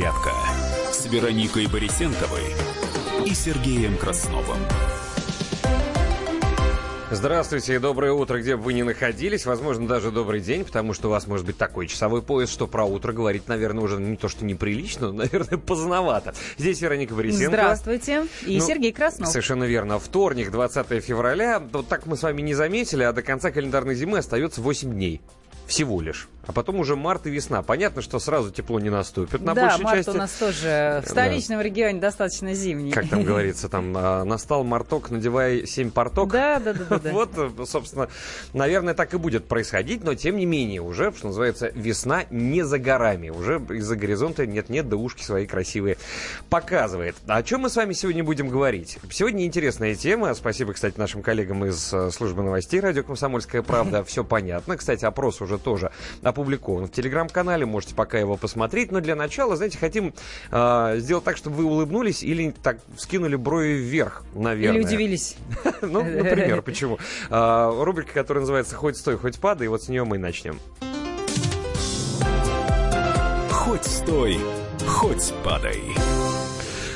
Зарядка с Вероникой Борисенковой и Сергеем Красновым. Здравствуйте и доброе утро, где бы вы ни находились. Возможно, даже добрый день, потому что у вас может быть такой часовой пояс, что про утро говорить, наверное, уже не то, что неприлично, но, наверное, поздновато. Здесь Вероника Борисенко. Здравствуйте. И ну, Сергей Краснов. Совершенно верно. Вторник, 20 февраля. Вот так мы с вами не заметили, а до конца календарной зимы остается 8 дней. Всего лишь а потом уже март и весна. Понятно, что сразу тепло не наступит на да, большей март части. у нас тоже в столичном да. регионе достаточно зимний. Как там говорится, там а, настал марток, надевай семь порток. Да, да, да. да, Вот, собственно, наверное, так и будет происходить, но тем не менее уже, что называется, весна не за горами. Уже из-за горизонта нет-нет, да ушки свои красивые показывает. А о чем мы с вами сегодня будем говорить? Сегодня интересная тема. Спасибо, кстати, нашим коллегам из э, службы новостей радио «Комсомольская правда». Все понятно. Кстати, опрос уже тоже опубликован в телеграм-канале, можете пока его посмотреть. Но для начала, знаете, хотим э, сделать так, чтобы вы улыбнулись или так скинули брови вверх, наверное. Или удивились. Ну, например, почему? А, рубрика, которая называется «Хоть стой, хоть падай», вот с нее мы и начнем. Хоть стой, хоть падай.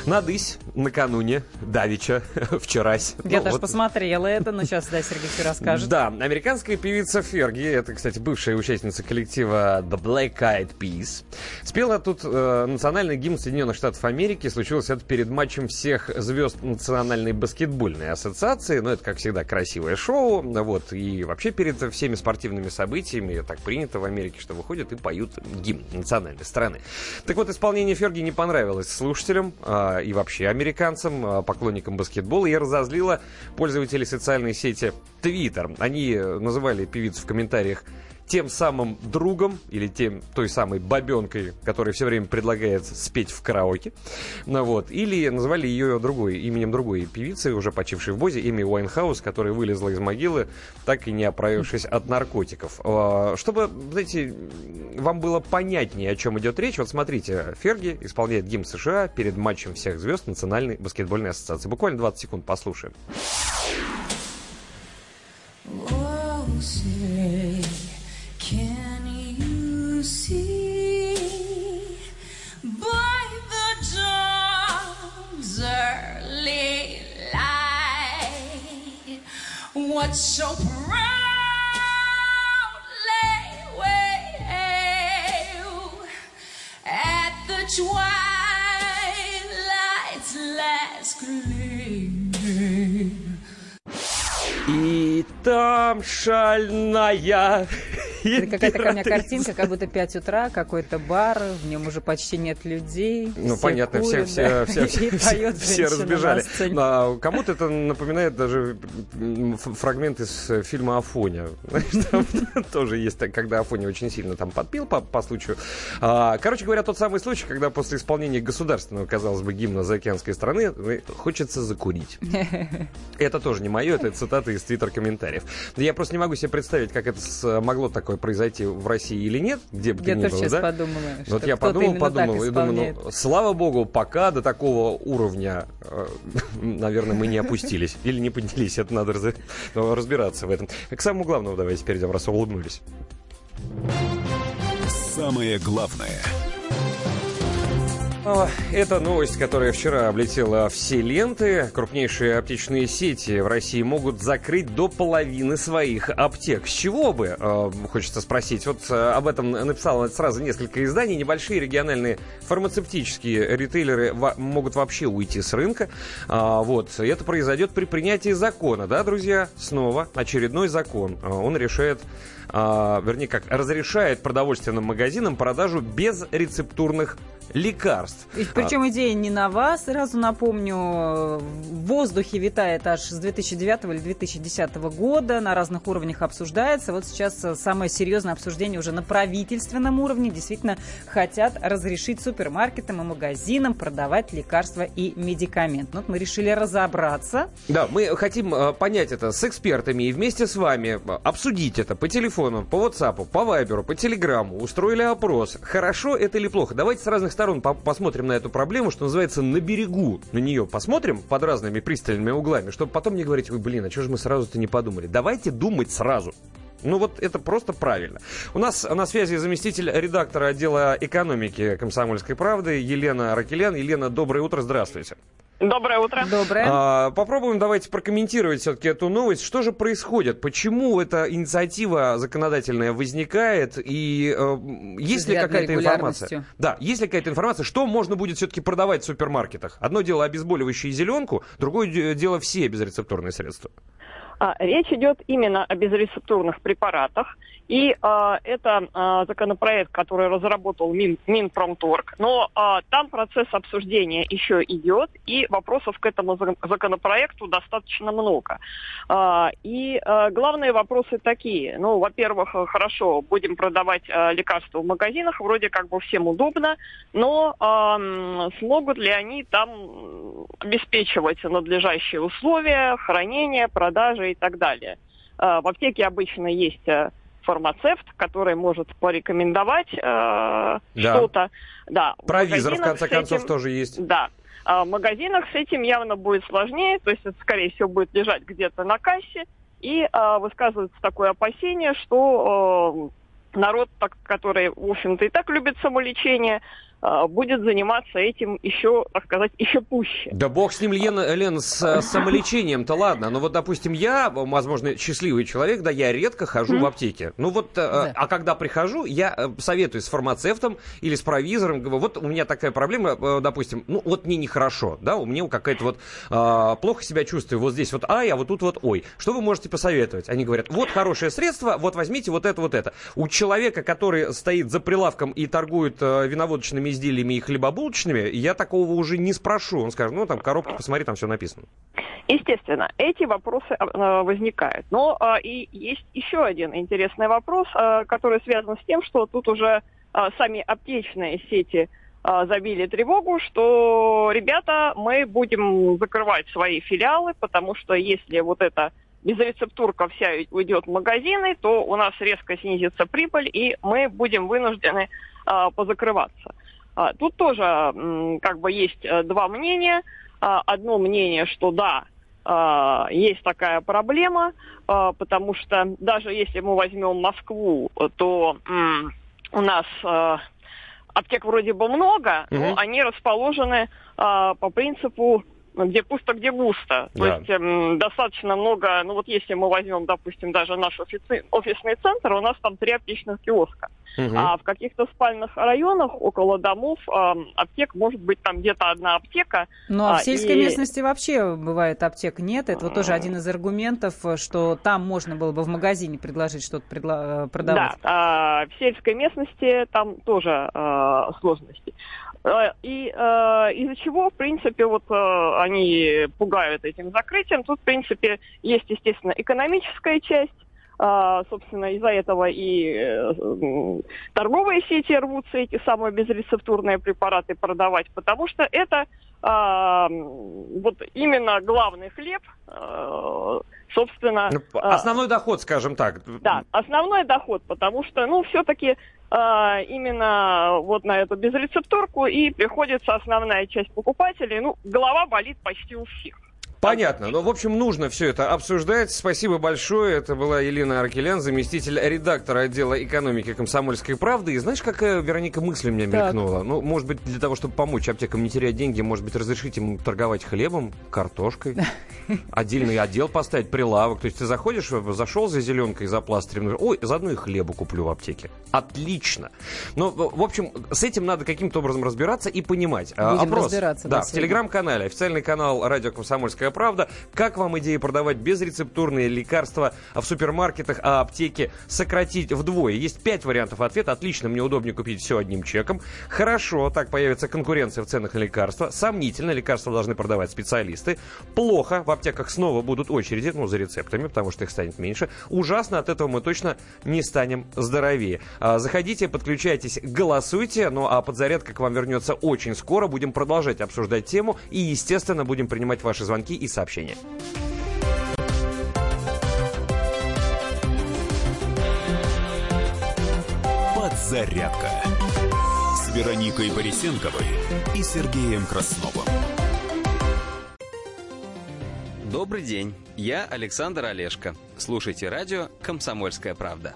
Надысь накануне, Давича, вчерась. Я ну, даже вот. посмотрела это, но сейчас, да, Сергей все расскажет. Да, американская певица Ферги, это, кстати, бывшая участница коллектива The Black Eyed Peas, спела тут э, национальный гимн Соединенных Штатов Америки. Случилось это перед матчем всех звезд Национальной баскетбольной ассоциации. Ну, это, как всегда, красивое шоу. Вот, и вообще перед всеми спортивными событиями так принято в Америке, что выходят и поют гимн национальной страны. Так вот, исполнение Ферги не понравилось слушателям. Э, и вообще американцам, а, поклонникам баскетбола, и разозлила пользователей социальной сети Twitter. Они называли певицу в комментариях тем самым другом или тем, той самой бабенкой, которая все время предлагает спеть в караоке. Ну, вот. Или называли ее другой, именем другой певицы, уже почившей в Бозе, Эми Уайнхаус, которая вылезла из могилы, так и не оправившись от наркотиков. А, чтобы, знаете, вам было понятнее, о чем идет речь, вот смотрите, Ферги исполняет гимн США перед матчем всех звезд Национальной баскетбольной ассоциации. Буквально 20 секунд послушаем. what so proudly wail at the twilight's last gleam. И там шальная Это какая-то у меня картинка, как будто 5 утра, какой-то бар, в нем уже почти нет людей. Ну, понятно, все, все, все, все, все разбежали. А, кому-то это напоминает даже фрагмент из фильма «Афоня». тоже есть, когда Афоня очень сильно там подпил по, по случаю. А, короче говоря, тот самый случай, когда после исполнения государственного, казалось бы, гимна заокеанской страны хочется закурить. Это тоже не мое, это цитата из твиттер-комментариев. Я просто не могу себе представить, как это могло такое произойти в России или нет, где бы я ты ни был, да? подумала, вот я подумал, подумал, и думаю, ну, слава богу, пока до такого уровня, э, наверное, мы не опустились или не поднялись, это надо раз, ну, разбираться в этом. К самому главному давайте перейдем, раз улыбнулись. Самое главное – это новость, которая вчера облетела все ленты. Крупнейшие аптечные сети в России могут закрыть до половины своих аптек. С чего бы, э, хочется спросить. Вот э, об этом написало сразу несколько изданий. Небольшие региональные фармацевтические ритейлеры могут вообще уйти с рынка. А, вот. Это произойдет при принятии закона, да, друзья? Снова очередной закон. А, он решает а, вернее как, разрешает продовольственным магазинам продажу без рецептурных лекарств. И, причем а... идея не нова, сразу напомню, в воздухе витает аж с 2009 или 2010 года, на разных уровнях обсуждается. Вот сейчас самое серьезное обсуждение уже на правительственном уровне. Действительно хотят разрешить супермаркетам и магазинам продавать лекарства и медикаменты. Ну, вот мы решили разобраться. Да, мы хотим э, понять это с экспертами и вместе с вами обсудить это по телефону, по WhatsApp, по Viber, по Телеграму. Устроили опрос. Хорошо это или плохо? Давайте с разных сторон по посмотрим на эту проблему, что называется, на берегу на нее посмотрим под разными пристальными углами, чтобы потом не говорить, ой, блин, а что же мы сразу-то не подумали? Давайте думать сразу. Ну вот это просто правильно. У нас на связи заместитель редактора отдела экономики «Комсомольской правды» Елена Ракелян. Елена, доброе утро, здравствуйте. Доброе утро. Доброе. А, попробуем давайте прокомментировать все-таки эту новость. Что же происходит? Почему эта инициатива законодательная возникает? И э, есть ли какая-то информация? Да, есть ли какая-то информация, что можно будет все-таки продавать в супермаркетах? Одно дело обезболивающее зеленку, другое дело все безрецептурные средства. А, речь идет именно о безрецептурных препаратах. И а, это а, законопроект, который разработал Мин, Минпромторг. Но а, там процесс обсуждения еще идет, и вопросов к этому законопроекту достаточно много. А, и а, главные вопросы такие. Ну, во-первых, хорошо, будем продавать а, лекарства в магазинах, вроде как бы всем удобно, но а, смогут ли они там обеспечивать надлежащие условия, хранения, продажи и так далее. А, в аптеке обычно есть фармацевт, который может порекомендовать э, да. что-то. Да, Провизор, в конце концов, этим, тоже есть. Да. А в магазинах с этим явно будет сложнее, то есть это, скорее всего, будет лежать где-то на кассе, и э, высказывается такое опасение, что э, народ, так, который, в общем-то, и так любит самолечение, будет заниматься этим еще, так сказать, еще пуще. Да бог с ним, Лена, Лен, с самолечением-то ладно. Но вот, допустим, я, возможно, счастливый человек, да, я редко хожу mm-hmm. в аптеке. Ну вот, э, да. а когда прихожу, я э, советую с фармацевтом или с провизором, говорю, вот у меня такая проблема, э, допустим, ну вот мне нехорошо, да, у меня какая-то вот а, плохо себя чувствую, вот здесь вот ай, а вот тут вот ой. Что вы можете посоветовать? Они говорят, вот хорошее средство, вот возьмите вот это, вот это. У человека, который стоит за прилавком и торгует виноводочными изделиями и хлебобулочными, я такого уже не спрошу. Он скажет, ну, там, коробки, посмотри, там все написано. Естественно, эти вопросы э, возникают. Но э, и есть еще один интересный вопрос, э, который связан с тем, что тут уже э, сами аптечные сети э, забили тревогу, что, ребята, мы будем закрывать свои филиалы, потому что если вот это безрецептурка вся уйдет в магазины, то у нас резко снизится прибыль, и мы будем вынуждены э, позакрываться. А, тут тоже как бы есть э, два мнения. А, одно мнение, что да, а, есть такая проблема, потому что даже если мы возьмем Москву, то у нас аптек вроде бы много, но они расположены по принципу где пусто, где густо. Да. То есть эм, достаточно много, ну вот если мы возьмем, допустим, даже наш офици... офисный центр, у нас там три аптечных киоска. Угу. А в каких-то спальных районах около домов э, аптек может быть там где-то одна аптека. Ну а в сельской и... местности вообще бывает аптек нет. Это вот тоже один из аргументов, что там можно было бы в магазине предложить что-то предла... Э, продавать. Да, а в сельской местности там тоже э, сложности. Э, и э, из-за чего, в принципе, вот э, они пугают этим закрытием. Тут, в принципе, есть, естественно, экономическая часть. А, собственно, из-за этого и э, торговые сети рвутся эти самые безрецептурные препараты продавать, потому что это а, вот именно главный хлеб, а, собственно... Ну, основной доход, скажем так. Да, основной доход, потому что, ну, все-таки именно вот на эту безрецептурку и приходится основная часть покупателей, ну, голова болит почти у всех. Понятно. Ну, в общем, нужно все это обсуждать. Спасибо большое. Это была Елена Аркелян, заместитель редактора отдела экономики «Комсомольской правды». И знаешь, какая, Вероника, мысль у меня так. мелькнула? Ну, может быть, для того, чтобы помочь аптекам не терять деньги, может быть, разрешить им торговать хлебом, картошкой? Отдельный отдел поставить, прилавок. То есть ты заходишь, зашел за зеленкой, за пластырем, ой, заодно и хлебу куплю в аптеке. Отлично. Но, ну, в общем, с этим надо каким-то образом разбираться и понимать. А, Будем Опрос. разбираться. Да, в телеграм-канале, официальный канал «Радио Комсомольская правда». Как вам идея продавать безрецептурные лекарства в супермаркетах, а аптеки сократить вдвое? Есть пять вариантов ответа. Отлично, мне удобнее купить все одним чеком. Хорошо, так появится конкуренция в ценах на лекарства. Сомнительно, лекарства должны продавать специалисты. Плохо, в аптеках снова будут очереди, ну, за рецептами, потому что их станет меньше. Ужасно, от этого мы точно не станем здоровее. А, заходите, подключайтесь, голосуйте. Ну, а подзарядка к вам вернется очень скоро. Будем продолжать обсуждать тему и, естественно, будем принимать ваши звонки и сообщения. Подзарядка с Вероникой Борисенковой и Сергеем Красновым. Добрый день, я Александр Олешко. Слушайте радио «Комсомольская правда».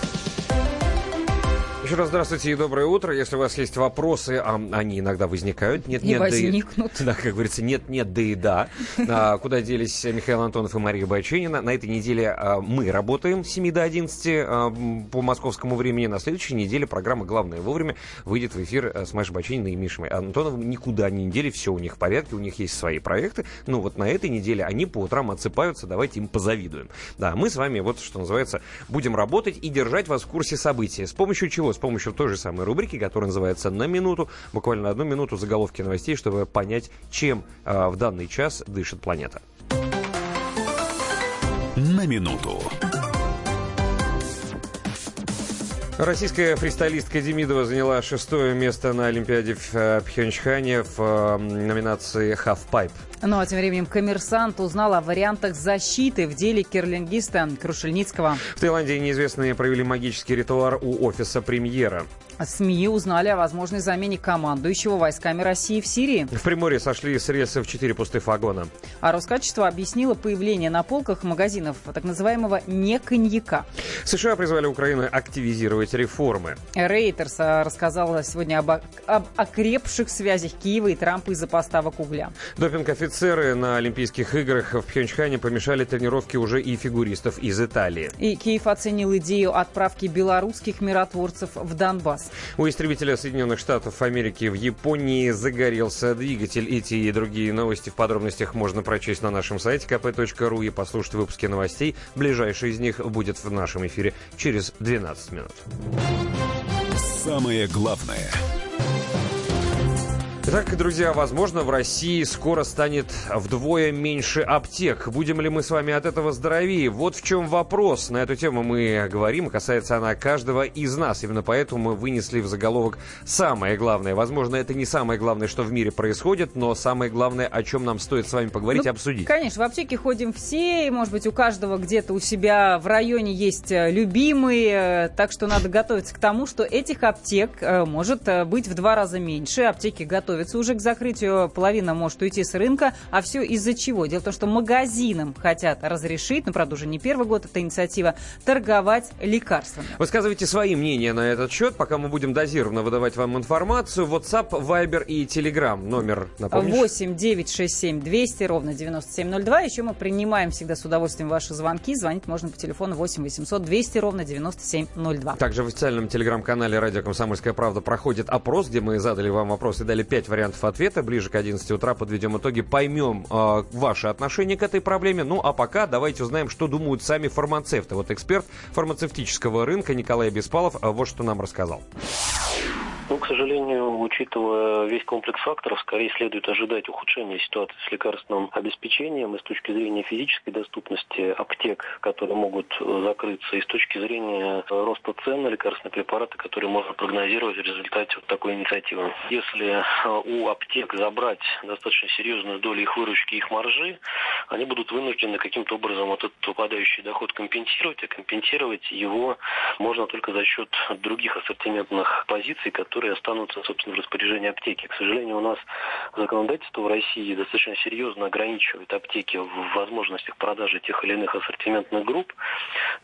Еще раз здравствуйте и доброе утро. Если у вас есть вопросы, а они иногда возникают. Нет, Не нет, да и- возникнут. Да, как говорится, нет, нет, да и да. А, куда делись Михаил Антонов и Мария Бойчинина? На этой неделе а, мы работаем с 7 до 11 а, по московскому времени. На следующей неделе программа «Главное вовремя» выйдет в эфир а, с Машей Бойчининой и Мишей Антоновым. Никуда не недели, все у них в порядке, у них есть свои проекты. Ну вот на этой неделе они по утрам отсыпаются, давайте им позавидуем. Да, мы с вами, вот что называется, будем работать и держать вас в курсе событий. С помощью чего? С помощью той же самой рубрики, которая называется «На минуту», буквально одну минуту заголовки новостей, чтобы понять, чем а, в данный час дышит планета. На минуту. Российская фристайлистка Демидова заняла шестое место на Олимпиаде в э, Пхенчхане в э, номинации «Half Pipe». Ну а тем временем коммерсант узнал о вариантах защиты в деле кирлингиста Крушельницкого. В Таиланде неизвестные провели магический ритуал у офиса премьера. СМИ узнали о возможной замене командующего войсками России в Сирии. В Приморье сошли с рельсов четыре пустых вагона. А Роскачество объяснило появление на полках магазинов так называемого не коньяка. США призвали Украину активизировать реформы. Рейтерс а, рассказала сегодня об, об окрепших связях Киева и Трампа из-за поставок угля. Допинг-офицеры на Олимпийских играх в Пхенчхане помешали тренировке уже и фигуристов из Италии. И Киев оценил идею отправки белорусских миротворцев в Донбасс. У истребителя Соединенных Штатов Америки в Японии загорелся двигатель. Эти и другие новости в подробностях можно прочесть на нашем сайте kp.ru и послушать выпуски новостей. Ближайший из них будет в нашем эфире через 12 минут. Самое главное. Итак, друзья, возможно, в России скоро станет вдвое меньше аптек. Будем ли мы с вами от этого здоровее? Вот в чем вопрос. На эту тему мы говорим, касается она каждого из нас. Именно поэтому мы вынесли в заголовок самое главное. Возможно, это не самое главное, что в мире происходит, но самое главное, о чем нам стоит с вами поговорить и Ну, обсудить. Конечно, в аптеке ходим все, и, может быть, у каждого где-то у себя в районе есть э, любимые, так что надо готовиться к тому, что этих аптек э, может э, быть в два раза меньше. Аптеки готовятся уже к закрытию, половина может уйти с рынка, а все из-за чего? Дело в том, что магазинам хотят разрешить, ну, правда, уже не первый год эта инициатива, торговать лекарствами. Высказывайте свои мнения на этот счет, пока мы будем дозированно выдавать вам информацию. WhatsApp, Viber и Telegram. Номер, напомнишь? 8 9 6 7 200 ровно 9702. Еще мы принимаем всегда с удовольствием ваши звонки. Звонить можно по телефону 8 800 200 ровно 9702. Также в официальном телеграм-канале «Радио Комсомольская правда» проходит опрос, где мы задали вам вопрос и дали 5 вариантов ответа. Ближе к 11 утра подведем итоги, поймем э, ваше отношение к этой проблеме. Ну а пока давайте узнаем, что думают сами фармацевты. Вот эксперт фармацевтического рынка Николай Беспалов э, вот что нам рассказал. Ну, к сожалению, учитывая весь комплекс факторов, скорее следует ожидать ухудшения ситуации с лекарственным обеспечением и с точки зрения физической доступности аптек, которые могут э, закрыться, и с точки зрения э, роста цен на лекарственные препараты, которые можно прогнозировать в результате вот такой инициативы. Если э, у аптек забрать достаточно серьезную долю их выручки, их маржи, они будут вынуждены каким-то образом вот этот упадающий доход компенсировать, а компенсировать его можно только за счет других ассортиментных позиций, которые останутся, собственно, в распоряжении аптеки. К сожалению, у нас законодательство в России достаточно серьезно ограничивает аптеки в возможностях продажи тех или иных ассортиментных групп.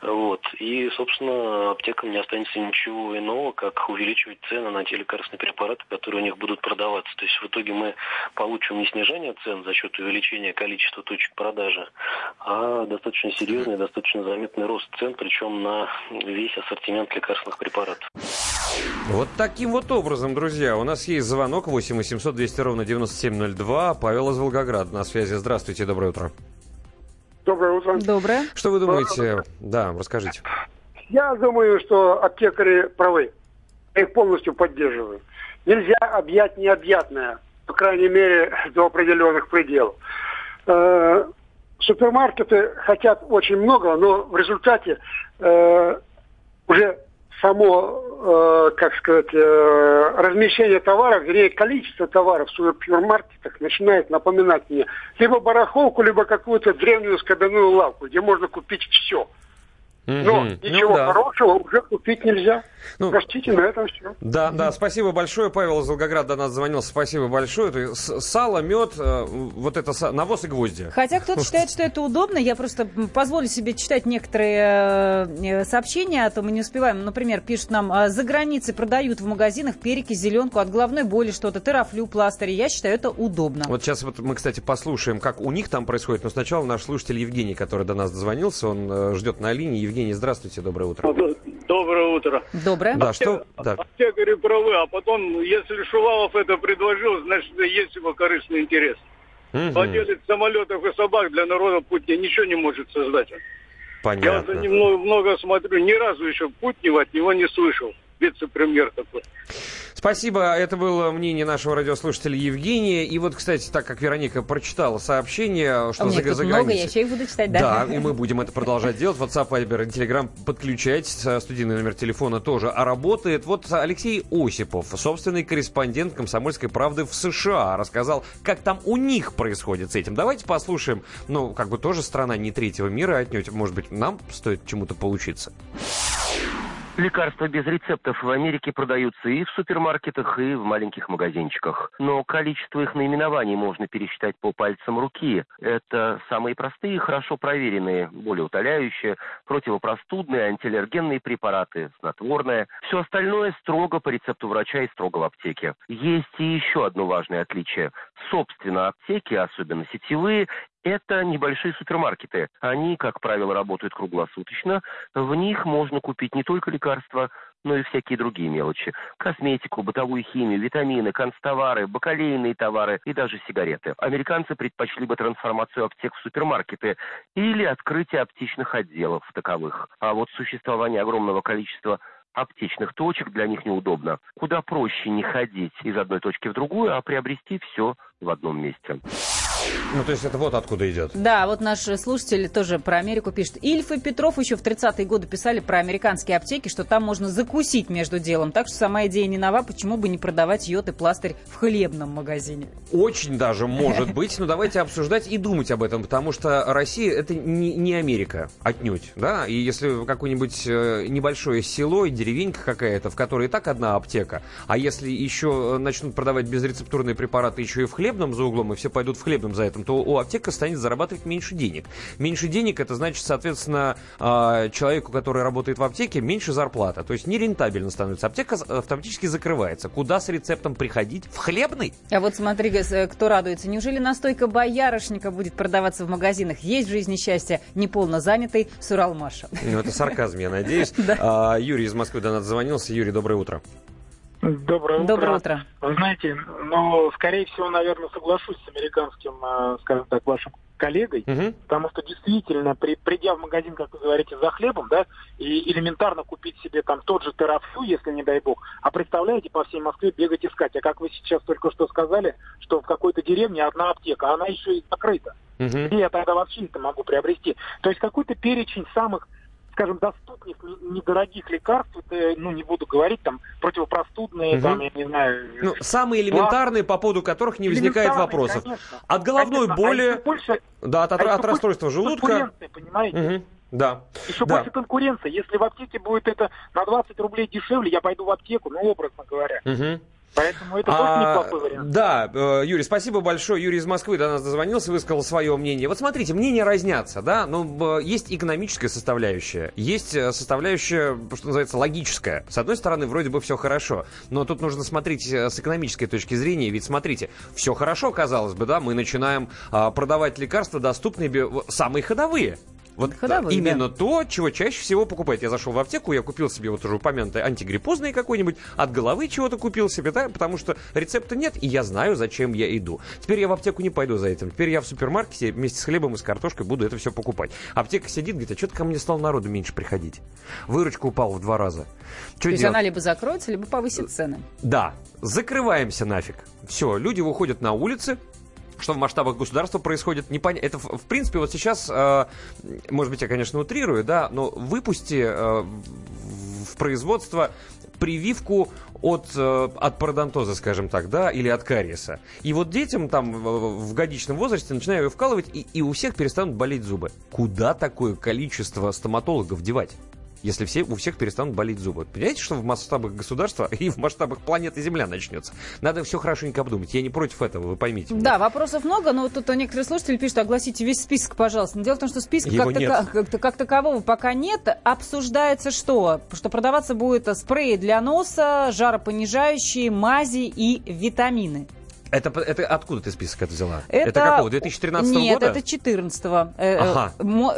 Вот. И, собственно, аптекам не останется ничего иного, как увеличивать цены на те лекарственные препараты, которые у них будут продаваться. То есть в итоге мы получим не снижение цен за счет увеличения количества точек продажи, а достаточно серьезный, достаточно заметный рост цен, причем на весь ассортимент лекарственных препаратов. Вот таким вот образом, друзья, у нас есть звонок 8 800 200 ровно 9702. Павел из Волгограда на связи. Здравствуйте, доброе утро. Доброе утро. Доброе. Что вы думаете? Да, расскажите. Я думаю, что аптекари правы. Я их полностью поддерживаю. Нельзя объять необъятное, по крайней мере, до определенных пределов. Э, Супермаркеты хотят очень много, но в результате э, уже само, э, как сказать, э, размещение товаров, вернее, количество товаров в супермаркетах начинает напоминать мне либо барахолку, либо какую-то древнюю скобяную лавку, где можно купить все. Но Мгм. ничего Ну да. хорошего уже купить нельзя. Ну, Простите, на этом все. Да, да, спасибо большое. Павел из Волгограда до нас звонил. Спасибо большое. Это сало, мед, э, вот это навоз и гвозди. Хотя кто-то считает, что это удобно. Я просто позволю себе читать некоторые э, сообщения, а то мы не успеваем. Например, пишут нам, а, за границей продают в магазинах перекись, зеленку от головной боли, что-то, терафлю, пластыри. Я считаю, это удобно. Вот сейчас вот мы, кстати, послушаем, как у них там происходит. Но сначала наш слушатель Евгений, который до нас дозвонился, он э, ждет на линии. Евгений, здравствуйте, доброе утро. Доброе утро. Доброе. Да, что? Да. Аптекари правы, а потом, если Шувалов это предложил, значит, есть его корыстный интерес. Мгм. Владелец самолетов и собак для народа Путина ничего не может создать. Я Понятно. за ним много, много смотрю, ни разу еще Путнева от него не слышал. Вице-премьер такой. Спасибо. Это было мнение нашего радиослушателя Евгения. И вот, кстати, так как Вероника прочитала сообщение, что у меня за, тут за много, я еще их буду читать, да? Да, и мы будем это продолжать делать. WhatsApp, Viber и Telegram подключать. Э, Студийный номер телефона тоже а работает. Вот Алексей Осипов, собственный корреспондент «Комсомольской правды» в США, рассказал, как там у них происходит с этим. Давайте послушаем. Ну, как бы тоже страна не третьего мира отнюдь. Может быть, нам стоит чему-то поучиться. Лекарства без рецептов в Америке продаются и в супермаркетах, и в маленьких магазинчиках. Но количество их наименований можно пересчитать по пальцам руки. Это самые простые, хорошо проверенные, более утоляющие, противопростудные, антиаллергенные препараты, снотворное. Все остальное строго по рецепту врача и строго в аптеке. Есть и еще одно важное отличие. Собственно, аптеки, особенно сетевые, это небольшие супермаркеты. Они, как правило, работают круглосуточно. В них можно купить не только лекарства, но и всякие другие мелочи. Косметику, бытовую химию, витамины, канцтовары, бакалейные товары и даже сигареты. Американцы предпочли бы трансформацию аптек в супермаркеты или открытие аптечных отделов таковых. А вот существование огромного количества аптечных точек для них неудобно. Куда проще не ходить из одной точки в другую, а приобрести все в одном месте. Ну, то есть это вот откуда идет. Да, вот наш слушатель тоже про Америку пишет. Ильф и Петров еще в 30-е годы писали про американские аптеки, что там можно закусить между делом. Так что сама идея не нова, почему бы не продавать йод и пластырь в хлебном магазине. Очень даже может быть, но давайте обсуждать и думать об этом, потому что Россия это не, не Америка отнюдь, да, и если какое-нибудь э, небольшое село, и деревенька какая-то, в которой и так одна аптека, а если еще э, начнут продавать безрецептурные препараты еще и в хлебном за углом, и все пойдут в хлебном за этим, то у аптека станет зарабатывать меньше денег. Меньше денег это значит, соответственно, э, человеку, который работает в аптеке, меньше зарплата, то есть нерентабельно становится. Аптека автоматически закрывается. Куда с рецептом приходить? В хлебный? А вот смотри, э, кто радуется. Неужели настойка боярышника будет продаваться в магазинах? Есть в жизни счастье неполно занятый Суралмаша. Ну, это сарказм, я надеюсь. А, Юрий из Москвы до нас звонился. Юрий, доброе утро. Доброе утро. Доброе утро. Вы знаете, ну, скорее всего, наверное, соглашусь с американским, э, скажем так, вашим коллегой, Мгм. потому что действительно, при, придя в магазин, как вы говорите, за хлебом, да, и элементарно купить себе там тот же терафлю, если не дай бог, а представляете, по всей Москве бегать искать. А как вы сейчас только что сказали, что в какой-то деревне одна аптека, а она еще и закрыта. Мгм. Где я тогда вообще это могу приобрести? То есть какой-то перечень самых скажем, доступных, не- недорогих лекарств, это, ну, не буду говорить, там, противопростудные, Мгм. там, я не знаю... Ну, самые элементарные, по поводу которых не возникает вопросов. конечно. От головной Конечно, а боли, еще больше- да, от, а от еще расстройства желудка. понимаете? Мгм. Да. Еще Да. больше конкуренции. Если в аптеке будет это на 20 рублей дешевле, я пойду в аптеку, ну, образно говоря. Мгм. Поэтому это А, неплохой вариант. Да, э, Юрий, спасибо большое. Юрий из Москвы до нас дозвонился, высказал свое мнение. Вот смотрите, мнения разнятся, да, но э, есть экономическая составляющая, есть э, составляющая, что называется, логическая. С одной стороны, вроде бы все хорошо, но тут нужно смотреть с экономической точки зрения, ведь смотрите, все хорошо, казалось бы, да, мы начинаем а, продавать лекарства доступные, самые ходовые. Вот Ходовые, э, именно то, чего чаще всего покупать. Я зашел в аптеку, я купил себе вот уже упомянутый антигриппозный какой-нибудь, от головы чего-то купил себе, да, потому что рецепта нет, и я знаю, зачем я иду. Теперь я в аптеку не пойду за этим. Теперь я в супермаркете вместе с хлебом и с картошкой буду это все покупать. Аптека сидит, говорит, а что-то ко мне стало народу меньше приходить. Выручка упала в два раза. Что То есть делать? она либо закроется, либо повысит цены. Да, закрываемся нафиг. Все, люди выходят на улицы, что в масштабах государства происходит, непонятно. Это, в, принципе, вот сейчас, э, может быть, я, конечно, утрирую, да, но выпусти э, в производство прививку от, э, от пародонтоза, скажем так, да, или от кариеса. И вот детям там в годичном возрасте начинаю ее вкалывать, и, и у всех перестанут болеть зубы. Куда такое количество стоматологов девать? Если все, у всех перестанут болеть зубы. Понимаете, что в масштабах государства и в масштабах планеты Земля начнется? Надо все хорошенько обдумать. Я не против этого, вы поймите. Да, меня. вопросов много, но тут некоторые слушатели пишут, огласите весь список, пожалуйста. Но дело в том, что списка как, как, как такового пока нет. Обсуждается что? Что продаваться будет спреи для носа, жаропонижающие, мази и витамины. Это, это откуда ты список это взяла? Это, это какого? 2013 нет, года? Нет, это 14 -го. Э, э, ага.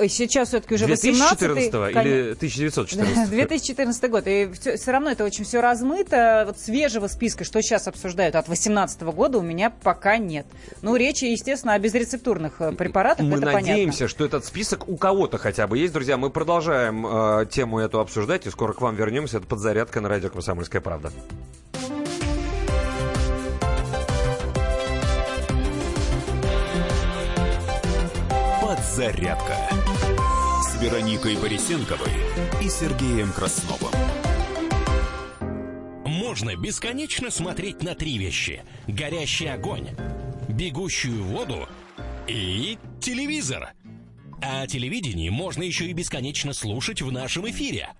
Сейчас все-таки уже 18 2014 или 1914 2014 год. И все, все равно это очень все размыто. Вот свежего списка, что сейчас обсуждают от 2018 года, у меня пока нет. Ну, речь, естественно, о безрецептурных э, препаратах. Мы надеемся, понятно. что этот список у кого-то хотя бы есть, друзья. Мы продолжаем э, тему эту обсуждать, и скоро к вам вернемся. Это подзарядка на радио «Комсомольская правда». «Зарядка» с Вероникой Борисенковой и Сергеем Красновым. Можно бесконечно смотреть на три вещи. Горящий огонь, бегущую воду и телевизор. А телевидение можно еще и бесконечно слушать в нашем эфире –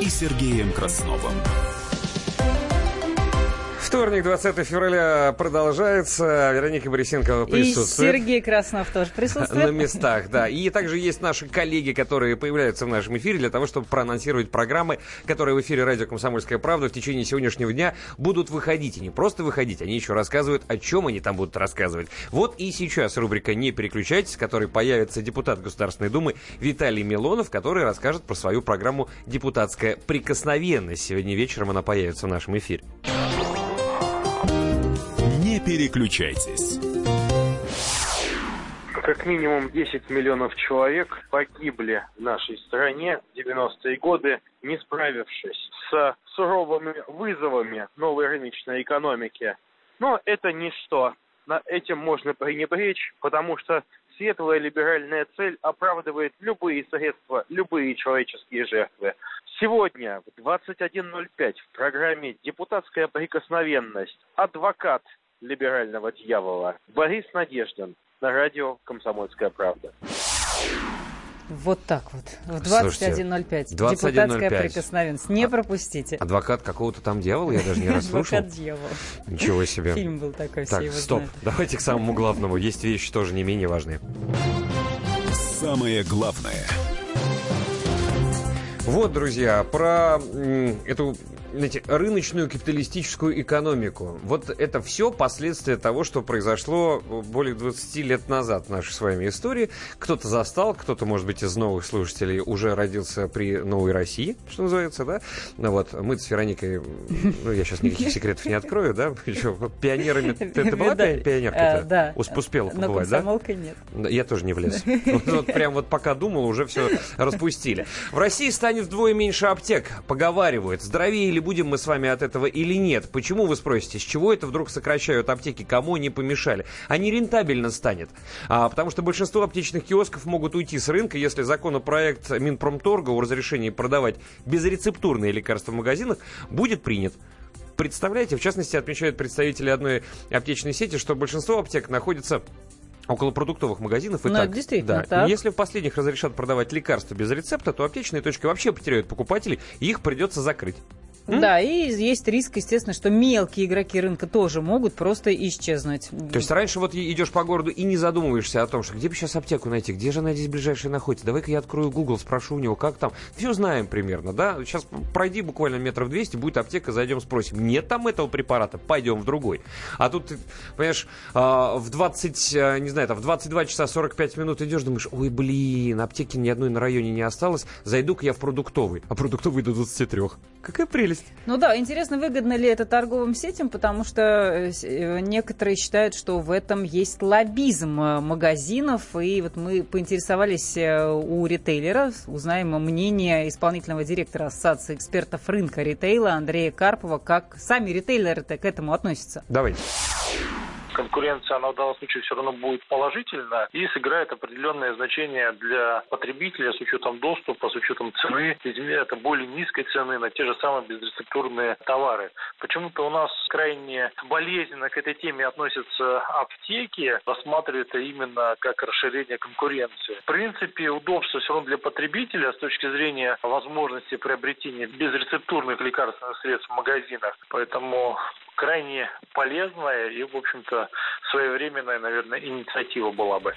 и Сергеем Красновым. Вторник, 20 февраля продолжается. Вероника Борисенкова присутствует. И Сергей Краснов тоже присутствует. На местах, да. И также есть наши коллеги, которые появляются в нашем эфире для того, чтобы проанонсировать программы, которые в эфире радио «Комсомольская правда» в течение сегодняшнего дня будут выходить. И не просто выходить, они еще рассказывают, о чем они там будут рассказывать. Вот и сейчас рубрика «Не переключайтесь», в которой появится депутат Государственной Думы Виталий Милонов, который расскажет про свою программу «Депутатская прикосновенность». Сегодня вечером она появится в нашем эфире переключайтесь. Как минимум 10 миллионов человек погибли в нашей стране в 90-е годы, не справившись с суровыми вызовами новой рыночной экономики. Но это ничто. На этим можно пренебречь, потому что светлая либеральная цель оправдывает любые средства, любые человеческие жертвы. Сегодня в 21.05 в программе «Депутатская прикосновенность» адвокат либерального дьявола Борис Надеждин на радио «Комсомольская правда». Вот так вот. В 21.05. Депутатская прикосновенность. Не пропустите. Адвокат какого-то там дьявола, я даже не расслышал. Адвокат дьявола. Ничего себе. Фильм был такой, так, все его стоп. знают. Давайте к самому главному. Есть вещи тоже не менее важные. Самое главное. Вот, друзья, про эту знаете, рыночную капиталистическую экономику. Вот это все последствия того, что произошло более 20 лет назад в нашей с вами истории. Кто-то застал, кто-то, может быть, из новых слушателей уже родился при новой России, что называется, да? Ну вот, мы с Вероникой, ну, я сейчас никаких секретов не открою, да? Еще пионерами... Ты, ты была пионеркой-то? А, да. Успела побывать, да? нет. Я тоже не влез. Вот прям вот пока думал, уже все распустили. В России станет вдвое меньше аптек, поговаривают. Здоровее или будем мы с вами от этого или нет? Почему, вы спросите, с чего это вдруг сокращают аптеки? Кому они помешали? А не рентабельно станет. А, потому что большинство аптечных киосков могут уйти с рынка, если законопроект Минпромторга о разрешении продавать безрецептурные лекарства в магазинах будет принят представляете, в частности, отмечают представители одной аптечной сети, что большинство аптек находится около продуктовых магазинов и ну, так. действительно, да. так. Если в последних разрешат продавать лекарства без рецепта, то аптечные точки вообще потеряют покупателей, и их придется закрыть. Да, и есть риск, естественно, что мелкие игроки рынка тоже могут просто исчезнуть. То есть раньше вот идешь по городу и не задумываешься о том, что где бы сейчас аптеку найти, где же она здесь ближайшая находится. Давай-ка я открою Google, спрошу у него, как там. Все знаем примерно, да? Сейчас пройди буквально метров 200, будет аптека, зайдем, спросим. Нет там этого препарата, пойдем в другой. А тут, понимаешь, а, в 20, а, не знаю, там, в 22 часа 45 минут идешь, думаешь, ой, блин, аптеки ни одной на районе не осталось, зайду-ка я в продуктовый. А продуктовый до 23. Какая прелесть. Ну да, интересно, выгодно ли это торговым сетям, потому что э, э, некоторые считают, что в этом есть лоббизм э, магазинов, и вот мы поинтересовались у ритейлера, узнаем мнение исполнительного директора Ассоциации экспертов рынка ритейла Андрея Карпова, как сами ритейлеры-то к этому относятся. Давайте конкуренция, она в данном случае все равно будет положительна и сыграет определенное значение для потребителя с учетом доступа, с учетом цены. Это более низкой цены на те же самые безрецептурные товары. Почему-то у нас крайне болезненно к этой теме относятся аптеки, рассматривают это именно как расширение конкуренции. В принципе, удобство все равно для потребителя с точки зрения возможности приобретения безрецептурных лекарственных средств в магазинах. Поэтому крайне полезная и, в общем-то, своевременная, наверное, инициатива была бы.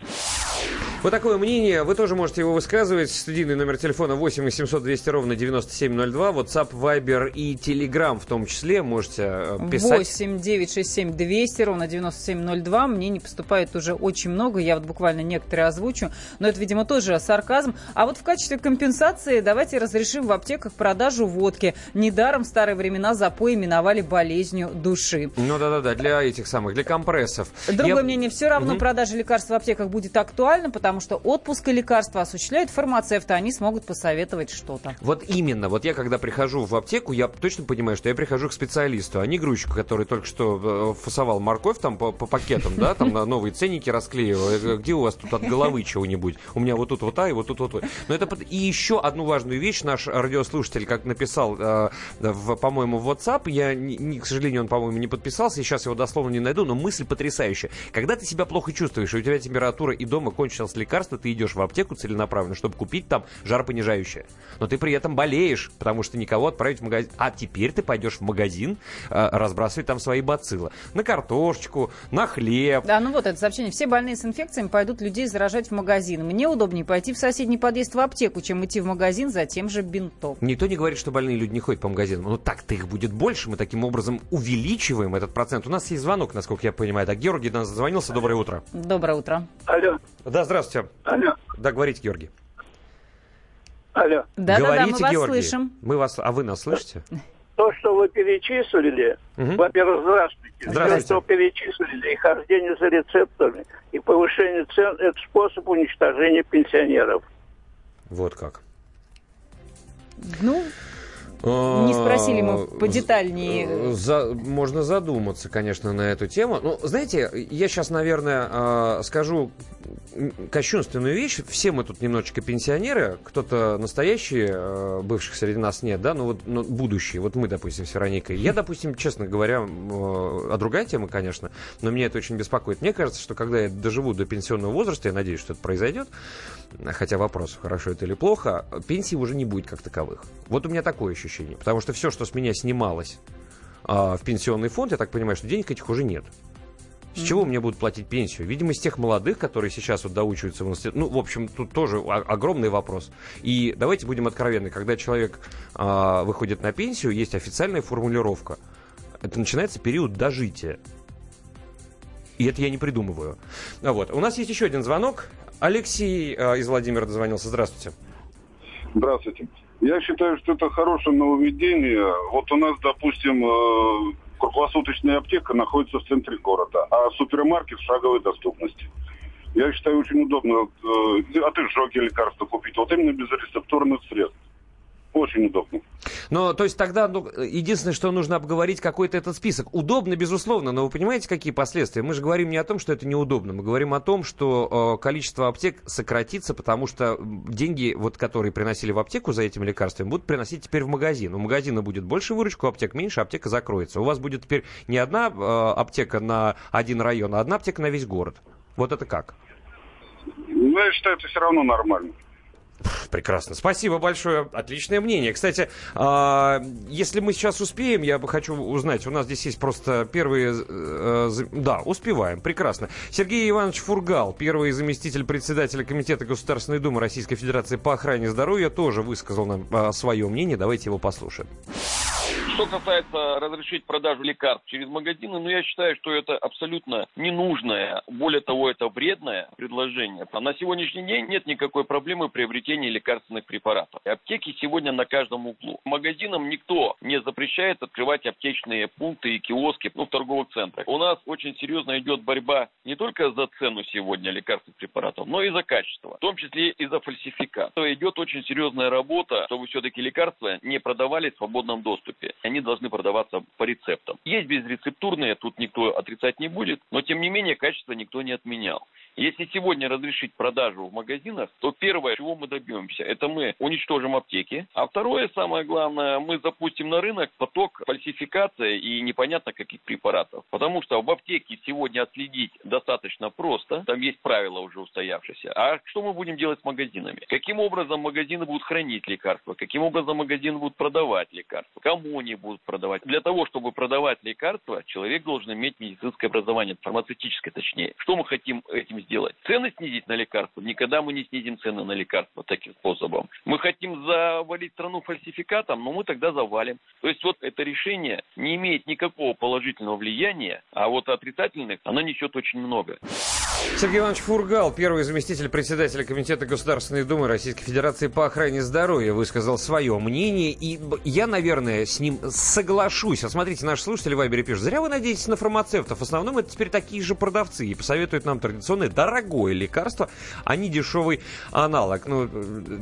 Вот такое мнение. Вы тоже можете его высказывать. Студийный номер телефона 8 800 200 ровно 9702. WhatsApp, Viber и Telegram в том числе. Можете э, писать. 8 967 200 ровно 9702. Мнений поступает уже очень много. Я вот буквально некоторые озвучу. Но это, видимо, тоже сарказм. А вот в качестве компенсации давайте разрешим в аптеках продажу водки. Недаром в старые времена запой именовали болезнью души. Ну да-да-да, для этих самых, для компрессов. Другое Я... мнение. Все равно угу. продажа лекарств в аптеках будет актуальна, потому что отпуск и лекарства осуществляют фармацевты, они смогут посоветовать что-то. Вот именно. Вот я, когда прихожу в аптеку, я точно понимаю, что я прихожу к специалисту, а не грузчику, который только что э, фасовал морковь там по, по пакетам, да, там на новые ценники расклеивал. Где у вас тут от головы чего-нибудь? У меня вот тут вот а, и вот тут вот. Но это и еще одну важную вещь наш радиослушатель, как написал, э, в, по-моему, в WhatsApp, я, не, к сожалению, он, по-моему, не подписался, и сейчас его дословно не найду, но мысль потрясающая. Когда ты себя плохо чувствуешь, и у тебя температура и дома кончилась лекарство, ты идешь в аптеку целенаправленно, чтобы купить там жаропонижающее. Но ты при этом болеешь, потому что никого отправить в магазин. А теперь ты пойдешь в магазин э, разбрасывать там свои бациллы. На картошечку, на хлеб. Да, ну вот это сообщение. Все больные с инфекциями пойдут людей заражать в магазин. Мне удобнее пойти в соседний подъезд в аптеку, чем идти в магазин за тем же бинтом. Никто не говорит, что больные люди не ходят по магазинам. Ну так-то их будет больше. Мы таким образом увеличиваем этот процент. У нас есть звонок, насколько я понимаю. Так, Георгий нас звонился. Доброе утро. Доброе утро. Алло. Да, здравствуйте. Алло. Да, говорите, Георгий. Алло. Да, Говорите, да, да, мы Георгий. вас слышим. Мы вас, а вы нас слышите? То, что вы перечислили, угу. во-первых, здравствуйте. Здравствуйте. То, что перечислили, и хождение за рецептами, и повышение цен, это способ уничтожения пенсионеров. Вот как. Ну, не спросили мы подетальнее. За, можно задуматься, конечно, на эту тему. Ну, знаете, я сейчас, наверное, а, скажу кощунственную вещь. Все мы тут немножечко пенсионеры. Кто-то настоящие, э, бывших среди нас нет, да, но вот но будущие. Вот мы, допустим, с Вероникой. Я, допустим, честно говоря, а другая тема, конечно, но меня это очень беспокоит. Мне кажется, что когда я доживу до пенсионного возраста, я надеюсь, что это произойдет, хотя вопрос, хорошо это или плохо, пенсии уже не будет как таковых. Вот у меня такое ощущение. Потому что все, что с меня снималось а, в пенсионный фонд, я так понимаю, что денег этих уже нет. С mm-hmm. чего мне будут платить пенсию? Видимо, из тех молодых, которые сейчас вот доучиваются в университете. Ну, в общем, тут тоже огромный вопрос. И давайте будем откровенны. Когда человек а, выходит на пенсию, есть официальная формулировка. Это начинается период дожития. И это я не придумываю. Вот. У нас есть еще один звонок. Алексей э, из Владимира дозвонился. Здравствуйте. Здравствуйте. Я считаю, что это хорошее нововведение. Вот у нас, допустим, э, круглосуточная аптека находится в центре города, а супермаркет в шаговой доступности. Я считаю, очень удобно э, от изжоги лекарства купить, вот именно без рецептурных средств. Очень удобно. Но, то есть тогда ну, единственное, что нужно обговорить какой-то этот список. Удобно, безусловно, но вы понимаете, какие последствия? Мы же говорим не о том, что это неудобно. Мы говорим о том, что э, количество аптек сократится, потому что деньги, вот, которые приносили в аптеку за этими лекарствами, будут приносить теперь в магазин. У магазина будет больше выручку, аптек меньше, аптека закроется. У вас будет теперь не одна э, аптека на один район, а одна аптека на весь город. Вот это как? Ну, я считаю, это все равно нормально. Прекрасно. Спасибо большое. Отличное мнение. Кстати, а, если мы сейчас успеем, я бы хочу узнать, у нас здесь есть просто первые... Э, да, успеваем. Прекрасно. Сергей Иванович Фургал, первый заместитель председателя Комитета Государственной Думы Российской Федерации по охране здоровья, тоже высказал нам а, свое мнение. Давайте его послушаем. Что касается разрешить продажу лекарств через магазины, ну я считаю, что это абсолютно ненужное, более того, это вредное предложение. А на сегодняшний день нет никакой проблемы приобретения лекарственных препаратов. Аптеки сегодня на каждом углу. Магазинам никто не запрещает открывать аптечные пункты и киоски ну, в торговых центрах. У нас очень серьезно идет борьба не только за цену сегодня лекарственных препаратов, но и за качество, в том числе и за фальсификат. Идет очень серьезная работа, чтобы все-таки лекарства не продавались в свободном доступе они должны продаваться по рецептам. Есть безрецептурные, тут никто отрицать не будет, но тем не менее качество никто не отменял. Если сегодня разрешить продажу в магазинах, то первое, чего мы добьемся, это мы уничтожим аптеки. А второе, самое главное, мы запустим на рынок поток фальсификации и непонятно каких препаратов. Потому что в аптеке сегодня отследить достаточно просто, там есть правила уже устоявшиеся. А что мы будем делать с магазинами? Каким образом магазины будут хранить лекарства? Каким образом магазины будут продавать лекарства? Кому они будут продавать? Для того, чтобы продавать лекарства, человек должен иметь медицинское образование, фармацевтическое точнее. Что мы хотим этим сделать? Цены снизить на лекарства? Никогда мы не снизим цены на лекарства таким способом. Мы хотим завалить страну фальсификатом, но мы тогда завалим. То есть вот это решение не имеет никакого положительного влияния, а вот отрицательных оно несет очень много. Сергей Иванович Фургал, первый заместитель председателя Комитета Государственной Думы Российской Федерации по охране здоровья, высказал свое мнение. И я, наверное, с ним соглашусь. А смотрите, наши слушатели Вайбере пишут, зря вы надеетесь на фармацевтов. В основном это теперь такие же продавцы и посоветуют нам традиционное дорогое лекарство, а не дешевый аналог. Ну,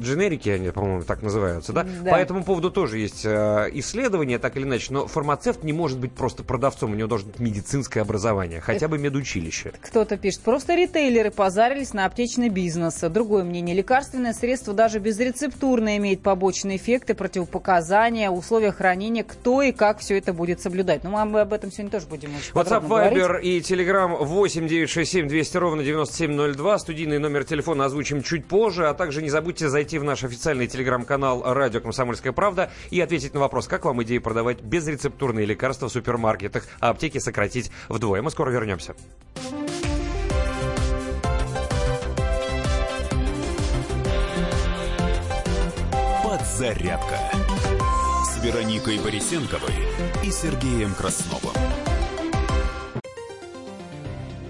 дженерики они, по-моему, так называются, да? да? По этому поводу тоже есть э, исследования, так или иначе. Но фармацевт не может быть просто продавцом, у него должно быть медицинское образование, хотя бы медучилище. Кто-то пишет, просто ритейлеры позарились на аптечный бизнес. Другое мнение, лекарственное средство даже безрецептурное имеет побочные эффекты, противопоказания, условия хранения, кто и как все это будет соблюдать. Ну, мы об этом сегодня тоже будем очень WhatsApp, Viber и Telegram 8 967 200 ровно 9702. Студийный номер телефона озвучим чуть позже. А также не забудьте зайти в наш официальный телеграм-канал «Радио Комсомольская правда» и ответить на вопрос, как вам идея продавать безрецептурные лекарства в супермаркетах, а аптеки сократить вдвое. Мы скоро вернемся. «Подзарядка» Вероникой Борисенковой и Сергеем Красновым.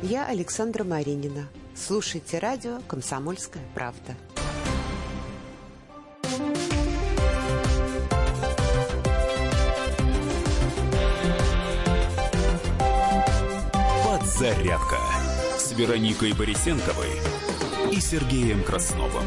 Я Александра Маринина. Слушайте радио «Комсомольская правда». «Подзарядка» с Вероникой Борисенковой и Сергеем Красновым.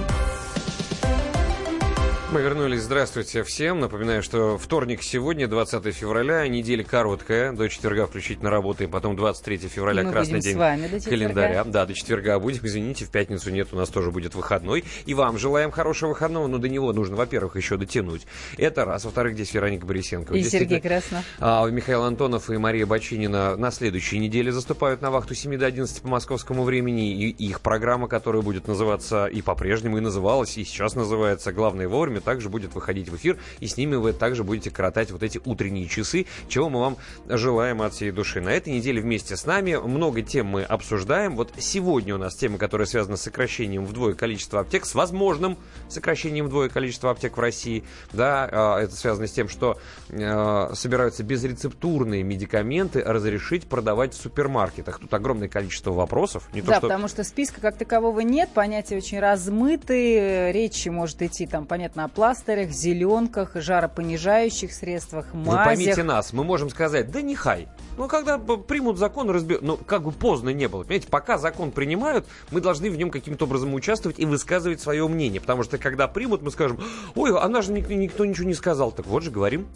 Мы вернулись. Здравствуйте всем. Напоминаю, что вторник сегодня, 20 февраля, неделя короткая, до четверга включительно работаем, потом 23 февраля, Мы красный день календаря. Да, до четверга будем. Извините, в пятницу нет, у нас тоже будет выходной. И вам желаем хорошего выходного, но до него нужно, во-первых, еще дотянуть. Это раз. Во-вторых, здесь Вероника Борисенко. И Сергей Краснов. А, Михаил Антонов и Мария Бочинина на следующей неделе заступают на вахту 7 до 11 по московскому времени. И их программа, которая будет называться и по-прежнему и называлась, и сейчас называется «Главное вовремя», также будет выходить в эфир, и с ними вы также будете коротать вот эти утренние часы, чего мы вам желаем от всей души. На этой неделе вместе с нами много тем мы обсуждаем. Вот сегодня у нас тема, которая связана с сокращением вдвое количества аптек, с возможным сокращением вдвое количества аптек в России. Да, а, это связано с тем, что а, собираются безрецептурные медикаменты разрешить продавать в супермаркетах. Тут огромное количество вопросов. Не да, то, что... потому что списка как такового нет, понятия очень размытые, речи может идти там, понятно, о пластырях, зеленках, жаропонижающих средствах, мазях. Вы поймите нас, мы можем сказать, да не хай. Ну, когда примут закон, разберут. Ну, как бы поздно не было. Понимаете, пока закон принимают, мы должны в нем каким-то образом участвовать и высказывать свое мнение. Потому что, когда примут, мы скажем, ой, она же никто, никто ничего не сказал. Так вот же говорим.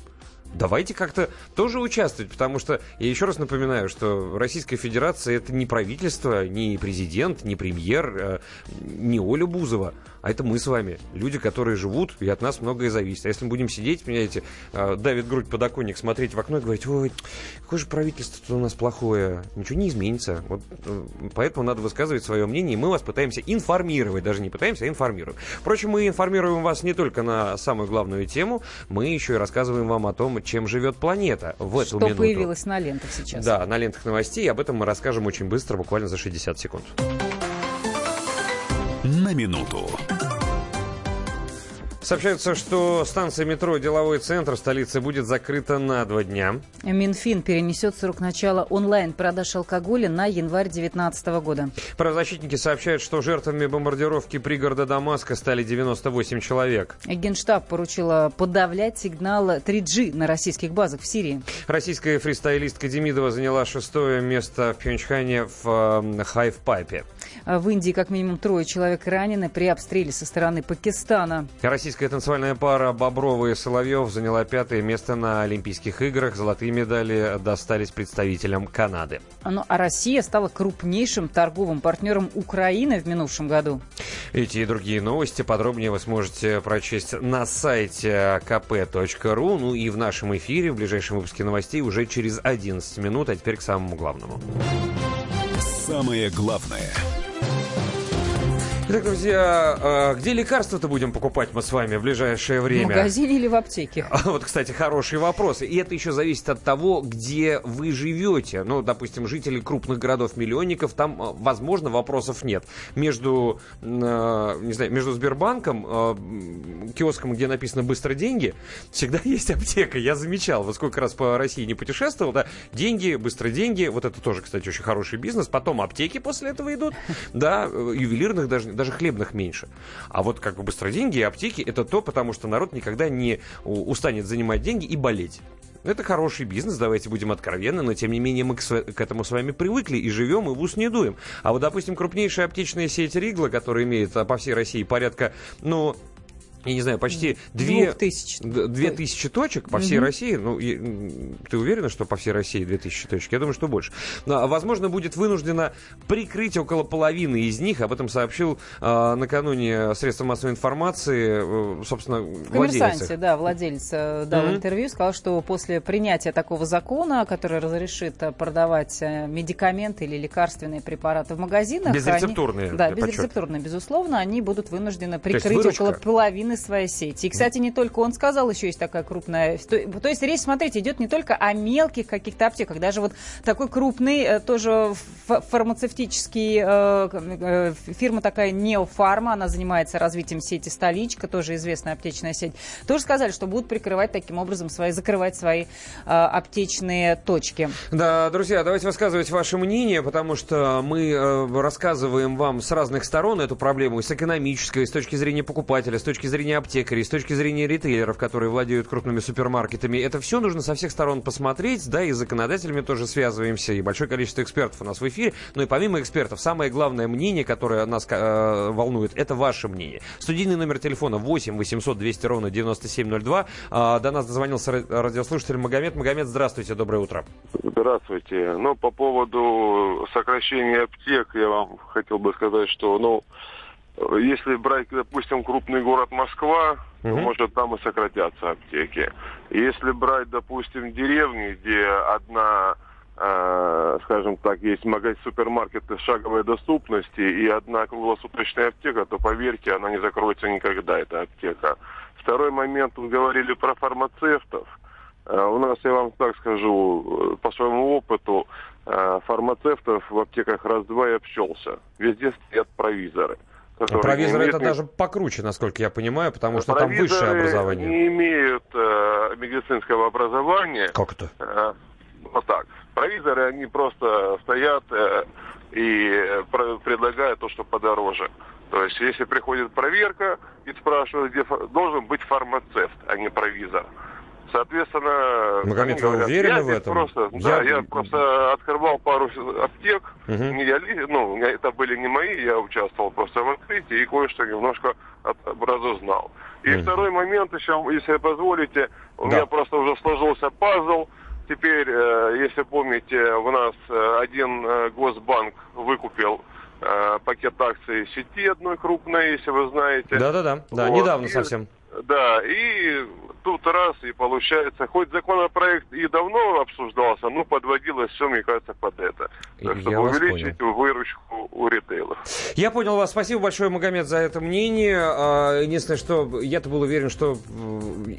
Давайте как-то тоже участвовать, потому что, я еще раз напоминаю, что Российская Федерация это не правительство, не президент, не премьер, э, не Оля Бузова, а это мы с вами, люди, которые живут, и от нас многое зависит. А если мы будем сидеть, понимаете, э, давит грудь подоконник, смотреть в окно и говорить, ой, какое же правительство у нас плохое, ничего не изменится. Вот, э, поэтому надо высказывать свое мнение, и мы вас пытаемся информировать, даже не пытаемся, а информируем. Впрочем, мы информируем вас не только на самую главную тему, мы еще и рассказываем вам о том, чем живет планета в эту Что минуту. появилось на лентах сейчас. Да, на лентах новостей. Об этом мы расскажем очень быстро, буквально за 60 секунд. На минуту. Сообщается, что станция метро «Деловой центр» столицы будет закрыта на два дня. Минфин перенесет срок начала онлайн-продаж алкоголя на январь 2019 года. Правозащитники сообщают, что жертвами бомбардировки пригорода Дамаска стали 98 человек. Генштаб поручила подавлять сигнал 3G на российских базах в Сирии. Российская фристайлистка Демидова заняла шестое место в Пхенчхане в э, хафпайпе. В Индии как минимум трое человек ранены при обстреле со стороны Пакистана. Российская танцевальная пара Боброва и Соловьев заняла пятое место на Олимпийских играх. Золотые медали достались представителям Канады. Ну, а Россия стала крупнейшим торговым партнером Украины в минувшем году. Эти и другие новости подробнее вы сможете прочесть на сайте kp.ru. Ну и в нашем эфире, в ближайшем выпуске новостей уже через 11 минут. А теперь к самому главному. Самое главное – Итак, друзья, а, где лекарства-то будем покупать мы с вами в ближайшее время? В магазине или в аптеке? А вот, кстати, хорошие вопросы. И это еще зависит от того, где вы живете. Ну, допустим, жители крупных городов-миллионников, там, а, возможно, вопросов нет. Между, не знаю, между Сбербанком, киоском, где написано «быстро деньги», всегда есть аптека. Я замечал, вот сколько раз по России не путешествовал, да, деньги, быстро деньги, вот это тоже, кстати, очень хороший бизнес. Потом аптеки после этого идут, да, ювелирных даже даже хлебных меньше. А вот как бы быстро деньги и аптеки это то, потому что народ никогда не устанет занимать деньги и болеть. Это хороший бизнес, давайте будем откровенны, но тем не менее мы к, к этому с вами привыкли и живем, и в ус не дуем. А вот, допустим, крупнейшая аптечная сеть Ригла, которая имеет а, по всей России порядка, ну, я не знаю, почти две, две тысячи точек по всей угу. России. Ну, и, ты уверена, что по всей России две тысячи точек? Я думаю, что больше. Но, возможно, будет вынуждена прикрыть около половины из них. Об этом сообщил э, накануне средства массовой информации, э, собственно, владелец. да, владелец э, дал угу. интервью, сказал, что после принятия такого закона, который разрешит э, продавать э, медикаменты или лекарственные препараты в магазинах... Безрецептурные. Они, да, безрецептурные, безусловно, они будут вынуждены прикрыть около половины крупной своей сети. И, кстати, не только он сказал, еще есть такая крупная... То, есть речь, смотрите, идет не только о мелких каких-то аптеках, даже вот такой крупный, э, тоже фармацевтический, э, э, фирма такая Неофарма, она занимается развитием сети «Столичка», тоже известная аптечная сеть, тоже сказали, что будут прикрывать таким образом свои, закрывать свои аптечные точки. Да, друзья, давайте высказывать ваше мнение, потому что мы рассказываем вам с разных сторон эту проблему, с экономической, с точки зрения покупателя, с точки зрения зрения аптекарей, с точки зрения ритейлеров, которые владеют крупными супермаркетами, это все нужно со всех сторон посмотреть, да, и с законодателями тоже связываемся, и большое количество экспертов у нас в эфире, но и помимо экспертов, самое главное мнение, которое нас э, волнует, это ваше мнение. Студийный номер телефона 8 800 200 ровно 9702. Э, до нас дозвонился радиослушатель Магомед. Магомед, здравствуйте, доброе утро. Здравствуйте. Ну, по поводу сокращения аптек, я вам хотел бы сказать, что, ну, если брать, допустим, крупный город Москва, угу. то, может, там и сократятся аптеки. Если брать, допустим, деревни, где одна, э, скажем так, есть магазин, супермаркеты шаговой доступности и одна круглосуточная аптека, то, поверьте, она не закроется никогда, эта аптека. Второй момент, тут говорили про фармацевтов. Э, у нас, я вам так скажу, э, по своему опыту, э, фармацевтов в аптеках раз-два и обчелся. Везде стоят провизоры. Провизор это даже покруче, насколько я понимаю, потому что там высшее образование. не имеют э, медицинского образования. Как это? Э, вот так. Провизоры, они просто стоят э, и предлагают то, что подороже. То есть, если приходит проверка и спрашивают, где должен быть фармацевт, а не провизор. Соответственно, Магомед, вы говорят, уверены в этом? Просто, я... Да, я просто открывал пару аптек. Угу. Не я, ну, это были не мои, я участвовал просто в открытии и кое-что немножко разузнал. И Мгм. второй момент еще, если позволите, у Да. меня просто уже сложился пазл. Теперь, э, если помните, у нас э, один э, Госбанк выкупил пакет акций сети одной крупной, если вы знаете. Да-да-да, да, Вот. недавно И- совсем. Да, и тут раз и получается, хоть законопроект и давно обсуждался, но подводилось все, мне кажется, под это. Так, Я чтобы вас увеличить выручку у ритейлов. Я понял вас. Спасибо большое, Магомед, за это мнение. А, Единственное, что я-то был уверен, что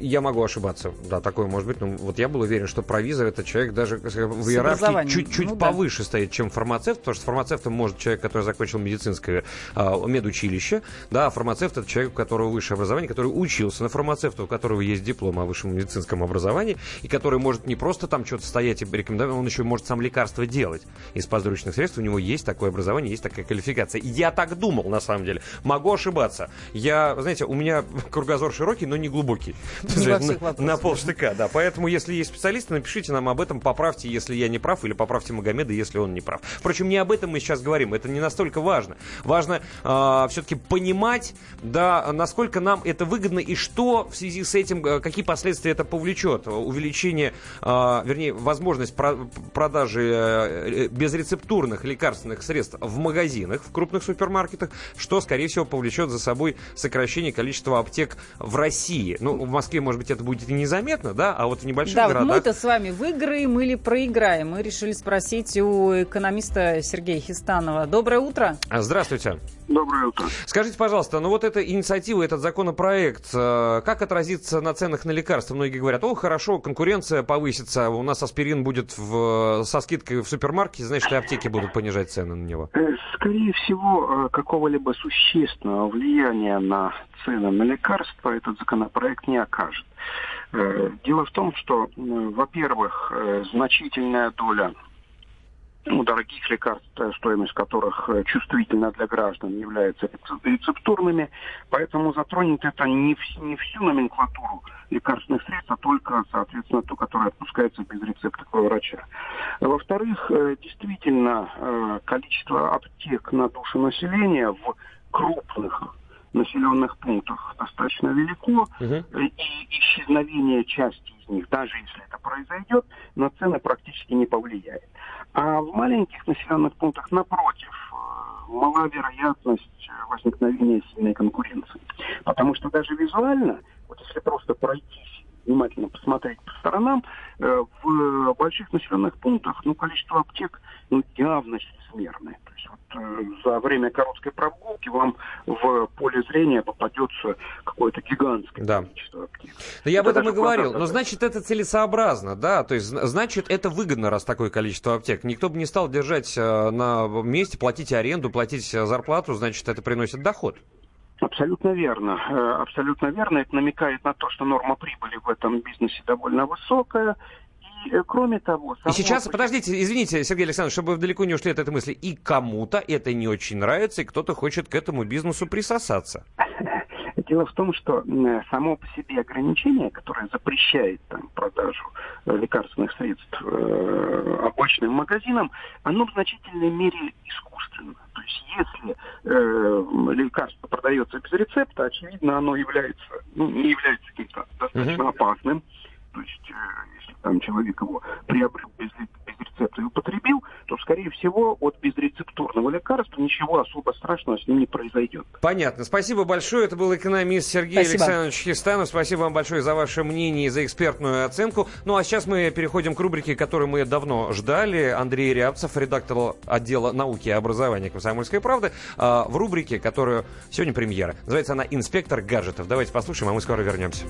я могу ошибаться. Да, такое может быть. Но вот я был уверен, что провизор это человек даже в иерархии чуть-чуть Ну да. повыше стоит, чем фармацевт, потому что фармацевтом может человек, который закончил медицинское а, медучилище, да, а фармацевт это человек, у которого высшее образование, который учился на фармацевта, у которого есть диплом о высшем медицинском образовании, и который может не просто там что-то стоять и рекомендовать, он еще может сам лекарства делать из подручных средств. У него есть такое образование, есть такая квалификация. Я так думал, на самом деле. Могу ошибаться. Я, знаете, у меня кругозор широкий, но не глубокий. Не во всех на, на полштыка, да. Поэтому, если есть специалисты, напишите нам об этом, поправьте, если я не прав, или поправьте Магомеда, если он не прав. Впрочем, не об этом мы сейчас говорим. Это не настолько важно. Важно все-таки понимать, да, насколько нам это выгодно и что в связи с этим, э, какие последствия это повлечет. Увеличение, э, вернее, возможность про- продажи э, безрецептурных лекарственных средств в магазинах, в крупных супермаркетах, что, скорее всего, повлечет за собой сокращение количества аптек в России. Ну, в Москве, может быть, это будет и незаметно, да, а вот в небольших Да, вот городах... мы-то с вами выиграем или проиграем. Мы решили спросить у экономиста Сергея Хистанова. Доброе утро. А, Здравствуйте. Доброе утро. Скажите, пожалуйста, ну вот эта инициатива, этот законопроект, э, как отразится на ценах на лекарства? Многие говорят, о, хорошо, конкуренция повысится, у нас аспирин будет в, со скидкой в супермаркете, значит, и аптеки будут понижать цены на него. Э, Скорее всего, э, какого-либо существенного влияния на цены на лекарства этот законопроект не окажет. Э, Дело в том, что, во-первых, значительная доля ну, дорогих лекарств, э, стоимость которых э, чувствительна для граждан, являются рецеп- рецептурными, поэтому затронет это не, вс- не всю номенклатуру лекарственных средств, а только, соответственно, ту, которая отпускается без рецепта к врача. Во-вторых, э, действительно, количество аптек на душу населения в крупных населенных пунктах достаточно велико, э, и исчезновение части из них, даже если это произойдет, на цены практически не повлияет. А в маленьких населенных пунктах, напротив, э, мала вероятность возникновения сильной конкуренции. Потому что даже визуально, вот если просто пройтись, внимательно посмотреть по сторонам, э, в больших населенных пунктах ну, количество аптек ну, явно чрезмерное. Э, за время короткой прогулки вам в поле зрения попадется какое-то гигантское Да. количество аптек. Да я об Это этом и говорил. Но значит, это целесообразно, да? То есть, зна- значит, это выгодно, раз такое количество аптек. Никто бы не стал держать э, на месте, платить аренду, платить э, зарплату, значит, это приносит доход. Абсолютно верно. Абсолютно верно. Это намекает на то, что норма прибыли в этом бизнесе довольно высокая. И, э, кроме того... И сейчас, по подождите, извините, Сергей Александрович, чтобы вы далеко не ушли от этой мысли, и кому-то это не очень нравится, и кто-то хочет к этому бизнесу присосаться. Дело в том, что м, само по себе ограничение, которое запрещает там, продажу э, лекарственных средств э, обычным магазинам, оно в значительной мере искусственно. То есть если э, лекарство продается без рецепта, очевидно, оно является, ну, не является каким-то достаточно опасным. То есть э, если там человек его приобрел без, без рецепта и употребил, то, скорее всего, от безрецептурного лекарства ничего особо страшного с ним не произойдет. Понятно. Спасибо большое. Это был экономист Сергей Спасибо. Александрович Хистанов. Спасибо вам большое за ваше мнение и за экспертную оценку. Ну а сейчас мы переходим к рубрике, которую мы давно ждали. Андрей Рябцев, редактор отдела науки и образования «Комсомольской правды», а, в рубрике, которую сегодня премьера. Называется она «Инспектор гаджетов». Давайте послушаем, а мы скоро вернемся.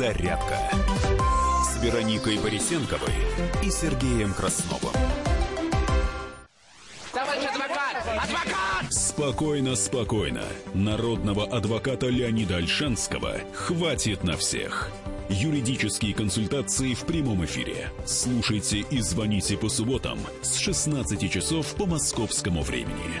Подзарядка с Вероникой Борисенковой и Сергеем Красновым. Товарищ адвокат! Адвокат! Спокойно, спокойно. Народного адвоката Леонида Альшанского хватит на всех. Юридические консультации в прямом эфире. Слушайте и звоните по субботам с 16 часов по московскому времени.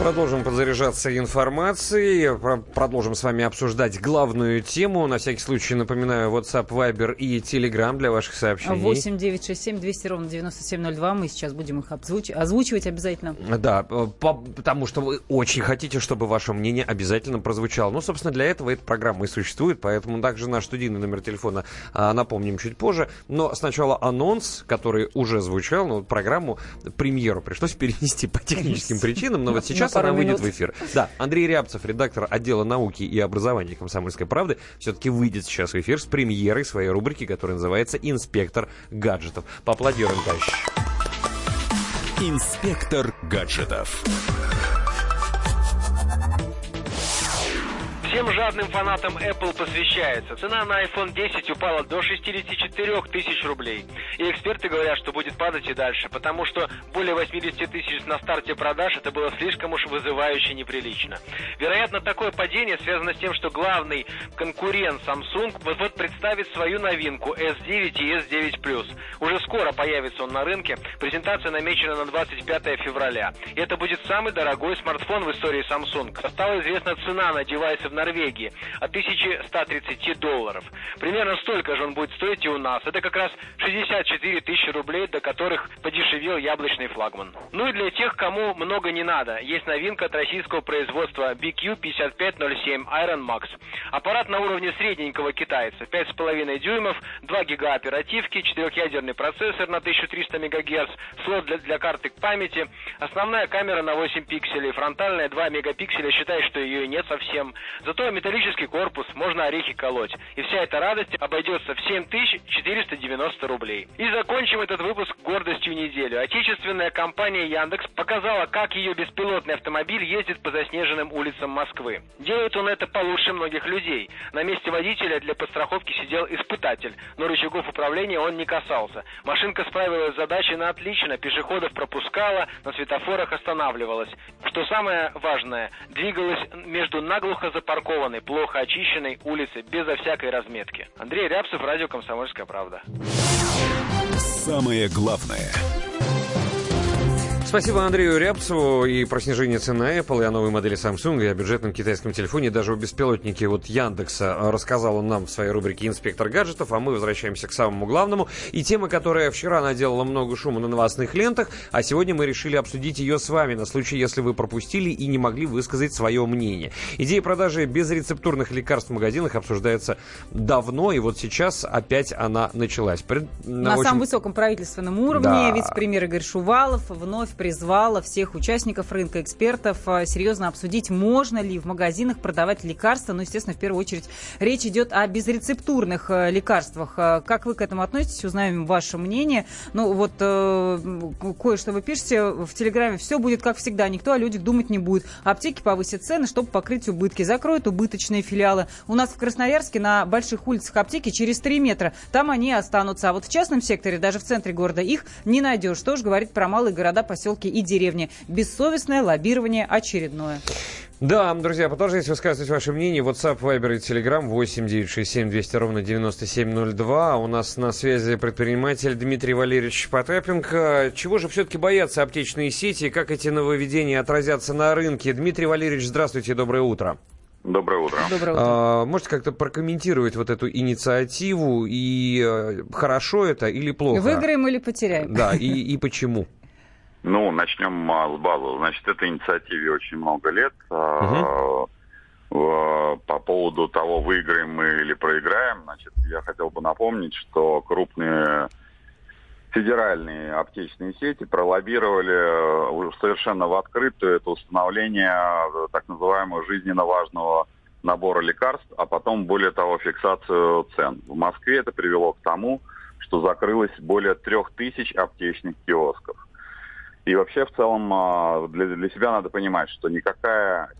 Продолжим подзаряжаться информацией, продолжим с вами обсуждать главную тему. На всякий случай напоминаю, WhatsApp, Viber и Telegram для ваших сообщений. 8 9 6 7 200 ровно 9702. Мы сейчас будем их обзвуч... озвучивать обязательно. Да, по... потому что вы очень хотите, чтобы ваше мнение обязательно прозвучало. Ну, собственно, для этого эта программа и существует, поэтому также наш студийный номер телефона а, напомним чуть позже. Но сначала анонс, который уже звучал, ну, программу, премьеру пришлось перенести по техническим причинам, но вот сейчас сейчас она выйдет минут. в эфир. Да, Андрей Рябцев, редактор отдела науки и образования «Комсомольской правды», все-таки выйдет сейчас в эфир с премьерой своей рубрики, которая называется «Инспектор гаджетов». Поаплодируем, товарищи. Инспектор гаджетов. Всем жадным фанатам Apple посвящается. Цена на iPhone 10 упала до 64 тысяч рублей. И эксперты говорят, что будет падать и дальше, потому что более 80 тысяч на старте продаж это было слишком уж вызывающе неприлично. Вероятно, такое падение связано с тем, что главный конкурент Samsung вот-вот представит свою новинку S9 и S9 Plus. Уже скоро появится он на рынке. Презентация намечена на 25 февраля. И это будет самый дорогой смартфон в истории Samsung. Стала известна цена на девайсы в Норвегии от 1130 долларов. Примерно столько же он будет стоить и у нас. Это как раз 64 тысячи рублей, до которых подешевел яблочный флагман. Ну и для тех, кому много не надо, есть новинка от российского производства BQ5507 Iron Max. Аппарат на уровне средненького китайца, 5,5 дюймов, 2 гига оперативки, 4-ядерный процессор на 1300 МГц, слот для, для карты памяти, основная камера на 8 пикселей, фронтальная 2 мегапикселя, считай, что ее нет совсем. Зато металлический корпус, можно орехи колоть. И вся эта радость обойдется в 7490 рублей. И закончим этот выпуск гордостью неделю. Отечественная компания Яндекс показала, как ее беспилотный автомобиль ездит по заснеженным улицам Москвы. Делает он это получше многих людей. На месте водителя для подстраховки сидел испытатель, но рычагов управления он не касался. Машинка справилась с задачей на отлично, пешеходов пропускала, на светофорах останавливалась. Что самое важное, двигалась между наглухо запаркованными припаркованной, плохо очищенной улице безо всякой разметки. Андрей Рябцев, радио «Комсомольская правда». Самое главное – Спасибо Андрею Рябцеву и про снижение цены Apple, и о новой модели Samsung, и о бюджетном китайском телефоне, даже о беспилотнике вот Яндекса рассказал он нам в своей рубрике «Инспектор гаджетов», а мы возвращаемся к самому главному. И тема, которая вчера наделала много шума на новостных лентах, а сегодня мы решили обсудить ее с вами на случай, если вы пропустили и не могли высказать свое мнение. Идея продажи безрецептурных лекарств в магазинах обсуждается давно, и вот сейчас опять она началась. Пред... На очень... самом высоком правительственном уровне да. вице-премьер Игорь Шувалов вновь призвала всех участников рынка, экспертов э, серьезно обсудить, можно ли в магазинах продавать лекарства. Ну, естественно, в первую очередь речь идет о безрецептурных э, лекарствах. Э, как вы к этому относитесь? Узнаем ваше мнение. Ну, вот кое-что вы пишете в Телеграме. Все будет как всегда. Никто о людях думать не будет. Аптеки повысят цены, чтобы покрыть убытки. Закроют убыточные филиалы. У нас в Красноярске на больших улицах аптеки через 3 метра. Там они останутся. А вот в частном секторе, даже в центре города, их не найдешь. Что же говорит про малые города, поселки поселки и деревни. Бессовестное лоббирование очередное. Да, друзья, продолжайте высказывать ваше мнение. WhatsApp, Viber и Telegram 8 967 200 ровно 9702. У нас на связи предприниматель Дмитрий Валерьевич Потапенко. Чего же все-таки боятся аптечные сети? Как эти нововведения отразятся на рынке? Дмитрий Валерьевич, здравствуйте, доброе утро. Доброе утро. Доброе утро. А, можете как-то прокомментировать вот эту инициативу и э, хорошо это или плохо? Выиграем или потеряем? Да, и, и почему? Ну, начнем а, с базы. Значит, этой инициативе очень много лет. Угу. По поводу того, выиграем мы или проиграем, значит, я хотел бы напомнить, что крупные федеральные аптечные сети пролоббировали совершенно в открытую это установление так называемого жизненно важного набора лекарств, а потом, более того, фиксацию цен. В Москве это привело к тому, что закрылось более трех тысяч аптечных киосков. И вообще в целом а, для, для себя надо понимать, что никакая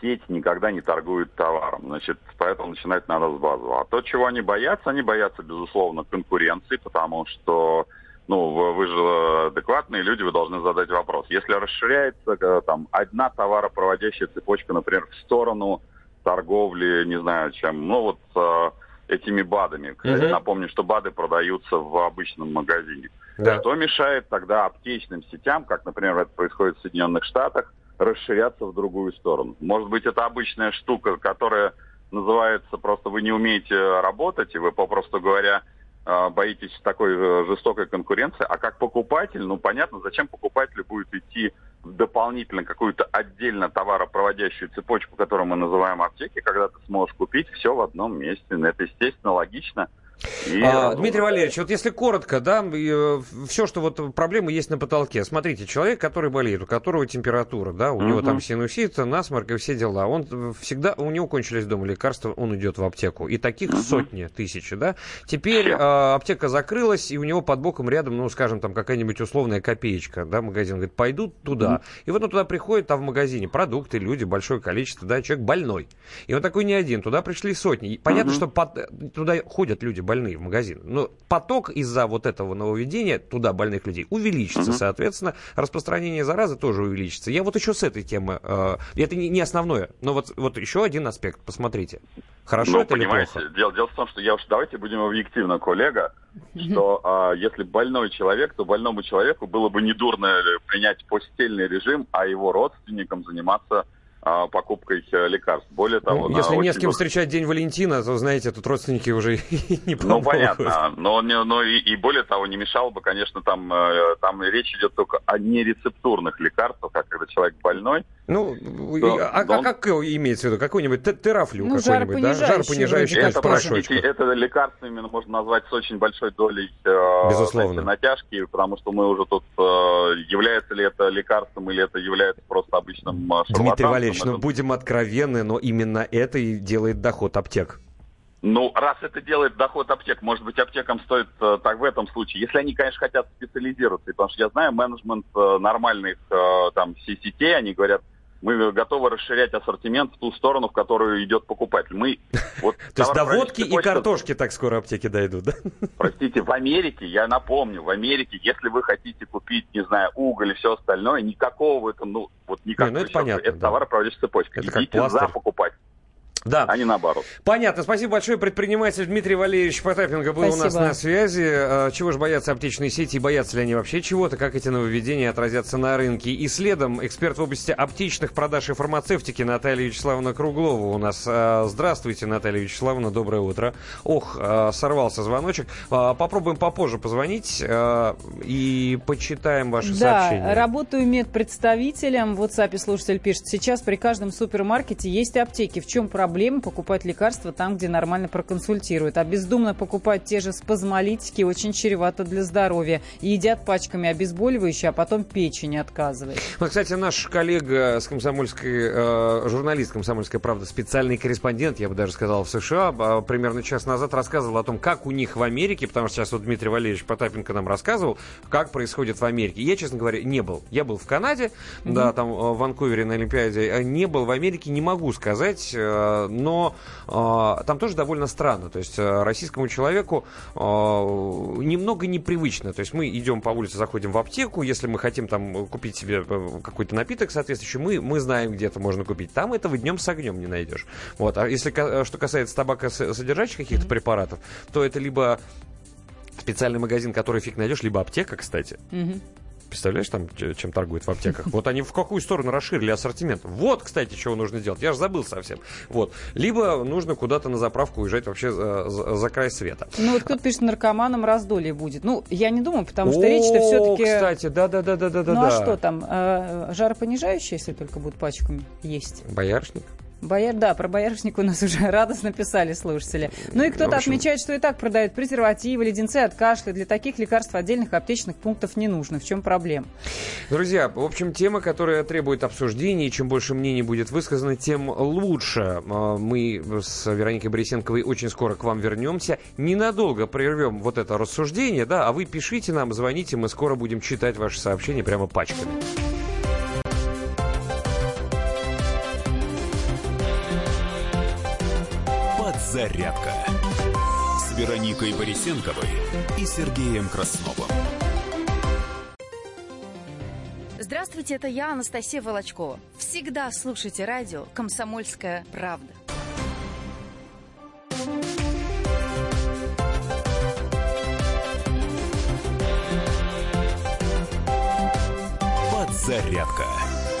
сеть никогда не торгует товаром. Значит, поэтому начинать надо с базового. А то, чего они боятся, они боятся, безусловно, конкуренции, потому что ну, вы же адекватные люди, вы должны задать вопрос. Если расширяется э, там одна товаропроводящая цепочка, например, в сторону торговли, не знаю, чем, ну вот э, этими БАДами. Кстати, Мгм. напомню, что БАДы продаются в обычном магазине. Да. Что мешает тогда аптечным сетям, как, например, это происходит в Соединенных Штатах, расширяться в другую сторону? Может быть, это обычная штука, которая называется просто вы не умеете работать, и вы, попросту говоря, боитесь такой э, жестокой конкуренции, а как покупатель, ну понятно, зачем покупателю будет идти дополнительно какую-то отдельно товаропроводящую цепочку, которую мы называем аптеки, когда ты сможешь купить все в одном месте. Это, естественно, логично. И А. Дмитрий Валерьевич, вот если коротко, да, все, что вот проблемы есть на потолке. Смотрите, человек, который болеет, у которого температура, да, у него Мгм. там синусит, насморк и все дела, он всегда, у него кончились дома лекарства, он идет в аптеку. И таких сотни, тысячи, да. Теперь а, аптека закрылась, и у него под боком рядом, ну, скажем, там какая-нибудь условная копеечка, да, магазин говорит, пойду туда. И вот он туда приходит, а в магазине продукты, люди, большое количество, да, человек больной. И он такой не один, туда пришли сотни. Понятно, Мгм. что под- туда ходят люди больные в магазин. Но поток из-за вот этого нововведения туда больных людей увеличится, Мгм. соответственно, распространение заразы тоже увеличится. Я вот еще с этой темы, э, это не, не основное, но вот, вот еще один аспект, посмотрите. Хорошо ну, это или понимаете, плохо? Дело, дело в том, что я уж давайте будем объективно, коллега, что а, если больной человек, то больному человеку было бы недурно э, принять постельный режим, а его родственникам заниматься покупкой э, лекарств. Более того, Ну, если не с кем встречать День Валентина, то, знаете, тут родственники уже не Ну, помогут. понятно. Но, не- но и, и более того, не мешало бы, конечно, там, э, там речь идет только о нерецептурных лекарствах, как когда человек больной. Ну, Да, а, а он- как имеется в виду? Какой-нибудь те- терафлю Ну, какой-нибудь, да? вроде конечно, Это, простите, это лекарство именно можно назвать с очень большой долей э, Безусловно. натяжки, потому что мы уже тут, э, является ли это лекарством или это является просто обычным э, Дмитрий Валерьевич, ну это- будем откровенны, но именно это и делает доход аптек. Ну, раз это делает доход аптек, может быть, аптекам стоит э, так в этом случае. Если они, конечно, хотят специализироваться. Потому что я знаю менеджмент э, нормальных э, там си- сетей, они говорят, мы готовы расширять ассортимент в ту сторону, в которую идет покупатель. Мы вот То есть до водки и картошки так скоро аптеки дойдут, да? Простите, в Америке, я напомню, в Америке, если вы хотите купить, не знаю, уголь и все остальное, никакого в этом, ну, вот никак. Не, ну это понятно, Это да. цепочка. Это как Идите за пластырь. Да. а не наоборот. Понятно. Спасибо большое. Предприниматель Дмитрий Валерьевич Потапенко был у нас Спасибо. на связи. А, Чего же боятся аптечные сети и боятся ли они вообще чего-то? Как эти нововведения отразятся на рынке? И следом эксперт в области аптечных продаж и фармацевтики Наталья Вячеславовна Круглова у нас. А, Здравствуйте, Наталья Вячеславовна. Доброе утро. Ох, а, сорвался звоночек. Попробуем попозже позвонить и почитаем ваши Да, сообщения. работаю медпредставителем. В WhatsApp слушатель пишет, сейчас при каждом супермаркете есть аптеки. В чем проблема покупать лекарства там, где нормально проконсультируют? А бездумно покупать те же спазмолитики очень чревато для здоровья. И едят пачками обезболивающие, а потом печень отказывает. Вот, кстати, наш коллега с комсомольской, э, журналист комсомольской правды, специальный корреспондент, я бы даже сказал, в США, а, примерно час назад рассказывал о том, как у них в Америке, потому что сейчас вот Дмитрий Валерьевич Потапенко нам рассказывал, как происходит в Америке. Я, честно говоря, не был. Я был в Канаде, да, там э, в Ванкувере на Олимпиаде, а не был в Америке, не могу сказать, э, но э, там тоже довольно странно. То есть э, российскому человеку э, немного непривычно. То есть мы идем по улице, заходим в аптеку, если мы хотим там купить себе э, какой-то напиток соответствующий, мы, мы знаем, где это можно купить. Там этого днем с огнем не найдешь. Вот. А если ка- что касается табакосодержащих каких-то препаратов, то это либо специальный магазин, который фиг найдешь, либо аптека, кстати. Мгм. Представляешь, там, чем торгуют в аптеках? Вот они в какую сторону расширили ассортимент. Вот, кстати, чего нужно делать. Я же забыл совсем. Вот. Либо нужно куда-то на заправку уезжать вообще за, за- за край света. Ну вот кто-то пишет, наркоманом раздолье будет. Ну, я не думаю, потому что речь-то все-таки... кстати, да-да-да-да-да. Ну а что там, э, жаропонижающие, если только будут пачками есть? Боярышник? Бояр, да, про боярышник у нас уже радостно писали слушатели. Ну и кто-то общем- отмечает, что и так продают презервативы, леденцы от кашля. Для таких лекарств отдельных аптечных пунктов не нужно. В чем проблема? Друзья, в общем, тема, которая требует обсуждения, и чем больше мнений будет высказано, тем лучше. А, Мы с Вероникой Борисенковой очень скоро к вам вернемся. Ненадолго прервем вот это рассуждение, да, а вы пишите нам, звоните, мы скоро будем читать ваши сообщения прямо пачками. «Зарядка» с Вероникой Борисенковой и Сергеем Красновым. Здравствуйте, это я, Анастасия Волочкова. Всегда слушайте радио «Комсомольская правда». «Подзарядка»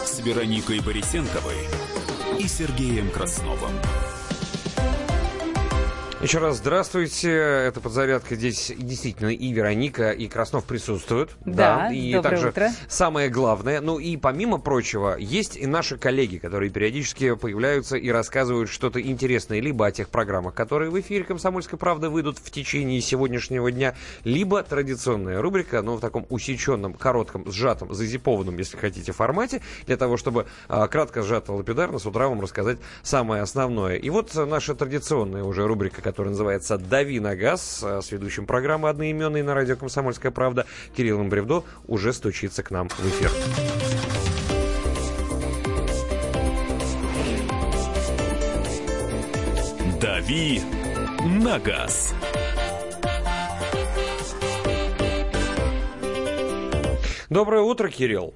с Вероникой Борисенковой и Сергеем Красновым. Еще раз здравствуйте. Это подзарядка. Здесь действительно и Вероника, и Краснов присутствуют. Да, и доброе также утро. самое главное, ну и помимо прочего, есть и наши коллеги, которые периодически появляются и рассказывают что-то интересное либо о тех программах, которые в эфире «Комсомольской правды» выйдут в течение сегодняшнего дня, либо традиционная рубрика, но в таком усеченном, коротком, сжатом, зазипованном, если хотите, формате, для того, чтобы а, кратко, сжато, лапидарно с утра вам рассказать самое основное. И вот наша традиционная уже рубрика, которая называется «Дави на газ» а, с ведущим программы одноименной на радио «Комсомольская правда» Кириллом Бревдо уже стучится к нам в эфир. «Дави на газ». Доброе утро, Кирилл.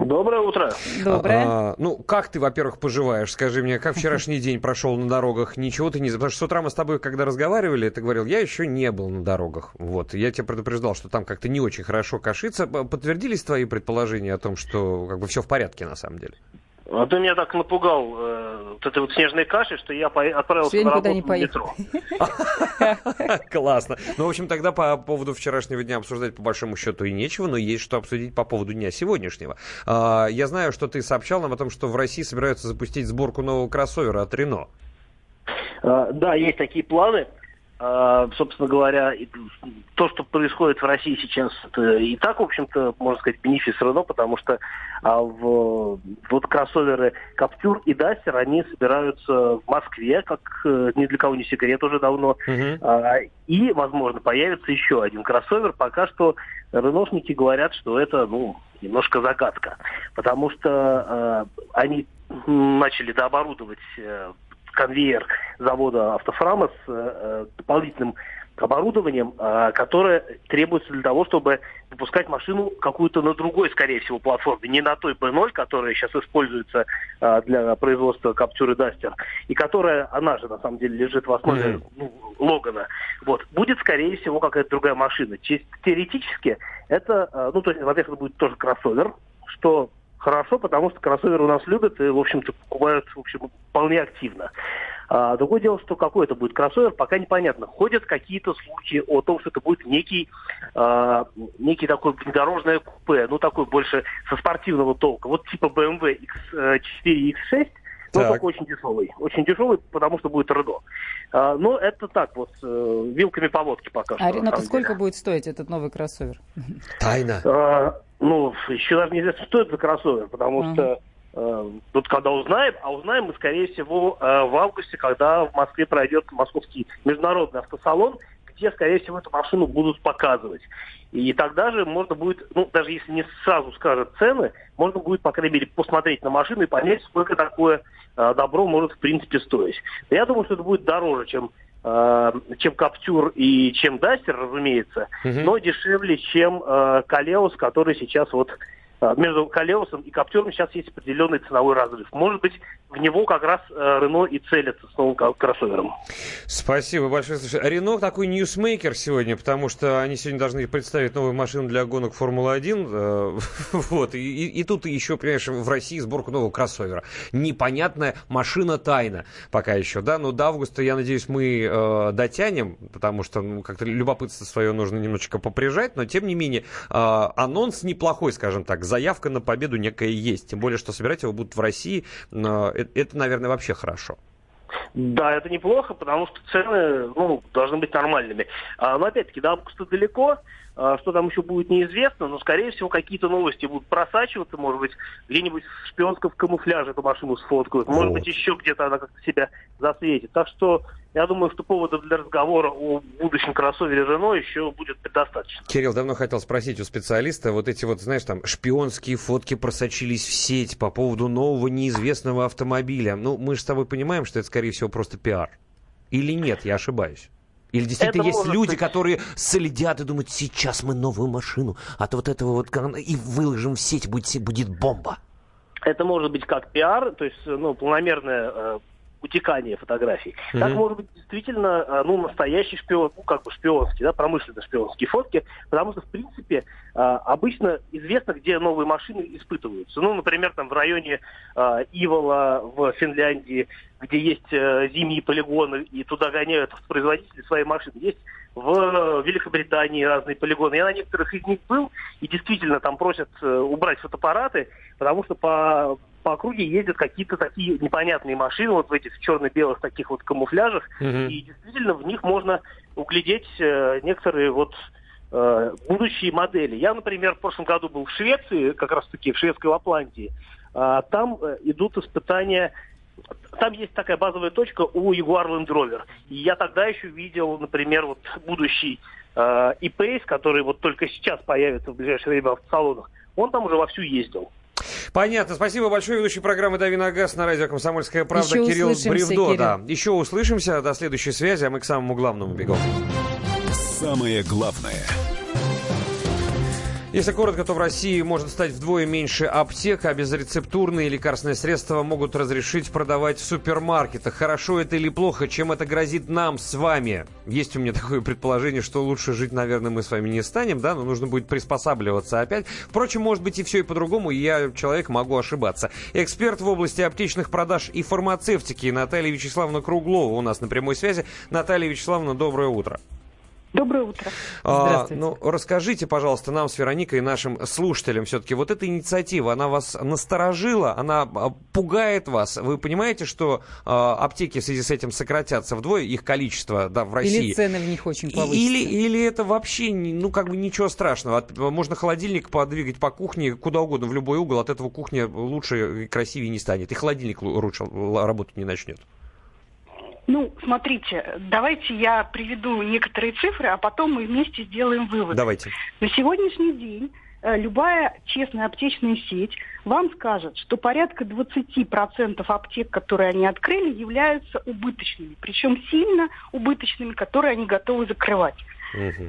Доброе утро. А, ну, как ты, во-первых, поживаешь? Скажи мне, как вчерашний день прошел на дорогах? Ничего ты не... Потому что с утра мы с тобой, когда разговаривали, ты говорил, я еще не был на дорогах. Вот, я тебя предупреждал, что там как-то не очень хорошо кашится. Подтвердились твои предположения о том, что как бы все в порядке на самом деле? А ты меня так напугал э, вот этой вот снежной кашей, что я по- отправился Что на работу не в метро. Классно. Ну, в общем, тогда по поводу вчерашнего дня обсуждать по большому счету и нечего, но есть что обсудить по поводу дня сегодняшнего. А, Я знаю, что ты сообщал нам о том, что в России собираются запустить сборку нового кроссовера от Рено. А, Да, есть такие планы. А, Собственно говоря, то, что происходит в России сейчас, это и так, в общем-то, можно сказать, бенефис Рено, потому что а, в, вот кроссоверы Каптюр и Дастер, они собираются в Москве, как э, ни для кого не секрет уже давно. А, И, возможно, появится еще один кроссовер. Пока что реношники говорят, что это, ну, немножко загадка. Потому что э, они начали дооборудовать э, конвейер завода «Автофрама» с э, дополнительным оборудованием, э, которое требуется для того, чтобы выпускать машину какую-то на другой, скорее всего, платформе, не на той B0, которая сейчас используется э, для производства Captur и Duster, и которая, она же на самом деле лежит в основе ну, Логана. Вот. Будет, скорее всего, какая-то другая машина. Чис- Теоретически это, э, ну, то есть, во-первых, это будет тоже кроссовер, что хорошо, потому что кроссоверы у нас любят и, в общем-то, покупают, в общем, вполне активно. А, другое дело, что какой это будет кроссовер, пока непонятно. Ходят какие-то слухи о том, что это будет некий, а, некий такой внедорожное купе, ну, такой больше со спортивного толка. Вот типа BMW X4 и X6, но Так. только очень дешевый. Очень дешевый, потому что будет Рено. А, но это так вот, э, вилками по водке пока что. А Ренат, самом сколько будет стоить этот новый кроссовер? Тайна. А, ну, еще даже неизвестно, что это за кроссовер, потому Ага. что э, тут когда узнаем, а узнаем мы, скорее всего, э, в августе, когда в Москве пройдет московский международный автосалон, где, скорее всего, эту машину будут показывать. И тогда же можно будет, ну, даже если не сразу скажут цены, можно будет, по крайней мере, посмотреть на машину и понять, сколько такое э, добро может, в принципе, стоить. Я думаю, что это будет дороже, чем э, чем Каптюр и чем Дастер, разумеется, но дешевле, чем э, Колеос, который сейчас вот между Колеосом и Каптюром сейчас есть определенный ценовой разрыв. Может быть, в него как раз э, Рено и целится с новым кроссовером. Спасибо большое. А Рено такой ньюсмейкер сегодня, потому что они сегодня должны представить новую машину для гонок Формулы-1. э, вот, и, и- и тут еще, понимаешь, в России сборку нового кроссовера. Непонятная машина тайна пока еще, да, но до августа, я надеюсь, мы э, дотянем, потому что ну, как-то любопытство свое нужно немножечко поприжать, но тем не менее э, анонс неплохой, скажем так, заявка на победу некая есть, тем более, что собирать его будут в России, э, это, наверное, вообще хорошо. Да, это неплохо, потому что цены ну, должны быть нормальными. А, но опять-таки, до августа далеко, что там еще будет неизвестно, но, скорее всего, какие-то новости будут просачиваться, может быть, где-нибудь в шпионском камуфляже эту машину сфоткают, может Вот. быть, еще где-то она как-то себя засветит. Так что я думаю, что поводов для разговора о будущем кроссовере Рено еще будет предостаточно. Кирилл, давно хотел спросить у специалиста, вот эти вот, знаешь, там шпионские фотки просочились в сеть по поводу нового неизвестного автомобиля. Ну, мы же с тобой понимаем, что это, скорее всего, просто пиар. Или нет, я ошибаюсь? Или действительно Это есть люди, быть. которые следят и думают, сейчас мы новую машину, от вот этого вот и выложим в сеть, будет, будет бомба. Это может быть как пиар, то есть ну, планомерное э, утекания фотографий. Мгм. Так может быть действительно э, ну, настоящий шпион, ну как бы шпионский, да, промышленно шпионские фотки, потому что в принципе э, обычно известно, где новые машины испытываются. Ну, например, там в районе э, Ивола в Финляндии, где есть э, зимние полигоны, и туда гоняют производители свои машины. Есть в Великобритании разные полигоны. Я на некоторых из них был, и действительно там просят э, убрать фотоаппараты, потому что по, по округе ездят какие-то такие непонятные машины, вот в этих черно-белых таких вот камуфляжах, Мгм. и действительно в них можно углядеть э, некоторые вот э, будущие модели. Я, например, в прошлом году был в Швеции, как раз-таки в шведской Лапландии. А, Там э, идут испытания там есть такая базовая точка у Jaguar Land Rover. И я тогда еще видел, например, вот будущий э, E-Pace, который вот только сейчас появится в ближайшее время в автосалонах. Он там уже вовсю ездил. Понятно. Спасибо большое. Ведущий программы «Дави на газ» на радио «Комсомольская правда» Еще Кирилл Бревдо. Кирилл. Да. Еще услышимся. До следующей связи, а мы к самому главному бегом. Самое главное. Если коротко, то в России может стать вдвое меньше аптек, а безрецептурные лекарственные средства могут разрешить продавать в супермаркетах. Хорошо это или плохо, чем это грозит нам с вами? Есть у меня такое предположение, что лучше жить, наверное, мы с вами не станем, да, но нужно будет приспосабливаться опять. Впрочем, может быть и все и по-другому, я, человек, могу ошибаться. Эксперт в области аптечных продаж и фармацевтики Наталья Вячеславовна Круглова у нас на прямой связи. Наталья Вячеславовна, доброе утро. Доброе утро. А, ну, расскажите, пожалуйста, нам с Вероникой и нашим слушателям все-таки, вот эта инициатива, она вас насторожила, она а, пугает вас? Вы понимаете, что а, аптеки в связи с этим сократятся вдвое, их количество, да, в России? Или цены в них очень повысятся. Или, или это вообще, ну, как бы ничего страшного. От- можно холодильник подвигать по кухне куда угодно, в любой угол, от этого кухня лучше и красивее не станет. И холодильник лу- лучше работать не начнет. Ну, смотрите, давайте я приведу некоторые цифры, а потом мы вместе сделаем выводы. Давайте. На сегодняшний день э, любая честная аптечная сеть вам скажет, что порядка 20% аптек, которые они открыли, являются убыточными. Причем сильно убыточными, которые они готовы закрывать.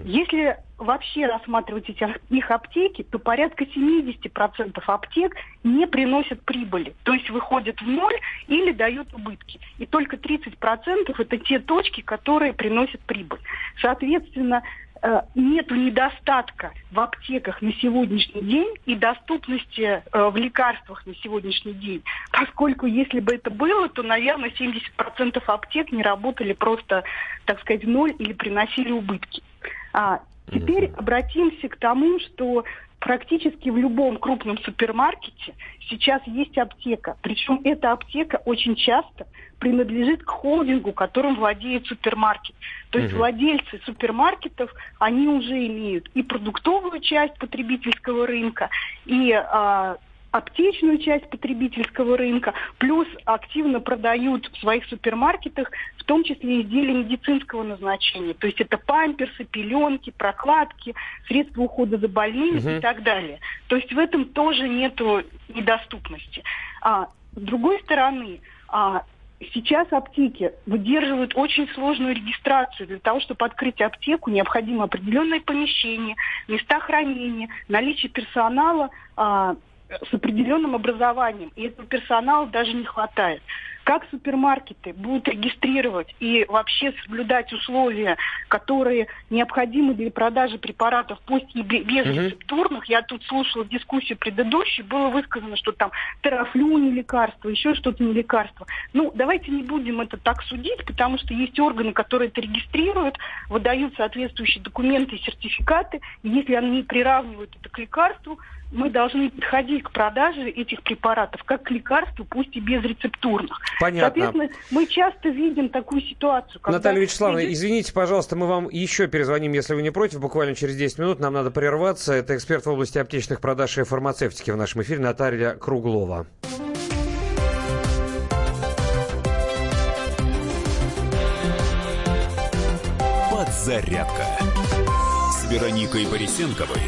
Если вообще рассматривать их аптеки, то порядка 70% аптек не приносят прибыли. То есть выходят в ноль или дают убытки. И только 30% это те точки, которые приносят прибыль. Соответственно, э, нету недостатка в аптеках на сегодняшний день и доступности э, в лекарствах на сегодняшний день. Поскольку если бы это было, то, наверное, 70% аптек не работали просто, так сказать, в ноль или приносили убытки. А теперь обратимся к тому, что практически в любом крупном супермаркете сейчас есть аптека. Причем эта аптека очень часто принадлежит к холдингу, которым владеет супермаркет. То есть Мгм. владельцы супермаркетов, они уже имеют и продуктовую часть потребительского рынка, и а, аптечную часть потребительского рынка, плюс активно продают в своих супермаркетах, в том числе изделия медицинского назначения. То есть это памперсы, пеленки, прокладки, средства ухода за больными Мгм. и так далее. То есть в этом тоже нету недоступности. А, с другой стороны, а, Сейчас аптеки выдерживают очень сложную регистрацию. Для того, чтобы открыть аптеку, необходимо определенное помещение, места хранения, наличие персонала а, с определенным образованием. И этого персонала даже не хватает. Как супермаркеты будут регистрировать и вообще соблюдать условия, которые необходимы для продажи препаратов, пусть и бе- без рецептурных. Я тут слушала дискуссию предыдущую, было высказано, что там терафлю не лекарство, еще что-то не лекарство. Ну, давайте не будем это так судить, потому что есть органы, которые это регистрируют, выдают соответствующие документы и сертификаты. И если они приравнивают это к лекарству, мы должны подходить к продаже этих препаратов как к лекарству, пусть и без рецептурных. Понятно. Соответственно, мы часто видим такую ситуацию. когда Наталья Вячеславовна, идет- извините, пожалуйста, мы вам еще перезвоним, если вы не против, буквально через 10 минут. Нам надо прерваться. Это эксперт в области аптечных продаж и фармацевтики в нашем эфире Наталья Круглова. Подзарядка с Вероникой Борисенковой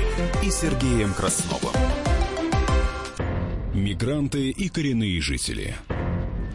и Сергеем Красновым. Мигранты и коренные жители.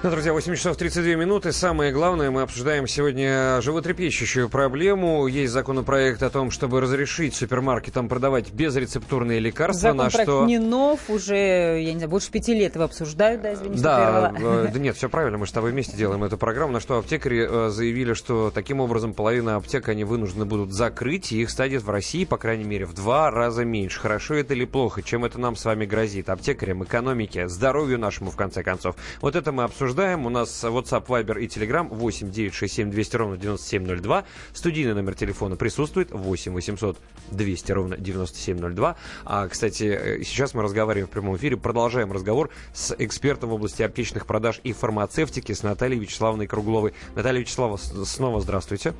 Ну, друзья, 8 часов 32 минуты. Самое главное, мы обсуждаем сегодня животрепещущую проблему. Есть законопроект о том, чтобы разрешить супермаркетам продавать безрецептурные лекарства. Законопроект на что... не нов, уже, я не знаю, больше пяти лет его обсуждают, да, извините, Да, э, да нет, все правильно, мы с тобой вместе делаем эту программу, на что аптекари э, заявили, что таким образом половина аптек они вынуждены будут закрыть, и их станет в России, по крайней мере, в два раза меньше. Хорошо это или плохо? Чем это нам с вами грозит? Аптекарям, экономике, здоровью нашему, в конце концов. Вот это мы обсуждаем обсуждаем. У нас WhatsApp, Viber и Telegram 8 967 200 ровно 9702. Студийный номер телефона присутствует 8 800 200 ровно 9702. А, кстати, э, сейчас мы разговариваем в прямом эфире, продолжаем разговор с экспертом в области аптечных продаж и фармацевтики с Натальей Вячеславовной Кругловой. Наталья Вячеславовна, снова здравствуйте.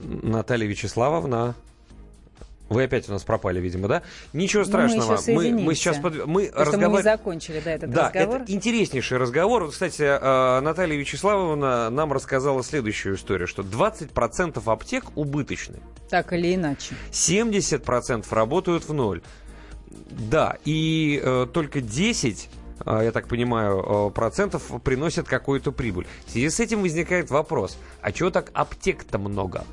Наталья Вячеславовна. Вы опять у нас пропали, видимо, да? Ничего Ну, страшного. мы, мы, мы сейчас под... мы что мы закончили, да, этот да, разговор. это интереснейший разговор. Вот, Кстати, э, Наталья Вячеславовна нам рассказала следующую историю, что 20% аптек убыточны. Так или иначе. 70% работают в ноль. Да, и э, только 10 э, я так понимаю, э, процентов приносят какую-то прибыль. В связи с этим возникает вопрос, а чего так аптек-то много?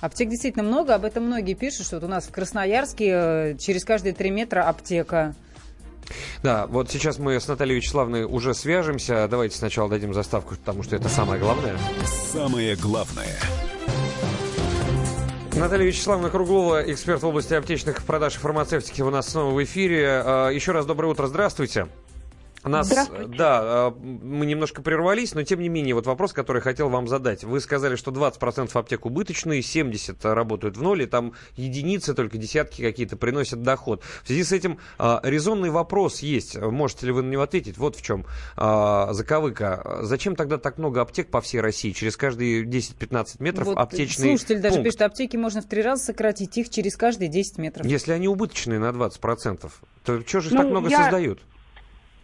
Аптек действительно много, об этом многие пишут, что вот у нас в Красноярске э, через каждые три метра аптека. Да, вот сейчас мы с Натальей Вячеславовной уже свяжемся. Давайте сначала дадим заставку, потому что это самое главное. Самое главное. Наталья Вячеславовна Круглова, эксперт в области аптечных продаж и фармацевтики, у нас снова в эфире. А, Еще раз доброе утро, здравствуйте. Нас, да, а, мы немножко прервались, но тем не менее, вот вопрос, который хотел вам задать. Вы сказали, что 20% аптек убыточные, 70% работают в ноль, и там единицы, только десятки какие-то приносят доход. В связи с этим а, резонный вопрос есть, можете ли вы на него ответить? Вот в чем а, заковыка. Зачем тогда так много аптек по всей России? Через каждые 10-15 метров Вот аптечный слушатель даже пункт. пишет, аптеки можно в три раза сократить их через каждые 10 метров. Если они убыточные на 20%, то что же Ну, так много я- создают?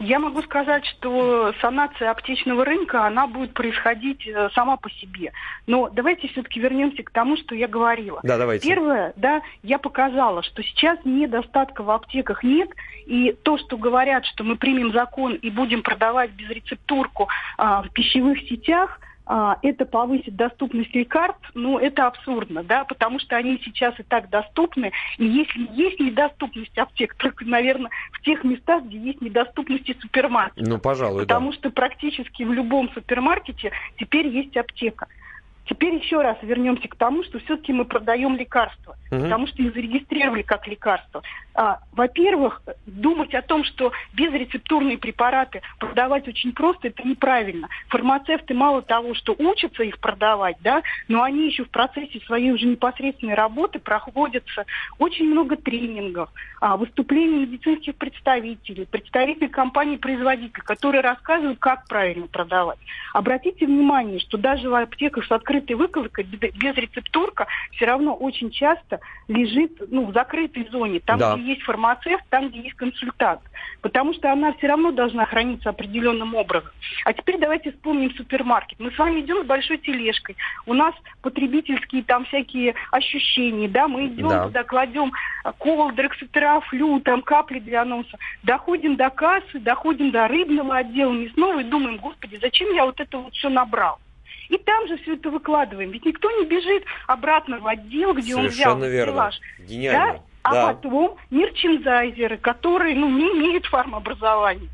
Я могу сказать, что санация аптечного рынка, она будет происходить э, сама по себе. Но давайте все-таки вернемся к тому, что я говорила. Да, давайте. Первое, да, я показала, что сейчас недостатка в аптеках нет, и то, что говорят, что мы примем закон и будем продавать безрецептурку а, в пищевых сетях, это повысит доступность лекарств, ну, это абсурдно, да, потому что они сейчас и так доступны, и если есть недоступность аптек, только, наверное, в тех местах, где есть недоступность супермаркетов. Ну, пожалуй, Потому да. что практически в любом супермаркете теперь есть аптека. Теперь еще раз вернемся к тому, что все-таки мы продаем лекарства, Мгм. потому что их зарегистрировали как лекарства. А, во-первых, думать о том, что безрецептурные препараты продавать очень просто, это неправильно. Фармацевты мало того, что учатся их продавать, да, но они еще в процессе своей уже непосредственной работы проходятся очень много тренингов, а, выступлений медицинских представителей, представителей компаний-производителей, которые рассказывают, как правильно продавать. Обратите внимание, что даже в аптеках с открытой выкладкой бе- безрецептурка все равно очень часто лежит ну, в закрытой зоне, там, Да. где есть фармацевт, там, где есть консультант. Потому что она все равно должна храниться определенным образом. А теперь давайте вспомним супермаркет. Мы с вами идем с большой тележкой. У нас потребительские там всякие ощущения, да, мы идем Да. туда, кладем а, колдрекс, терафлю, там капли для носа. Доходим до кассы, доходим до рыбного отдела, мясного и думаем, господи, зачем я вот это вот все набрал? И там же все это выкладываем. Ведь никто не бежит обратно в отдел, где он взял Совершенно верно. стеллаж. Гениально. Да? А Да. потом мерчендайзеры, которые ну, не имеют фармообразования.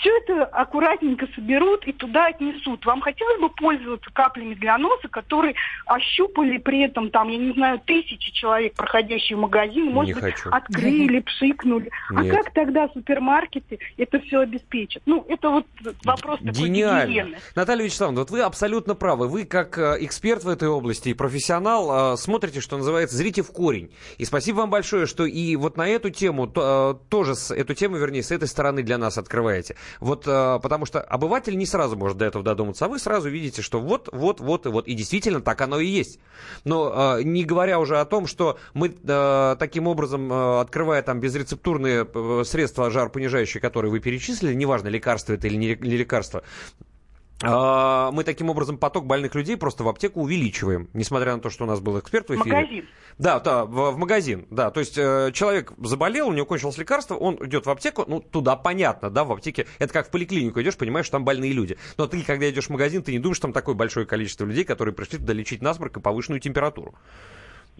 Все это аккуратненько соберут и туда отнесут. Вам хотелось бы пользоваться каплями для носа, которые ощупали при этом, там, я не знаю, тысячи человек, проходящие в магазин, может быть, хочу. открыли, пшикнули. А Нет. как тогда супермаркеты это все обеспечат? Ну, это вот вопрос такой Гениально. гигиены. Наталья Вячеславовна, вот вы абсолютно правы. Вы, как э, эксперт в этой области и профессионал, э, смотрите, что называется, зрите в корень. И спасибо вам большое, что и вот на эту тему, э, тоже эту тему, вернее, с этой стороны для нас открываете. Вот э, потому что обыватель не сразу может до этого додуматься, а вы сразу видите, что вот, вот, вот и вот. И действительно так оно и есть. Но э, не говоря уже о том, что мы э, таким образом, открывая там безрецептурные средства жаропонижающие, которые вы перечислили, неважно, лекарство это или не лекарство, мы таким образом поток больных людей просто в аптеку увеличиваем, несмотря на то, что у нас был эксперт в эфире. Магазин. Да, да, в, в магазин, да. То есть э, человек заболел, у него кончилось лекарство, он идет в аптеку, ну, туда понятно, да, в аптеке. Это как в поликлинику идешь, понимаешь, что там больные люди. Но ты, когда идешь в магазин, ты не думаешь, что там такое большое количество людей, которые пришли туда лечить насморк и повышенную температуру.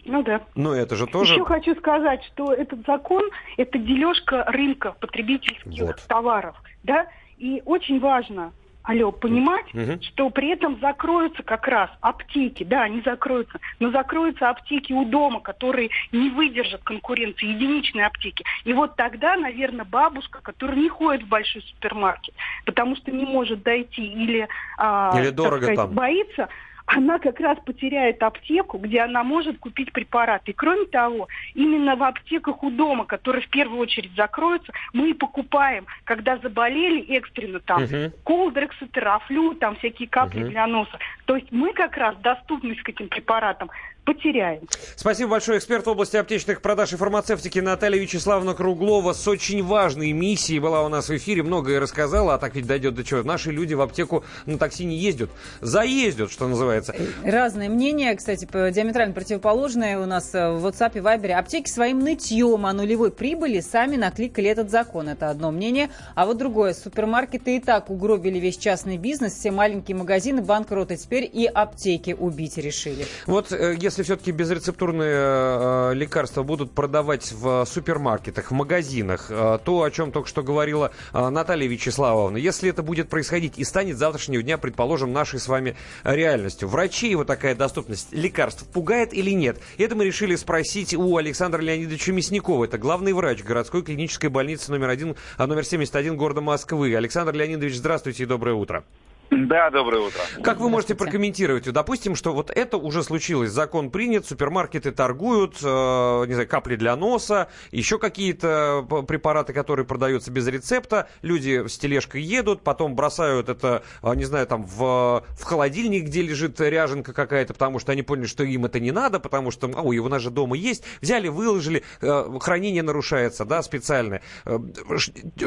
Ну да. Но это же тоже... Еще хочу сказать, что этот закон – это дележка рынка потребительских Вот. товаров, да, и очень важно, алло, понимать, Мгм. что при этом закроются как раз аптеки, да, они закроются, но закроются аптеки у дома, которые не выдержат конкуренции, единичные аптеки. И вот тогда, наверное, бабушка, которая не ходит в большой супермаркет, потому что не может дойти или, а, Или дорого сказать, там. боится, она как раз потеряет аптеку, где она может купить препараты. И кроме того, именно в аптеках у дома, которые в первую очередь закроются, мы и покупаем, когда заболели экстренно там, Мгм. колдрексы, терафлю, там всякие капли Мгм. для носа. То есть мы как раз доступность к этим препаратам потеряем. Спасибо большое. Эксперт в области аптечных продаж и фармацевтики Наталья Вячеславовна Круглова с очень важной миссией была у нас в эфире. Многое рассказала, а так ведь дойдет до чего. Наши люди в аптеку на такси не ездят. Заездят, что называется. Разные мнения, кстати, по- диаметрально противоположные у нас э, в WhatsApp и Viber. Аптеки своим нытьем о нулевой прибыли сами накликали этот закон. Это одно мнение. А вот другое. Супермаркеты и так угробили весь частный бизнес. Все маленькие магазины банкроты. Теперь и аптеки убить решили. Вот э, если все-таки безрецептурные э, лекарства будут продавать в супермаркетах, в магазинах, э, то, о чем только что говорила э, Наталья Вячеславовна, если это будет происходить и станет завтрашнего дня, предположим, нашей с вами реальностью, врачей вот такая доступность лекарств пугает или нет? Это мы решили спросить у Александра Леонидовича Мясникова. Это главный врач городской клинической больницы номер один, номер 71 города Москвы. Александр Леонидович, здравствуйте и доброе утро. Да, доброе утро. Как вы можете прокомментировать? Допустим, что вот это уже случилось, закон принят, супермаркеты торгуют, э, не знаю, капли для носа, еще какие-то п- препараты, которые продаются без рецепта, люди с тележкой едут, потом бросают это, э, не знаю, там в, в холодильник, где лежит ряженка какая-то, потому что они поняли, что им это не надо, потому что, ой, у нас же дома есть, взяли, выложили, э, хранение нарушается, да, специальное. Э,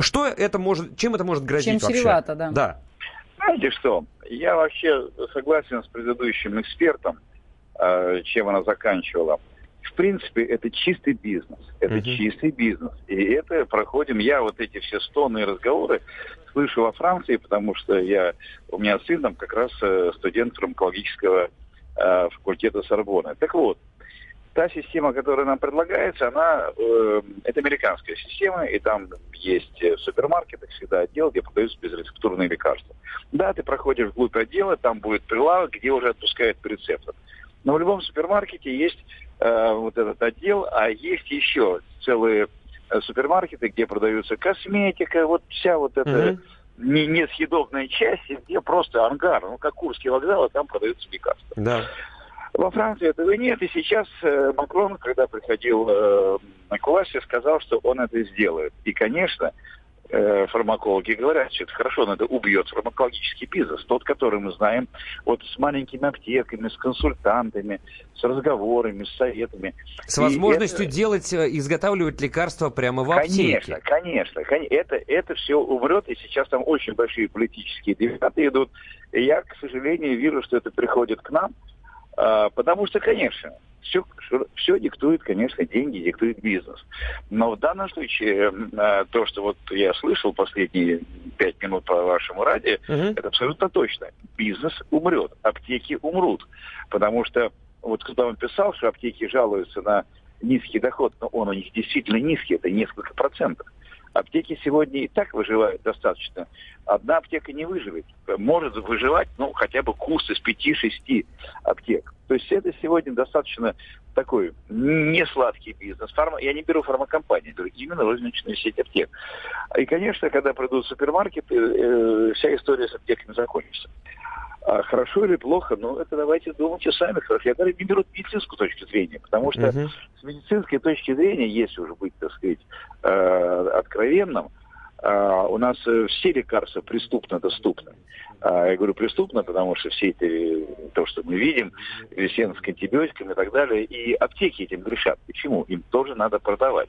Что это может, чем это может грозить Чем вообще? чревато, да. Да. Знаете что, я вообще согласен с предыдущим экспертом, э, чем она заканчивала. В принципе, это чистый бизнес. Это Мгм. чистый бизнес. И это проходим, я вот эти все стоны и разговоры слышу во Франции, потому что я, у меня сын там как раз э, студент фармакологического э, факультета Сорбонны. Так вот, та система, которая нам предлагается, она э, это американская система, и там есть э, в супермаркетах всегда отдел, где продаются безрецептурные лекарства. Да, ты проходишь вглубь отдела, там будет прилавок, где уже отпускают по рецептам. Но в любом супермаркете есть э, вот этот отдел, а есть еще целые э, супермаркеты, где продаются косметика, вот вся вот эта не, несъедобная часть, где просто ангар, ну как Курский вокзал, а там продаются лекарства. Да. Во Франции этого нет, и сейчас э, Макрон, когда приходил э, к власти, сказал, что он это сделает. И, конечно, э, фармакологи говорят, что это хорошо, но это убьет фармакологический бизнес, тот, который мы знаем, вот с маленькими аптеками, с консультантами, с разговорами, с советами. С И возможностью это- делать, изготавливать лекарства прямо в аптеке. Конечно, конечно, кон- Это, это все умрет, и сейчас там очень большие политические дебаты идут. И я, к сожалению, вижу, что это приходит к нам, потому что, конечно, все, все диктует, конечно, деньги, диктует бизнес. Но в данном случае а, то, что вот я слышал последние пять минут по вашему радио, это абсолютно точно. Бизнес умрет, аптеки умрут. Потому что вот кто вам писал, что аптеки жалуются на низкий доход, но он у них действительно низкий, это несколько процентов. Аптеки сегодня и так выживают достаточно. Одна аптека не выживет. Может выживать, ну, хотя бы курс из 5-6 аптек. То есть это сегодня достаточно такой не сладкий бизнес. Фарма... Я не беру фармакомпании, беру именно розничную сеть аптек. И, конечно, когда придут супермаркеты, э, вся история с аптеками закончится. А хорошо или плохо, ну, это давайте думайте сами. Хорошо. Я даже не беру медицинскую точку зрения, потому что Мгм. с медицинской точки зрения, если уже быть, так сказать, э, откровенным, а, у нас э, все лекарства преступно доступны. А, я говорю преступно, потому что все эти, то, что мы видим, весен с антибиотиками и так далее, и аптеки этим грешат. Почему? Им тоже надо продавать.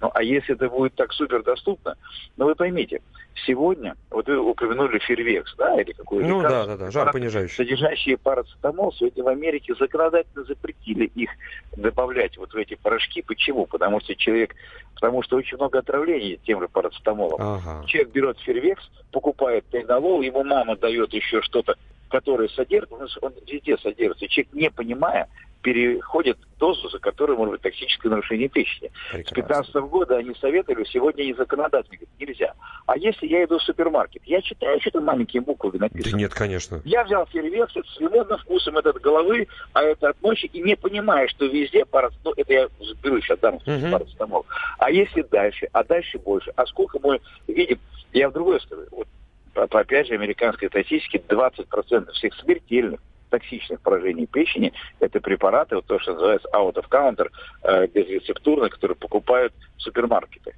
Ну, а если это будет так супер доступно, ну, вы поймите, сегодня, вот вы упомянули фервекс, да, или какой-то Ну, да, да, да, жар понижающий. Содержащие парацетамол, сегодня в Америке законодательно запретили их добавлять вот в эти порошки. Почему? Потому что человек, потому что очень много отравлений тем же парацетамолом. Ага. Человек берет фервекс, покупает тайнолол, ему мама дает еще что-то, которое содержит, он везде содержится. Человек, не понимая, переходит дозу, за которую может быть токсическое нарушение печени. С 15 года они советовали, сегодня не законодательно, говорят, нельзя. А если я иду в супермаркет, я читаю, что там маленькие буквы написано. Да нет, конечно. Я взял фейерверк с лимонным вкусом этот головы, а это от ночи, и не понимаю, что везде парацетамол, ну, это я беру сейчас дам uh парацетамол. А если дальше, а дальше больше, а сколько мы видим, я в другой стороне, вот, опять же, американской статистике, 20% всех смертельных токсичных поражений печени, это препараты, вот то, что называется out of counter, э, безрецептурные, которые покупают супермаркеты.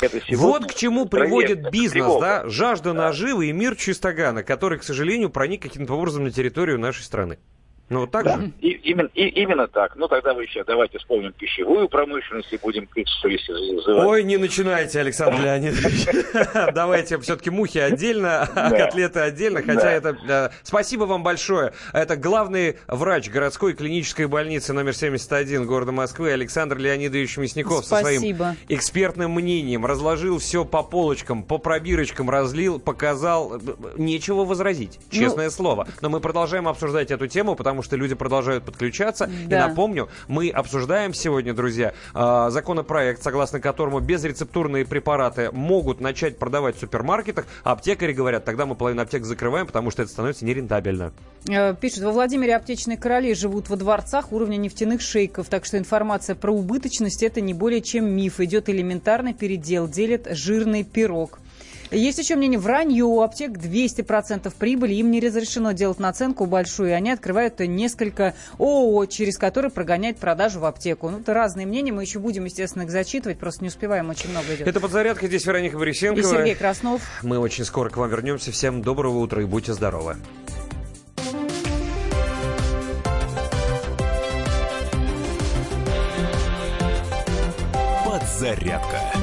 Это вот к чему приводит бизнес, тревога. да? Жажда да. наживы и мир чистогана, который, к сожалению, проник каким-то образом на территорию нашей страны. Ну, вот так да, же? И, именно, и, именно так. Ну, тогда вы еще давайте вспомним пищевую промышленность и будем критически называть. Ой, не начинайте, Александр Леонидович. Давайте все-таки мухи отдельно, а котлеты отдельно. Хотя это... Спасибо вам большое. Это главный врач городской клинической больницы номер 71 города Москвы Александр Леонидович Мясников со своим экспертным мнением. Разложил все по полочкам, по пробирочкам разлил, показал. Нечего возразить, ну, честное слово. Но мы продолжаем обсуждать эту тему, потому потому что люди продолжают подключаться. Да. И напомню, мы обсуждаем сегодня, друзья, э, законопроект, согласно которому безрецептурные препараты могут начать продавать в супермаркетах, а аптекари говорят, тогда мы половину аптек закрываем, потому что это становится нерентабельно. Э, пишут, во Владимире аптечные короли живут во дворцах уровня нефтяных шейков, так что информация про убыточность это не более чем миф. Идет элементарный передел, делит жирный пирог. Есть еще мнение, вранье у аптек 200% прибыли, им не разрешено делать наценку большую, и они открывают несколько ООО, через которые прогоняют продажу в аптеку. Ну, это разные мнения, мы еще будем, естественно, их зачитывать, просто не успеваем, очень много идет. Это подзарядка, здесь Вероника Борисенкова. И Сергей Краснов. Мы очень скоро к вам вернемся. Всем доброго утра и будьте здоровы. Подзарядка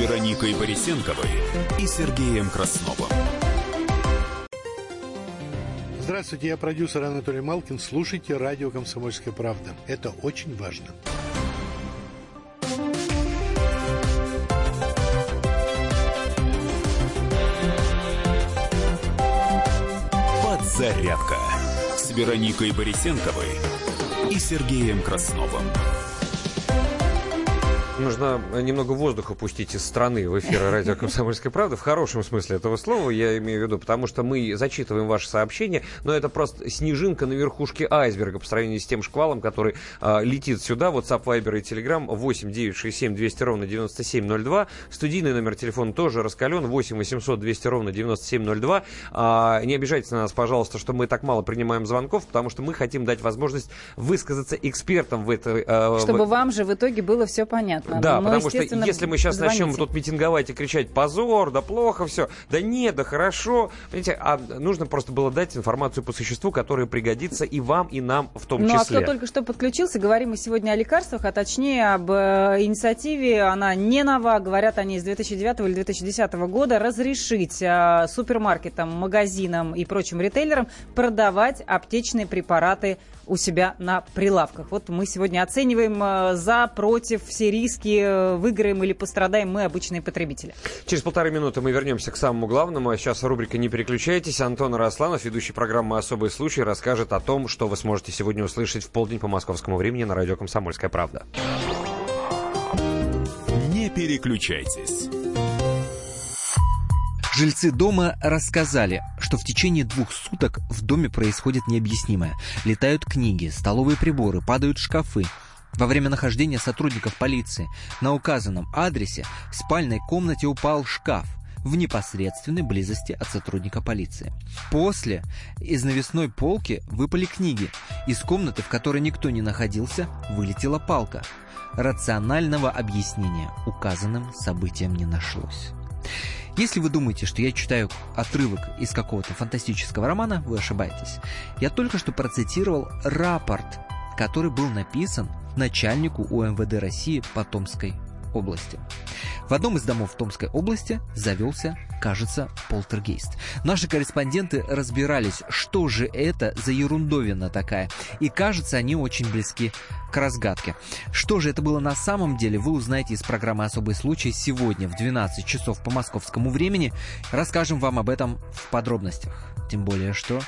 Вероникой Борисенковой и Сергеем Красновым. Здравствуйте, я продюсер Анатолий Малкин. Слушайте радио «Комсомольская правда». Это очень важно. Подзарядка с Вероникой Борисенковой и Сергеем Красновым. Нужно немного воздуха пустить из страны в эфир радио «Комсомольская правда», в хорошем смысле этого слова, я имею в виду, потому что мы зачитываем ваши сообщения, но это просто снежинка на верхушке айсберга по сравнению с тем шквалом, который а, летит сюда. WhatsApp, Viber и Telegram 8 967 200 ровно 9702. Студийный номер телефона тоже раскален 8 800 200 ровно 9702. А, не обижайте на нас, пожалуйста, что мы так мало принимаем звонков, потому что мы хотим дать возможность высказаться экспертам в этой... А, Чтобы в... вам же в итоге было все понятно. Да, Но, потому что если мы сейчас звоните. начнем тут митинговать и кричать «позор», да плохо все, да нет, да хорошо, понимаете, а нужно просто было дать информацию по существу, которая пригодится и вам, и нам в том ну, числе. Ну, а кто только что подключился, говорим мы сегодня о лекарствах, а точнее об э, инициативе, она не нова, говорят они с 2009 или 2010 года, разрешить э, супермаркетам, магазинам и прочим ритейлерам продавать аптечные препараты у себя на прилавках. Вот мы сегодня оцениваем э, за, против, все риски, э, выиграем или пострадаем мы, обычные потребители. Через полторы минуты мы вернемся к самому главному. А сейчас рубрика «Не переключайтесь». Антон Росланов, ведущий программы «Особый случай», расскажет о том, что вы сможете сегодня услышать в полдень по московскому времени на радио «Комсомольская правда». Не переключайтесь. Жильцы дома рассказали, что в течение двух суток в доме происходит необъяснимое. Летают книги, столовые приборы, падают шкафы. Во время нахождения сотрудников полиции на указанном адресе в спальной комнате упал шкаф в непосредственной близости от сотрудника полиции. После из навесной полки выпали книги. Из комнаты, в которой никто не находился, вылетела палка. Рационального объяснения указанным событиям не нашлось. Если вы думаете, что я читаю отрывок из какого-то фантастического романа, вы ошибаетесь. Я только что процитировал рапорт, который был написан начальнику УМВД России по Томской области. В одном из домов Томской области завелся, кажется, полтергейст. Наши корреспонденты разбирались, что же это за ерундовина такая, и кажется, они очень близки к разгадке. Что же это было на самом деле, вы узнаете из программы «Особый случай» сегодня в 12 часов по московскому времени. Расскажем вам об этом в подробностях. Тем более, что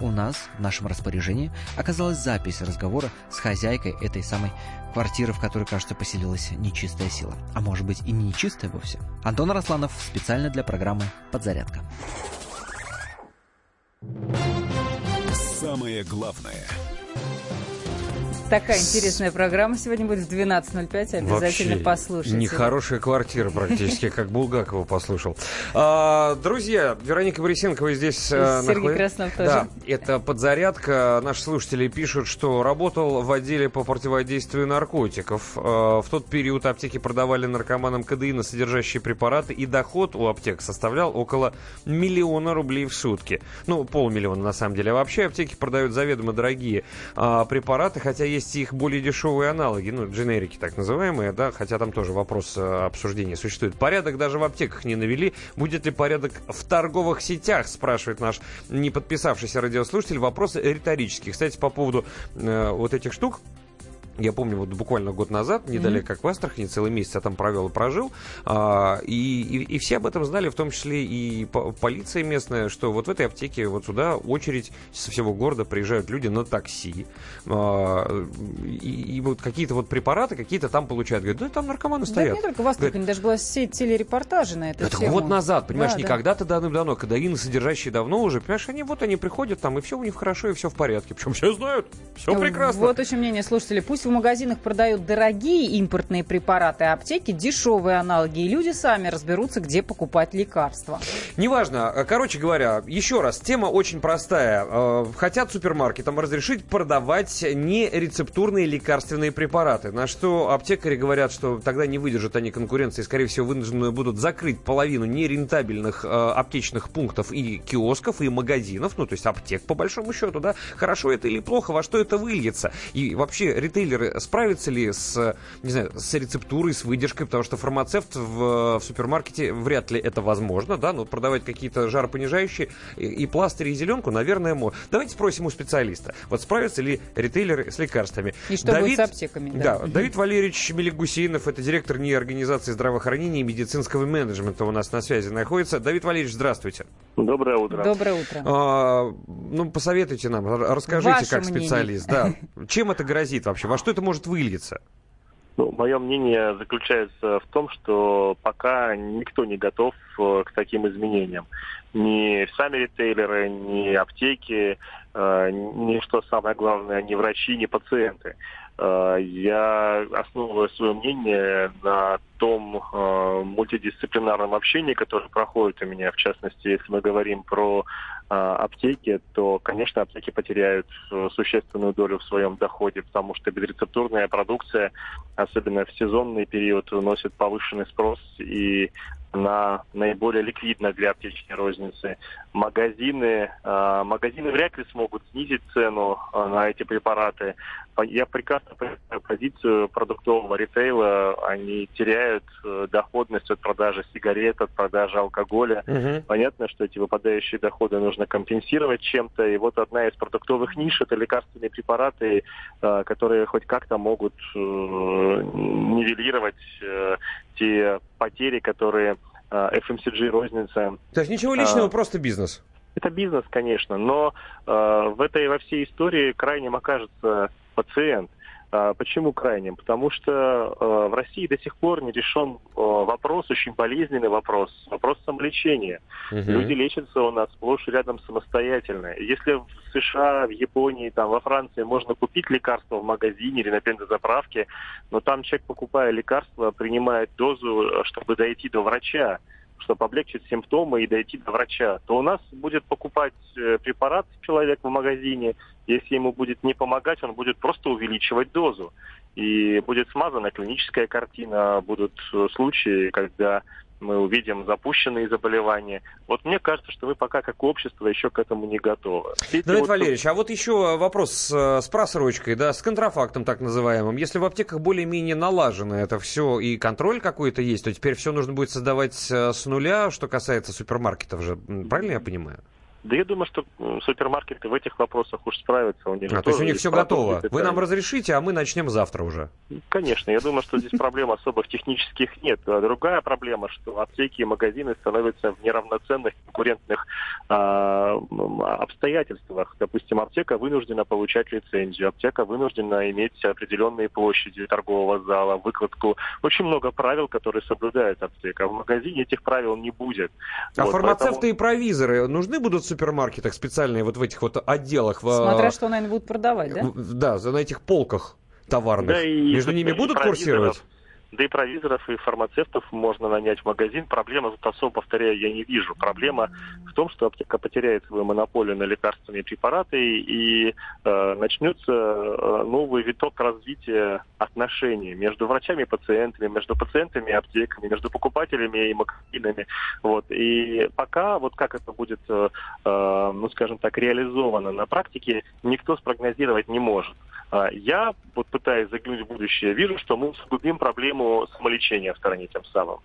у нас в нашем распоряжении оказалась запись разговора с хозяйкой этой самой квартиры, в которой, кажется, поселилась нечистая сила. А может быть и не нечистая вовсе. Антон Росланов специально для программы «Подзарядка». Самое главное – Такая интересная программа сегодня будет в 12.05. Обязательно Вообще послушайте. Нехорошая квартира практически, как Булгакова послушал. А, друзья, Вероника Борисенкова здесь а, Сергей наход- Краснов тоже. Да, это подзарядка. Наши слушатели пишут, что работал в отделе по противодействию наркотиков. А, в тот период аптеки продавали наркоманам кадеина содержащие препараты, и доход у аптек составлял около миллиона рублей в сутки. Ну, полмиллиона на самом деле. А вообще аптеки продают заведомо дорогие а, препараты, хотя есть их более дешевые аналоги, ну, дженерики так называемые, да, хотя там тоже вопрос э, обсуждения существует. Порядок даже в аптеках не навели. Будет ли порядок в торговых сетях, спрашивает наш не подписавшийся радиослушатель. Вопрос риторический. Кстати, по поводу э, вот этих штук, я помню, вот буквально год назад, недалеко как в Астрахани, целый месяц я там провел и прожил, а, и, и, и все об этом знали, в том числе и по- полиция местная, что вот в этой аптеке вот сюда очередь со всего города приезжают люди на такси, а, и, и вот какие-то вот препараты какие-то там получают. Говорят, да там наркоманы Да стоят. не только в Астрахани, даже была сеть телерепортажей на эту Это тему. год назад, понимаешь, Да, не да. когда-то давным-давно, кадеины содержащие давно уже, понимаешь, они вот они приходят там, и все у них хорошо, и все в порядке. Причем все знают, все прекрасно. Вот очень мнение слушателей. Пусть в магазинах продают дорогие импортные препараты, а аптеки дешевые аналоги, и люди сами разберутся, где покупать лекарства. Неважно. Э, Короче говоря, еще раз, тема очень простая. Э, Хотят супермаркетам разрешить продавать нерецептурные лекарственные препараты. На что аптекари говорят, что тогда не выдержат они конкуренции. Скорее всего, вынуждены будут закрыть половину нерентабельных э, аптечных пунктов и киосков, и магазинов. Ну, то есть аптек, по большому счету, да. Хорошо это или плохо, во что это выльется. И вообще, ритейлеры справятся ли с, э, не знаю, с рецептурой, с выдержкой, потому что фармацевт в, в супермаркете вряд ли это возможно, да, но продавать какие-то жаропонижающие и, и пластыри, и зеленку, наверное, можно. Давайте спросим у специалиста, вот справятся ли ритейлеры с лекарствами. И что будет с аптеками, да. Да, Давид Валерьевич Мелик-Гусейнов, это директор НИИ Организации здравоохранения и медицинского менеджмента у нас на связи находится. Давид Валерьевич, здравствуйте. Доброе утро. Доброе утро. А, ну, посоветуйте нам, расскажите Ваше как мнение. специалист, да. Чем это грозит вообще? Во что это может выльется? Ну, мое мнение заключается в том, что пока никто не готов э, к таким изменениям. Ни сами ритейлеры, ни аптеки, э, ни, что самое главное, ни врачи, ни пациенты. Э, Я основываю свое мнение на том мультидисциплинарном общении, которое проходит у меня, в частности, если мы говорим про аптеки, то, конечно, аптеки потеряют э, существенную долю в своем доходе, потому что безрецептурная продукция, особенно в сезонный период, носит повышенный спрос и она наиболее ликвидна для аптечной розницы. Магазины, э, магазины вряд ли смогут снизить цену э, на эти препараты. Я прекрасно понимаю позицию продуктового ритейла. Они теряют э, доходность от продажи сигарет, от продажи алкоголя. Понятно, что эти выпадающие доходы нужно компенсировать чем-то. И вот одна из продуктовых ниш – это лекарственные препараты, э, которые хоть как-то могут э, нивелировать те потери, которые FMCG розница То есть ничего личного, А, просто бизнес. это бизнес, конечно, но э, в этой во всей истории крайним окажется пациент. А почему крайним? Потому что э, в России до сих пор не решен э, вопрос, очень болезненный вопрос, вопрос самолечения. Мгм. Люди лечатся у нас сплошь и рядом самостоятельно. Если в США, в Японии, там, во Франции можно купить лекарство в магазине или на бензозаправке, но там человек, покупая лекарство, принимает дозу, э, чтобы дойти до врача чтобы облегчить симптомы и дойти до врача, то у нас будет покупать э, препарат человек в магазине. Если ему будет не помогать, он будет просто увеличивать дозу. И будет смазана клиническая картина, будут э, случаи, когда мы увидим запущенные заболевания. Вот мне кажется, что мы пока как общество еще к этому не готовы. Давид вот... Валерьевич, а вот еще вопрос с, с просрочкой, да, с контрафактом так называемым. Если в аптеках более-менее налажено это все и контроль какой-то есть, то теперь все нужно будет создавать э, с нуля, что касается супермаркетов же. Правильно я понимаю? Да я думаю, что супермаркеты в этих вопросах уж справятся. У них а, то есть у них все готово. Вы нам разрешите, а мы начнем завтра уже. Конечно, я думаю, что здесь проблем особых технических нет. А другая проблема, что аптеки и магазины становятся в неравноценных конкурентных а, обстоятельствах. Допустим, аптека вынуждена получать лицензию, аптека вынуждена иметь определенные площади торгового зала, выкладку. Очень много правил, которые соблюдает аптека. В магазине этих правил не будет. А вот, фармацевты поэтому... и провизоры нужны будут супермаркетах специальные, вот в этих вот отделах. Смотря что, наверное, будут продавать, да? Да, на этих полках товарных. Да, и, Между ними будут курсировать? Да и провизоров, и фармацевтов можно нанять в магазин. Проблема, особо, повторяю, я не вижу. Проблема в том, что аптека потеряет свою монополию на лекарственные препараты и э, начнется э, новый виток развития отношений между врачами и пациентами, между пациентами и аптеками, между покупателями и магазинами. Вот. И пока вот как это будет, э, э ну скажем так, реализовано на практике, никто спрогнозировать не может. А, я, вот пытаясь заглянуть в будущее, вижу, что мы усугубим проблему самолечения в стране тем самым.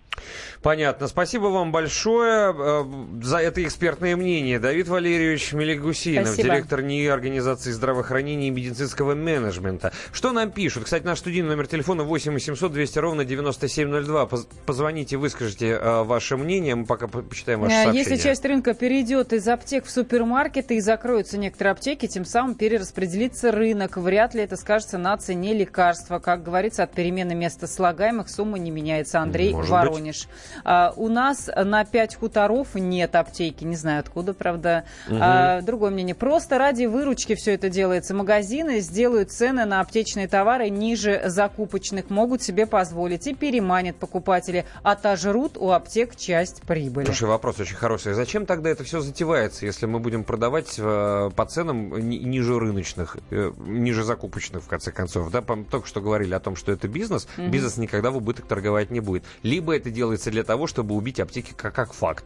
Понятно. Спасибо вам большое э, за это экспертное мнение. Давид Валерьевич Мелегусинов, Спасибо. директор НИИ Организации здравоохранения и медицинского менеджмента. Что нам пишут? Кстати, наш студийный номер телефона 8 800 200 ровно 9702. Позвоните, выскажите э, ваше мнение. Мы пока почитаем ваше сообщение. Если часть рынка перейдет из аптек в супермаркеты и закроются некоторые аптеки, тем самым перераспределится рынок. Вряд ли это скажется на цене лекарства. Как говорится, от перемены места слагаемых сумма не меняется. Андрей Может Воронеж. А, у нас на 5 хуторов нет аптеки. Не знаю откуда, правда. Угу. А, другое мнение. Просто ради выручки все это делается. Магазины сделают цены на аптечные товары ниже закупочных. Могут себе позволить и переманят покупатели. Отожрут у аптек часть прибыли. Слушай, вопрос очень хороший. Зачем тогда это все затевается, если мы будем продавать э, по ценам ниже рыночных, э, ниже закупочных? в конце концов. Да, только что говорили о том, что это бизнес. Mm-hmm. Бизнес никогда в убыток торговать не будет. Либо это делается для того, чтобы убить аптеки как, как факт.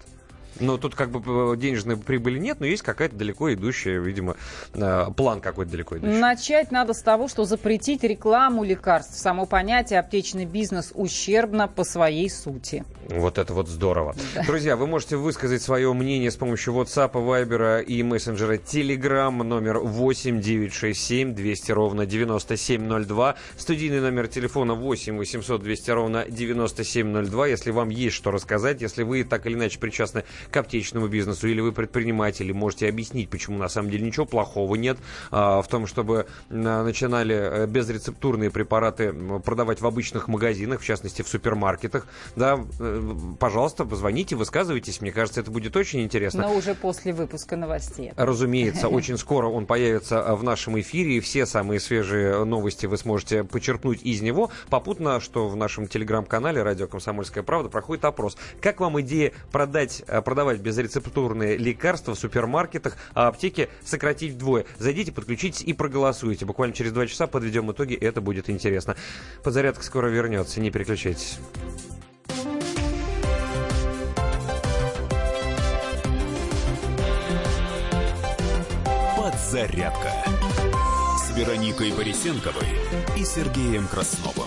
Но тут как бы денежной прибыли нет, но есть какая-то далеко идущая, видимо, э, план какой-то далеко идущий. Начать надо с того, что запретить рекламу лекарств. Само понятие аптечный бизнес ущербно по своей сути. Вот это вот здорово. Да. Друзья, вы можете высказать свое мнение с помощью WhatsApp, Viber и мессенджера Telegram номер 8967 200 ровно 9702. Студийный номер телефона 8 800 200 ровно 9702. Если вам есть что рассказать, если вы так или иначе причастны к аптечному бизнесу, или вы предприниматель, можете объяснить, почему на самом деле ничего плохого нет а, в том, чтобы а, начинали э, безрецептурные препараты продавать в обычных магазинах, в частности в супермаркетах. Да, э, пожалуйста, позвоните, высказывайтесь. Мне кажется, это будет очень интересно. Но уже после выпуска новостей. Разумеется, очень скоро он появится в нашем эфире, и все самые свежие новости вы сможете почерпнуть из него. Попутно, что в нашем телеграм-канале «Радио Комсомольская правда» проходит опрос. Как вам идея продать, продавать безрецептурные лекарства в супермаркетах, а аптеки сократить вдвое. Зайдите, подключитесь и проголосуйте. Буквально через два часа подведем итоги, это будет интересно. Подзарядка скоро вернется, не переключайтесь. Подзарядка с Вероникой Борисенковой и Сергеем Красновым.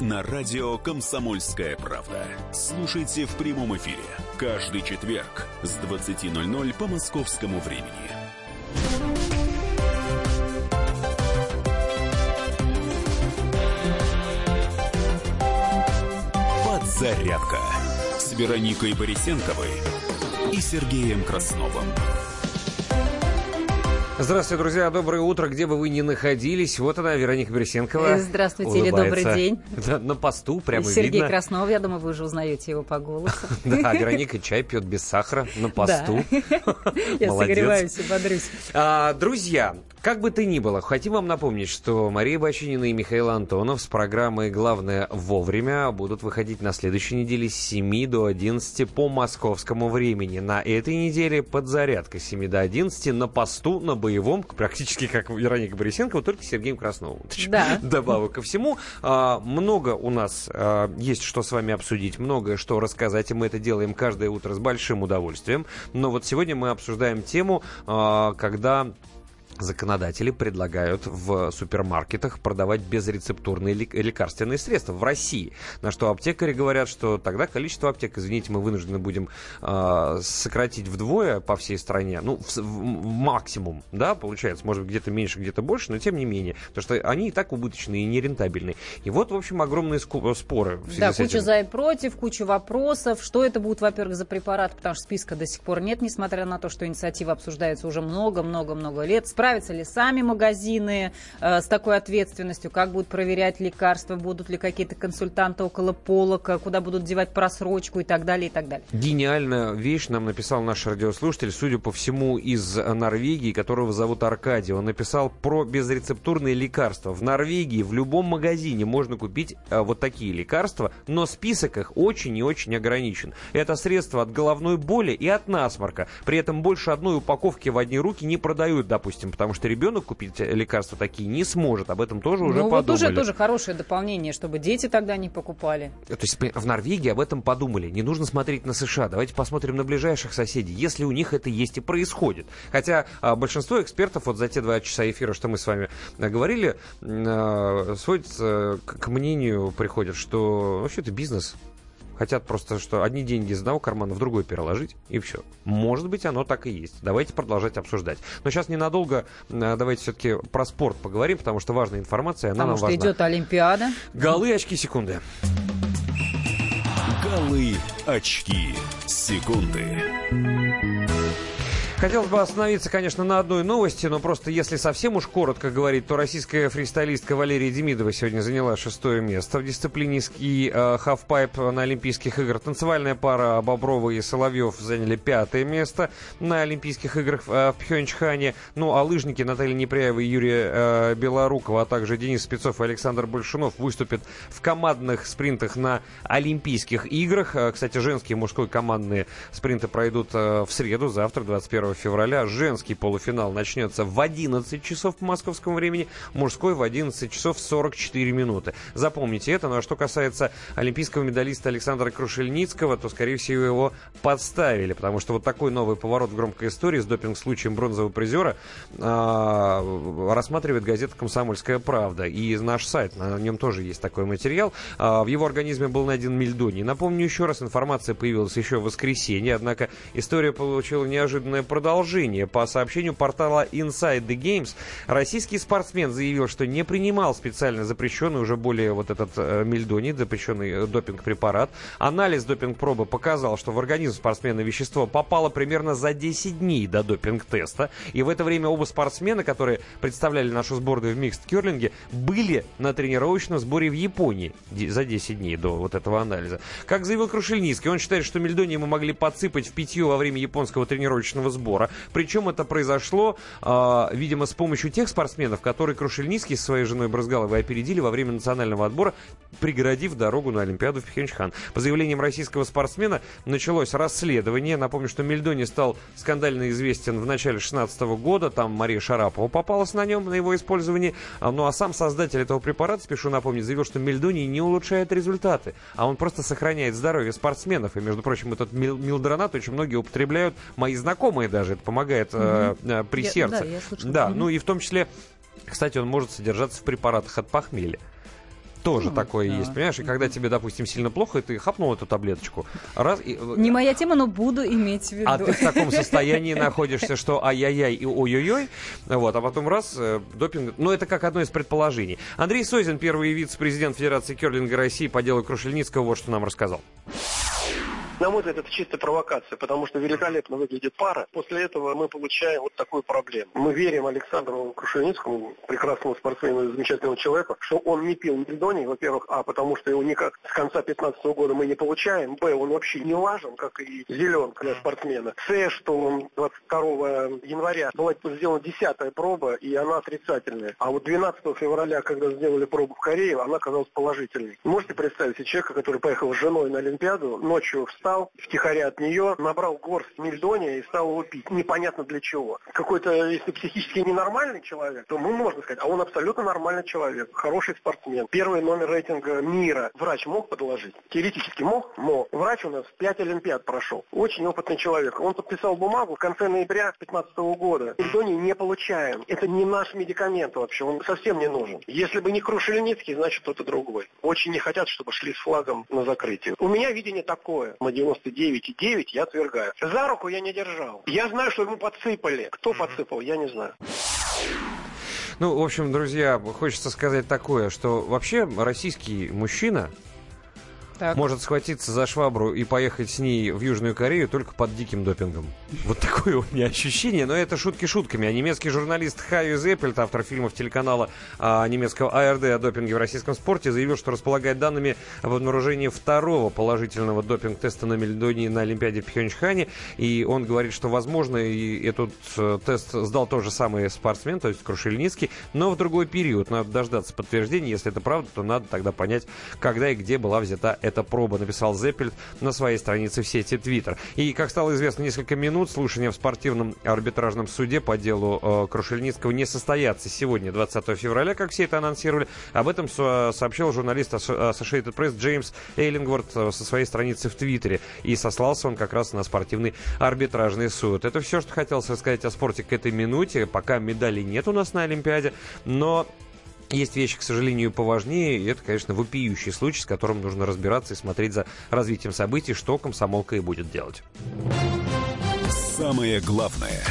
на радио «Комсомольская правда». Слушайте в прямом эфире каждый четверг с 20.00 по московскому времени. Подзарядка с Вероникой Борисенковой и Сергеем Красновым. Здравствуйте, друзья. Доброе утро, где бы вы ни находились. Вот она, Вероника Берсенкова. Э, Здравствуйте или добрый день. Да, на посту прямо Сергей видно. Краснов, я думаю, вы уже узнаете его по голосу. Да, Вероника чай пьет без сахара на посту. Я согреваюсь и бодрюсь. А, друзья, как бы то ни было, хотим вам напомнить, что Мария Бачинина и Михаил Антонов с программой «Главное вовремя» будут выходить на следующей неделе с 7 до 11 по московскому времени. На этой неделе подзарядка с 7 до 11 на посту, на боевом, практически как Вероника Борисенкова, только Сергеем Красновым. Да. Добавок ко всему. А, много у нас а, есть что с вами обсудить, многое что рассказать, и мы это делаем каждое утро с большим удовольствием. Но вот сегодня мы обсуждаем тему, а, когда законодатели предлагают в супермаркетах продавать безрецептурные лек- лекарственные средства в России. На что аптекари говорят, что тогда количество аптек, извините, мы вынуждены будем э, сократить вдвое по всей стране. Ну, в, в- в максимум, да, получается. Может быть, где-то меньше, где-то больше, но тем не менее. Потому что они и так убыточные и нерентабельные. И вот, в общем, огромные споры. Да, куча за и против, куча вопросов. Что это будет, во-первых, за препарат, потому что списка до сих пор нет, несмотря на то, что инициатива обсуждается уже много-много-много лет. Справятся ли сами магазины э, с такой ответственностью? Как будут проверять лекарства? Будут ли какие-то консультанты около полок? э, Куда будут девать просрочку и так далее, и так далее? Гениальная вещь нам написал наш радиослушатель, судя по всему, из Норвегии, которого зовут Аркадий. Он написал про безрецептурные лекарства. В Норвегии в любом магазине можно купить а, вот такие лекарства, но список их очень и очень ограничен. Это средства от головной боли и от насморка. При этом больше одной упаковки в одни руки не продают, допустим, потому что ребенок купить э, лекарства такие не сможет. Об этом тоже уже ну, вот подумали. уже тоже хорошее дополнение, чтобы дети тогда не покупали. То есть в Норвегии об этом подумали. Не нужно смотреть на США. Давайте посмотрим на ближайших соседей, если у них это есть и происходит. Хотя а, большинство экспертов вот за те два часа эфира, что мы с вами а, говорили, а, сводится к, к мнению, приходят, что вообще это бизнес. Хотят просто, что одни деньги из одного кармана в другой переложить, и все. Может быть, оно так и есть. Давайте продолжать обсуждать. Но сейчас ненадолго а, давайте все-таки про спорт поговорим, потому что важная информация, она Потому нам что важна. идет Олимпиада. Голы, очки, секунды. Голы, очки, секунды. Хотелось бы остановиться, конечно, на одной новости, но просто если совсем уж коротко говорить, то российская фристайлистка Валерия Демидова сегодня заняла шестое место в дисциплине ски э, хавпайп на Олимпийских играх. Танцевальная пара Боброва и Соловьев заняли пятое место на Олимпийских играх э, в Пхенчхане. Ну, а лыжники Наталья Непряева и Юрия э, Белорукова, а также Денис Спецов и Александр Большунов выступят в командных спринтах на Олимпийских играх. Кстати, женские и мужской командные спринты пройдут в среду, завтра, 21 февраля. Женский полуфинал начнется в 11 часов по московскому времени, мужской в 11 часов 44 минуты. Запомните это. Ну а что касается олимпийского медалиста Александра Крушельницкого, то, скорее всего, его подставили, потому что вот такой новый поворот в громкой истории с допинг-случаем бронзового призера а, рассматривает газета «Комсомольская правда». И наш сайт, на нем тоже есть такой материал. А, в его организме был найден мельдоний. Напомню еще раз, информация появилась еще в воскресенье, однако история получила неожиданное. По сообщению портала Inside the Games, российский спортсмен заявил, что не принимал специально запрещенный уже более вот этот э, мельдоний, запрещенный э, допинг-препарат. Анализ допинг-пробы показал, что в организм спортсмена вещество попало примерно за 10 дней до допинг-теста. И в это время оба спортсмена, которые представляли нашу сборную в микст-керлинге, были на тренировочном сборе в Японии за 10 дней до вот этого анализа. Как заявил Крушельницкий, он считает, что мельдоний мы могли подсыпать в питье во время японского тренировочного сбора. Причем это произошло, а, видимо, с помощью тех спортсменов, которые Крушельницкий со своей женой Брызгаловой опередили во время национального отбора, преградив дорогу на Олимпиаду в Пхенчхан. По заявлениям российского спортсмена началось расследование. Напомню, что Мельдони стал скандально известен в начале 2016 года. Там Мария Шарапова попалась на нем, на его использовании. А, Ну а сам создатель этого препарата, спешу напомнить, заявил, что Мельдоний не улучшает результаты, а он просто сохраняет здоровье спортсменов. И, между прочим, этот мил- милдронат очень многие употребляют, мои знакомые даже, это помогает э, при Я- сердце. да, я слышала. Да, ну и в том числе, кстати, он может содержаться в препаратах от похмелья. Тоже Ну, такое да. есть, понимаешь? И когда тебе, допустим, сильно плохо, и ты хапнул эту таблеточку, раз, и, э, Не моя тема, но буду иметь в виду. а ты в таком состоянии находишься, что ай-яй-яй и ой-ой-ой, вот, а потом раз, допинг, ну, это как одно из предположений. Андрей Созин, первый вице-президент Федерации керлинга России по делу Крушельницкого, вот что нам рассказал. На мой взгляд, это чистая провокация, потому что великолепно выглядит пара. После этого мы получаем вот такую проблему. Мы верим Александру Крушеницкому, прекрасному спортсмену и замечательному человеку, что он не пил мельдоний, во-первых, а, потому что его никак с конца 15 года мы не получаем, б, он вообще не важен, как и зеленка для спортсмена, с, что 22 января была сделана десятая проба, и она отрицательная. А вот 12 февраля, когда сделали пробу в Корее, она оказалась положительной. Можете представить себе человека, который поехал с женой на Олимпиаду, ночью встал, втихаря от нее, набрал горсть мельдония и стал его пить. Непонятно для чего. Какой-то, если психически ненормальный человек, то мы можно сказать, а он абсолютно нормальный человек, хороший спортсмен. Первый номер рейтинга мира. Врач мог подложить? Теоретически мог? Мог. Врач у нас 5 Олимпиад прошел. Очень опытный человек. Он подписал бумагу в конце ноября 2015 года. Мельдоний не получаем. Это не наш медикамент вообще. Он совсем не нужен. Если бы не Крушельницкий, значит кто-то другой. Очень не хотят, чтобы шли с флагом на закрытие. У меня видение такое. 99,9 я отвергаю. За руку я не держал. Я знаю, что ему подсыпали. Кто подсыпал, я не знаю. Ну, в общем, друзья, хочется сказать такое, что вообще российский мужчина, Так. может схватиться за швабру и поехать с ней в Южную Корею только под диким допингом. Вот такое у меня ощущение. Но это шутки шутками. А немецкий журналист Хайо Зеппельт, автор фильмов телеканала а, немецкого АРД о допинге в российском спорте, заявил, что располагает данными об обнаружении второго положительного допинг-теста на мельдонии на Олимпиаде в Пхенчхане. И он говорит, что, возможно, и этот э, тест сдал тот же самый спортсмен, то есть Крушельницкий, но в другой период. Надо дождаться подтверждения. Если это правда, то надо тогда понять, когда и где была взята проба, написал Зеппельт на своей странице в сети Твиттер. И, как стало известно несколько минут, слушания в спортивном арбитражном суде по делу э, Крушельницкого не состоятся сегодня, 20 февраля, как все это анонсировали. Об этом со- сообщил журналист Associated Press Джеймс Эйлингворд э, со своей страницы в Твиттере. И сослался он как раз на спортивный арбитражный суд. Это все, что хотелось рассказать о спорте к этой минуте. Пока медалей нет у нас на Олимпиаде, но есть вещи, к сожалению, поважнее, и это, конечно, вопиющий случай, с которым нужно разбираться и смотреть за развитием событий, что комсомолка и будет делать. Самое главное.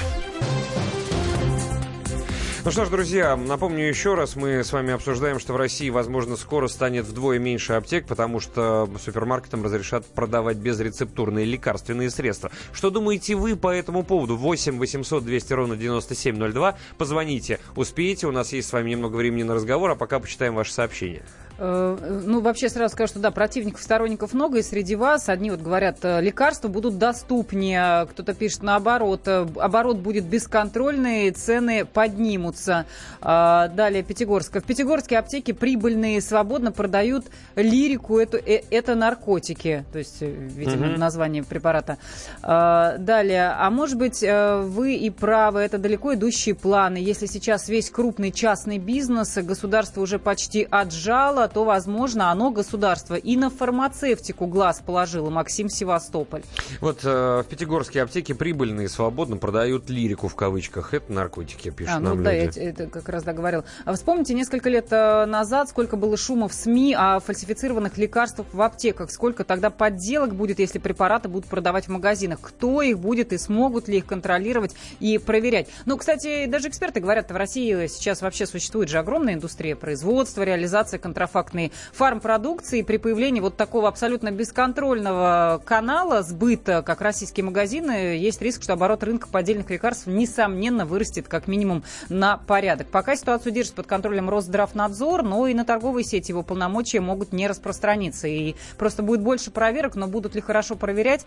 Ну что ж, друзья, напомню еще раз, мы с вами обсуждаем, что в России, возможно, скоро станет вдвое меньше аптек, потому что супермаркетам разрешат продавать безрецептурные лекарственные средства. Что думаете вы по этому поводу? 8 800 200 ровно 9702. Позвоните, успеете, у нас есть с вами немного времени на разговор, а пока почитаем ваши сообщения. Э, Ну, вообще сразу скажу, что да, противников, сторонников много, и среди вас одни вот говорят, э, лекарства будут доступнее, кто-то пишет наоборот, э, оборот будет бесконтрольный, цены поднимутся. Далее Пятигорска. В Пятигорске аптеки прибыльные, свободно продают лирику, это, это наркотики, то есть, видимо, Мгм. название препарата. Далее, а может быть, вы и правы, это далеко идущие планы. Если сейчас весь крупный частный бизнес, государство уже почти отжало, то, возможно, оно, государство, и на фармацевтику глаз положило. Максим Севастополь. Вот э, в Пятигорске аптеки прибыльные, свободно продают лирику в кавычках. Это наркотики, пишут А, ну нам да, я люди. те- это как раз договорил. А вспомните, несколько лет э, назад сколько было шума в СМИ о фальсифицированных лекарствах в аптеках. Сколько тогда подделок будет, если препараты будут продавать в магазинах. Кто их будет и смогут ли их контролировать и проверять. Ну, кстати, даже эксперты говорят, в России сейчас вообще существует же огромная индустрия производства, реализация контрафактной фармпродукции. При появлении вот такого абсолютно бесконтрольного канала сбыта, как российские магазины, есть риск, что оборот рынка поддельных лекарств, несомненно, вырастет как минимум на порядок. Пока ситуацию держит под контролем Росздравнадзор, но и на торговые сети его полномочия могут не распространиться. И просто будет больше проверок, но будут ли хорошо проверять,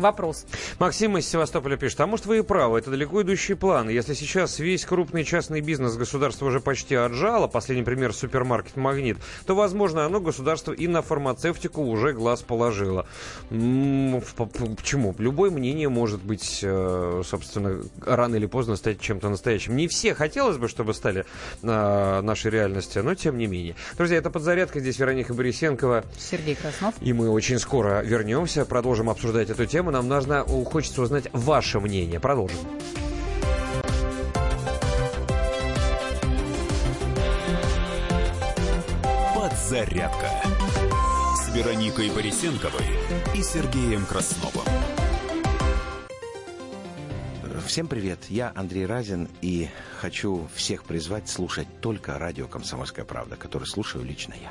вопрос. Максим из Севастополя пишет, а может вы и правы, это далеко идущие планы. Если сейчас весь крупный частный бизнес государство уже почти отжало, последний пример супермаркет «Магнит», то, возможно, оно государство и на фармацевтику уже глаз положило. Почему? Любое мнение может быть, э, собственно, рано или поздно стать чем-то настоящим. Не все хотелось бы, чтобы стали э, нашей реальностью, но тем не менее. Друзья, это «Подзарядка», здесь Вероника Борисенкова. Сергей Краснов. И мы очень скоро вернемся, продолжим обсуждать эту тему. Нам нужно, хочется узнать ваше мнение. Продолжим. Подзарядка с Вероникой Борисенковой и Сергеем Красновым. Всем привет, я Андрей Разин и хочу всех призвать слушать только радио «Комсомольская правда», которое слушаю лично я.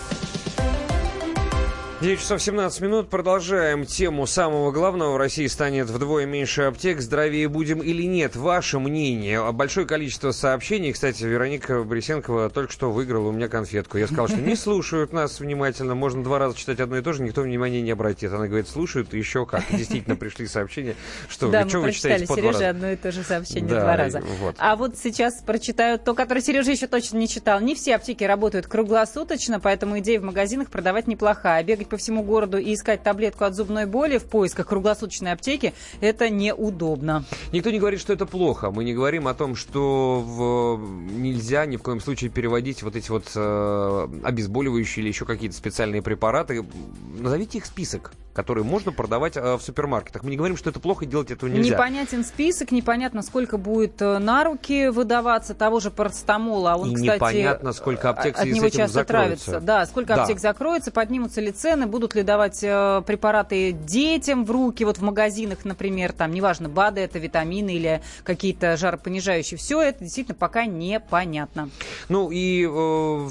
9 часов 17 минут. Продолжаем тему самого главного. В России станет вдвое меньше аптек. Здоровее будем или нет? Ваше мнение. Большое количество сообщений. Кстати, Вероника Борисенкова только что выиграла у меня конфетку. Я сказал, что не слушают нас внимательно. Можно два раза читать одно и то же, никто внимания не обратит. Она говорит, слушают, еще как. действительно пришли сообщения, что да, вы, что мы вы читаете по Сереже два раза. одно и то же сообщение Да, два раза. вот. А вот сейчас прочитаю то, которое Сережа еще точно не читал. Не все аптеки работают круглосуточно, поэтому идея в магазинах продавать неплохая. Бегать по всему городу и искать таблетку от зубной боли в поисках круглосуточной аптеки – это неудобно. Никто не говорит, что это плохо. Мы не говорим о том, что в- нельзя ни в коем случае переводить вот эти вот э, обезболивающие или еще какие-то специальные препараты. Назовите их список, которые можно продавать э, в супермаркетах. Мы не говорим, что это плохо, делать этого нельзя. Непонятен список, непонятно, сколько будет э, на руки выдаваться того же парацетамола. А он, И кстати, непонятно, сколько аптек в от него часто закроется. травится. Да, сколько Да. аптек закроется, поднимутся ли цены, будут ли давать э, препараты детям в руки, вот в магазинах, например, там, неважно, БАДы, это витамины или какие-то жаропонижающие. Все это действительно пока непонятно. Ну и э,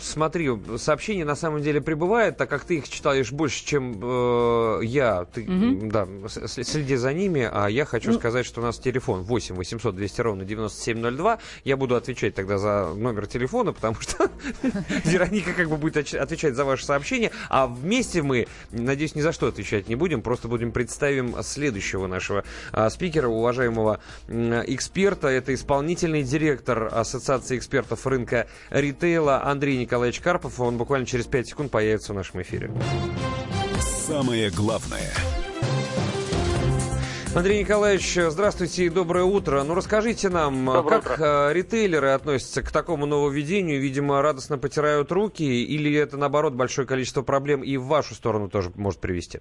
смотри, сообщения на самом деле прибывают, так как ты их читаешь больше, чем э, я. Ты, Мгм. да, следи за ними, а я хочу Ну. сказать, что у нас телефон 8 800 200 ровно 9702. Я буду отвечать тогда за номер телефона, потому что Вероника как бы будет отвечать за ваше сообщение, а вместе мы, надеюсь, ни за что отвечать не будем, просто будем представим следующего нашего а, спикера, уважаемого эксперта. Это исполнительный директор Ассоциации экспертов рынка ритейла Андрей Николаевич Карпов. Он буквально через 5 секунд появится в нашем эфире. Самое главное – Андрей Николаевич, здравствуйте и доброе утро. Ну, расскажите нам, Доброе как э, ритейлеры относятся к такому нововведению? Видимо, радостно потирают руки, или это, наоборот, большое количество проблем и в вашу сторону тоже может привести?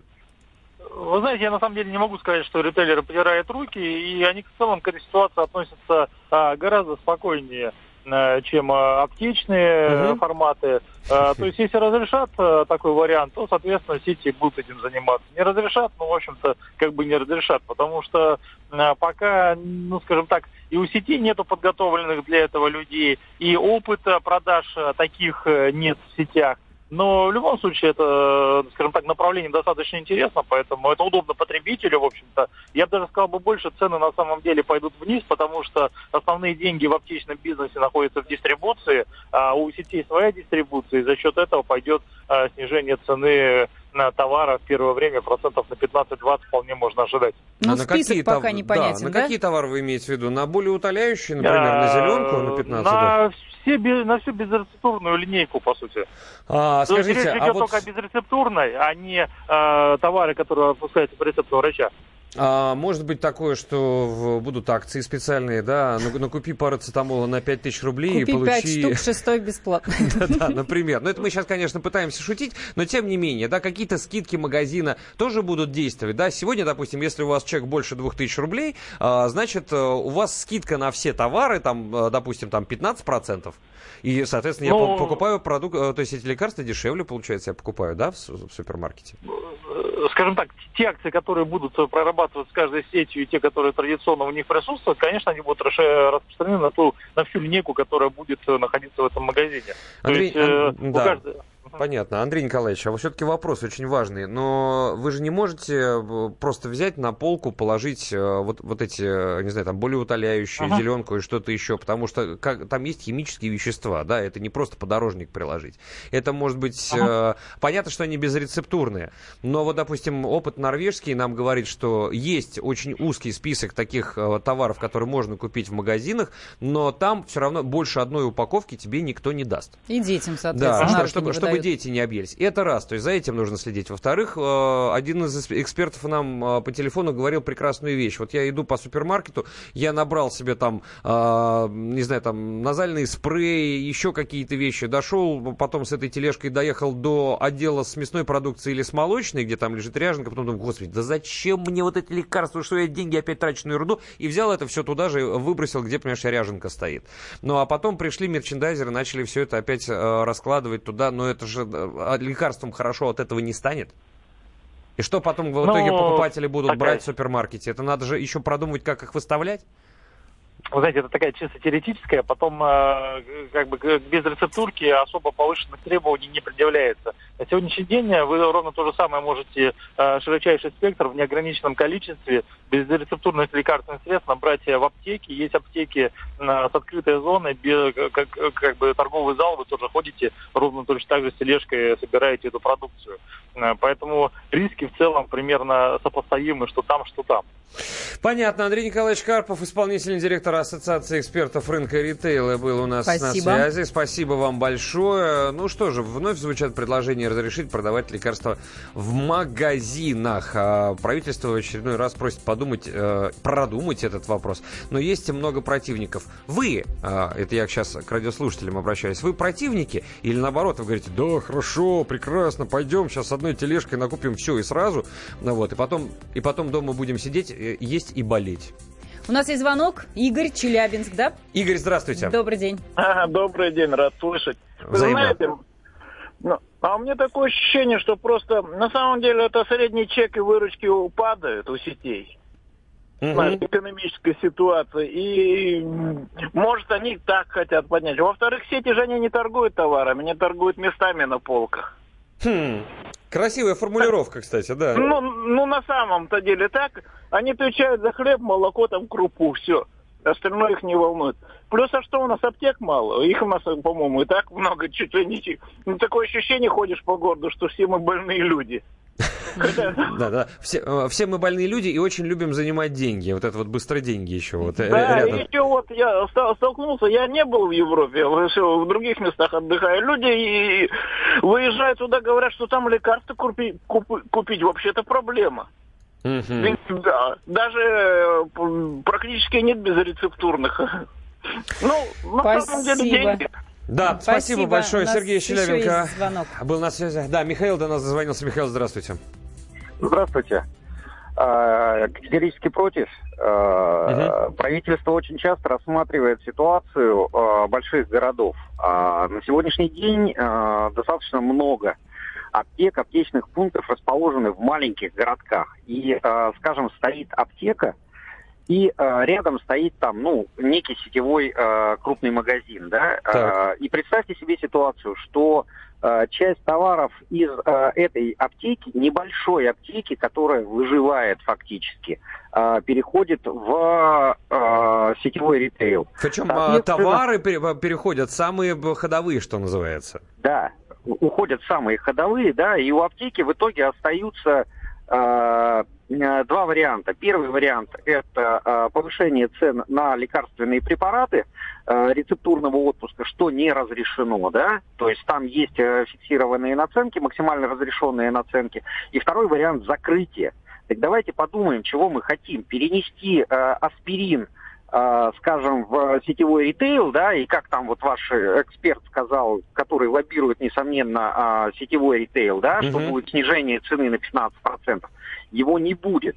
Вы знаете, я на самом деле не могу сказать, что ритейлеры потирают руки, и они в целом к этой ситуации относятся а, гораздо спокойнее, а, чем а, аптечные э, Мгм. форматы. То есть, если разрешат такой вариант, то, соответственно, сети будут этим заниматься. Не разрешат, ну, в общем-то, как бы не разрешат, потому что пока, ну, скажем так, и у сетей нету подготовленных для этого людей, и опыта продаж таких э, нет в сетях. Но в любом случае это, скажем так, направление достаточно интересно, поэтому это удобно потребителю, в общем-то. Я бы даже сказал бы больше, цены на самом деле пойдут вниз, потому что основные деньги в аптечном бизнесе находятся в дистрибуции, а у сетей своя дистрибуция, и за счет этого пойдет а, снижение цены на товары в первое время процентов на 15-20 вполне можно ожидать. Ну, А на список какие пока тов- непонятен, на да? какие товары вы имеете в виду? На более утоляющие, например, на А, зеленку на 15? да? На, все, на всю безрецептурную линейку, по сути. А, То есть скажите, речь а идет вот только о безрецептурной, а не э, товары, которые выпускаются по рецепту врача. А, может быть такое, что будут акции специальные, да? Ну, накупи парацетамола на 5000 рублей Купи и получи... штук, шестой бесплатно. Да, например. Но это мы сейчас, конечно, пытаемся шутить, но тем не менее, да, какие-то скидки магазина тоже будут действовать, да. Сегодня, допустим, если у вас чек больше 2000 рублей, а, значит, э, у вас скидка на все товары, там, э, допустим, там 15%. И, соответственно, я Ну- по- покупаю продукт, э, то есть эти лекарства дешевле, получается, я покупаю, да, в в супермаркете? Скажем так, те акции, которые будут э, прорабатываться с каждой сетью, и те, которые традиционно в них присутствуют, конечно, они будут распространены на ту, на всю линейку, которая будет э, находиться в этом магазине. То Андрей, есть, э, Ан- у да. Понятно. Андрей Николаевич, а вот все-таки вопрос очень важный. Но вы же не можете э, просто взять на полку, положить э, вот, вот эти, э, не знаю, там, более утоляющие, Ага. зеленку и что-то еще, потому что как, там есть химические вещества, да, это не просто подорожник приложить. Это может быть, э, понятно, что они безрецептурные, но вот, допустим, опыт норвежский нам говорит, что есть очень узкий список таких э, товаров, которые можно купить в магазинах, но там все равно больше одной упаковки тебе никто не даст. И детям, Да, соответственно, руки чтобы, чтобы. Дети не объелись. Это раз, то есть за этим нужно следить. Во-вторых, э, один из экспертов нам э, по телефону говорил прекрасную вещь. Вот я иду по супермаркету, я набрал себе там, э, не знаю, там назальные спреи, еще какие-то вещи. Дошел, потом с этой тележкой доехал до отдела с мясной продукцией или с молочной, где там лежит ряженка, потом думаю, господи, да зачем мне вот эти лекарства, что я деньги опять трачу на ерунду? И взял это все туда же, выбросил, где, понимаешь, ряженка стоит. Ну, а потом пришли мерчендайзеры, начали все это опять раскладывать туда, но это же э, лекарством хорошо от этого не станет. И что потом в Ну, итоге покупатели будут такая- брать в супермаркете? Это надо же еще продумывать, как их выставлять? Вы знаете, это такая чисто теоретическая, потом э, как бы без рецептурки особо повышенных требований не предъявляется. На сегодняшний день вы ровно то же самое можете э, широчайший спектр в неограниченном количестве без рецептурных лекарственных средств набрать в аптеке. Есть аптеки э, с открытой зоной, без, как, как бы торговый зал, вы тоже ходите ровно точно так же с тележкой собираете эту продукцию. Э, поэтому риски в целом примерно сопоставимы, что там, что там. Понятно. Андрей Николаевич Карпов, исполнительный директор Ассоциации экспертов рынка ритейла, был у нас Спасибо. на связи. Спасибо вам большое. Ну что же, вновь звучат предложения разрешить продавать лекарства в магазинах. А правительство в очередной раз просит подумать, э, продумать этот вопрос. Но есть много противников. Вы, э, это я сейчас к радиослушателям обращаюсь, вы противники или наоборот, вы говорите, да, хорошо, прекрасно, пойдем сейчас одной тележкой накупим все и сразу, ну вот, и потом, и потом дома будем сидеть есть и болеть. У нас есть звонок. Игорь, Челябинск, да? Игорь, здравствуйте. Добрый день. А, добрый день, рад слышать. Вы знаете, ну, а у меня такое ощущение, что просто на самом деле это средний чек и выручки падают у сетей. Угу. Знаешь, экономическая ситуация. И может они так хотят поднять. Во-вторых, сети же они не торгуют товарами, они торгуют местами на полках. Хм. Красивая формулировка, кстати, да. Ну, ну на самом-то деле так. Они отвечают за хлеб, молоко, там, крупу, все. Остальное их не волнует. Плюс, а что у нас аптек мало? Их у нас, по-моему, и так много, чуть ли не... Ну, такое ощущение, ходишь по городу, что все мы больные люди. Да, да. Все, э, все мы больные люди и очень любим занимать деньги. Вот это вот быстрые деньги еще. Вот, э, да, рядом. и еще вот я столкнулся, я не был в Европе, все в других местах отдыхаю. Люди и выезжают туда, говорят, что там лекарства купи, купи, купить вообще-то проблема. Ведь, да, даже э, практически нет безрецептурных. Ну, на самом деле деньги. Да, спасибо, спасибо большое. Сергей Челябенко был на связи. Да, Михаил до нас дозвонился. Михаил, здравствуйте. Здравствуйте. А, категорически против. Угу. Правительство очень часто рассматривает ситуацию а, больших городов. На сегодняшний день достаточно много аптек, аптечных пунктов расположены в маленьких городках. И, скажем, стоит аптека, и э, рядом стоит там, ну, некий сетевой э, крупный магазин, да, э, и представьте себе ситуацию, что э, часть товаров из э, этой аптеки, небольшой аптеки, которая выживает фактически, э, переходит в э, сетевой ритейл. Причем э, товары переходят самые ходовые, что называется. Да, уходят самые ходовые, да, и у аптеки в итоге остаются э, Э, два варианта. Первый вариант – это э, повышение цен на лекарственные препараты э, рецептурного отпуска, что не разрешено, да, то есть там есть фиксированные наценки, максимально разрешенные наценки. И второй вариант – закрытие. Так давайте подумаем, чего мы хотим. Перенести аспирин скажем, в сетевой ритейл, да, и как там вот ваш эксперт сказал, который лоббирует, несомненно, сетевой ритейл, да, mm-hmm. что будет снижение цены на 15% его не будет,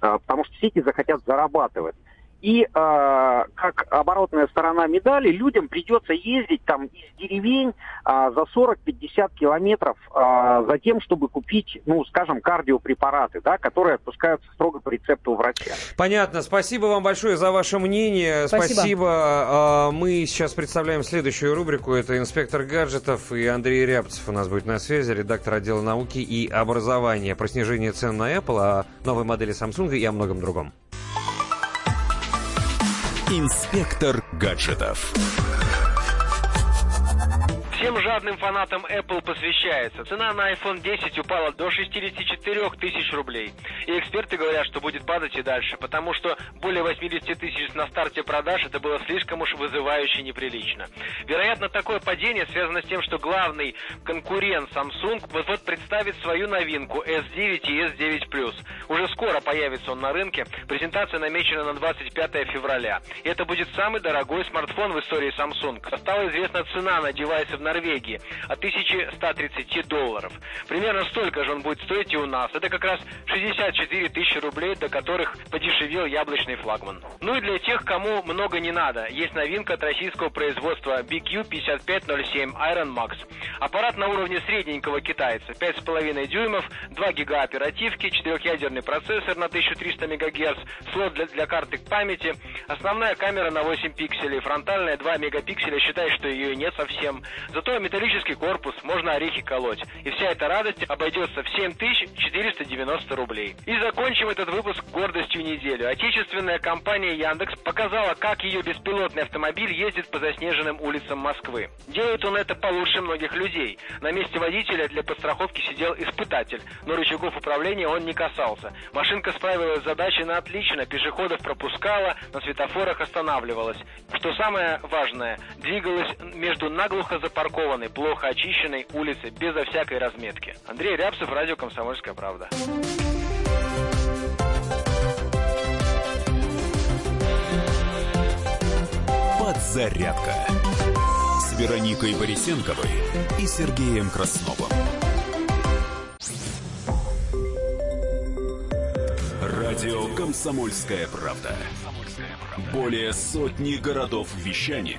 а, потому что сети захотят зарабатывать. И э, как оборотная сторона медали, людям придется ездить там из деревень э, за 40-50 километров э, за тем, чтобы купить, ну, скажем, кардиопрепараты, да, которые отпускаются строго по рецепту врача. Понятно. Спасибо вам большое за ваше мнение. Спасибо. Спасибо. Мы сейчас представляем следующую рубрику. Это инспектор гаджетов и Андрей Рябцев у нас будет на связи, редактор отдела науки и образования. Про снижение цен на Apple, о новой модели Samsung и о многом другом. Инспектор гаджетов. Всем жадным фанатам Apple посвящается. Цена на iPhone 10 упала до 64 тысяч рублей. И эксперты говорят, что будет падать и дальше, потому что более 80 тысяч на старте продаж это было слишком уж вызывающе неприлично. Вероятно, такое падение связано с тем, что главный конкурент Samsung вот-вот представит свою новинку S9 и S9 Plus. Уже скоро появится он на рынке. Презентация намечена на 25 февраля. И это будет самый дорогой смартфон в истории Samsung. Стала известна цена на девайсы в Норвегии от 1130 долларов. Примерно столько же он будет стоить и у нас. Это как раз 64 4 тысячи рублей, до которых подешевел яблочный флагман. Ну и для тех, кому много не надо, есть новинка от российского производства BQ5507 Iron Max. Аппарат на уровне средненького китайца, 5,5 дюймов, 2 гига оперативки, 4-ядерный процессор на 1300 МГц, слот для, для карты памяти, основная камера на 8 пикселей, фронтальная 2 мегапикселя, считай, что ее нет совсем. Зато металлический корпус, можно орехи колоть. И вся эта радость обойдется в 7490 рублей. И закончим этот выпуск гордостью неделю. Отечественная компания Яндекс показала, как ее беспилотный автомобиль ездит по заснеженным улицам Москвы. Делает он это получше многих людей. На месте водителя для подстраховки сидел испытатель, но рычагов управления он не касался. Машинка справилась с задачей на отлично, пешеходов пропускала, на светофорах останавливалась. Что самое важное, двигалась между наглухо запаркованной, плохо очищенной улицей, безо всякой разметки. Андрей Рябцев, радио «Комсомольская правда». Подзарядка с Вероникой Борисенковой и Сергеем Красновым. Радио «Комсомольская правда». Более сотни городов вещания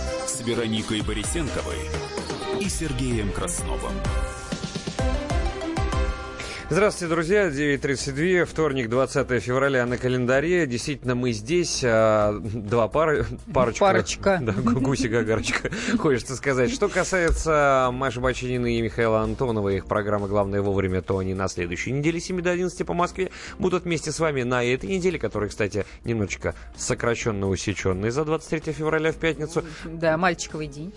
с Вероникой Борисенковой и Сергеем Красновым. Здравствуйте, друзья. 9.32, вторник, 20 февраля на календаре. Действительно, мы здесь. А, два пары, парочка. Парочка. Да, гуси-гагарочка, хочется сказать. Что касается Маши Бачинины и Михаила Антонова, их программы «Главное вовремя», то они на следующей неделе 7 до 11 по Москве будут вместе с вами на этой неделе, которая, кстати, немножечко сокращенно усеченная за 23 февраля в пятницу. Да, мальчиковый день.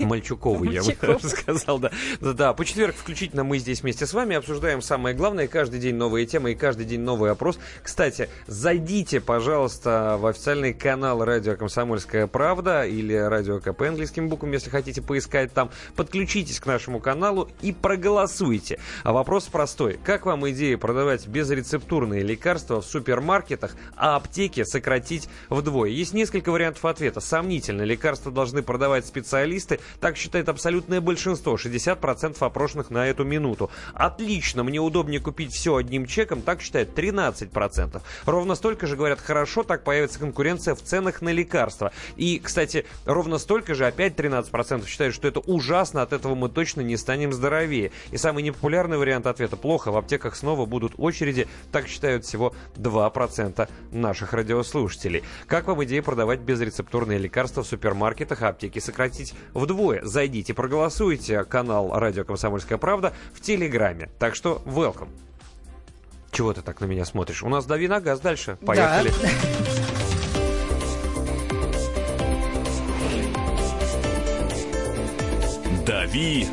Мальчуковый, я бы сказал, да. Да, по четверг включительно мы здесь вместе с вами обсуждаем сам самое главное, каждый день новые темы и каждый день новый опрос. Кстати, зайдите, пожалуйста, в официальный канал Радио Комсомольская правда или Радио КП английским буквам, если хотите поискать там. Подключитесь к нашему каналу и проголосуйте. А вопрос простой. Как вам идея продавать безрецептурные лекарства в супермаркетах, а аптеки сократить вдвое? Есть несколько вариантов ответа. Сомнительно. Лекарства должны продавать специалисты. Так считает абсолютное большинство. 60% опрошенных на эту минуту. Отлично. Мне удобнее купить все одним чеком, так считает 13%. Ровно столько же говорят, хорошо, так появится конкуренция в ценах на лекарства. И, кстати, ровно столько же, опять 13% считают, что это ужасно, от этого мы точно не станем здоровее. И самый непопулярный вариант ответа плохо, в аптеках снова будут очереди, так считают всего 2% наших радиослушателей. Как вам идея продавать безрецептурные лекарства в супермаркетах, а аптеки сократить вдвое? Зайдите, проголосуйте канал «Радио Комсомольская правда» в Телеграме. Так что welcome. Чего ты так на меня смотришь? У нас дави на газ дальше. Поехали. Да. Дави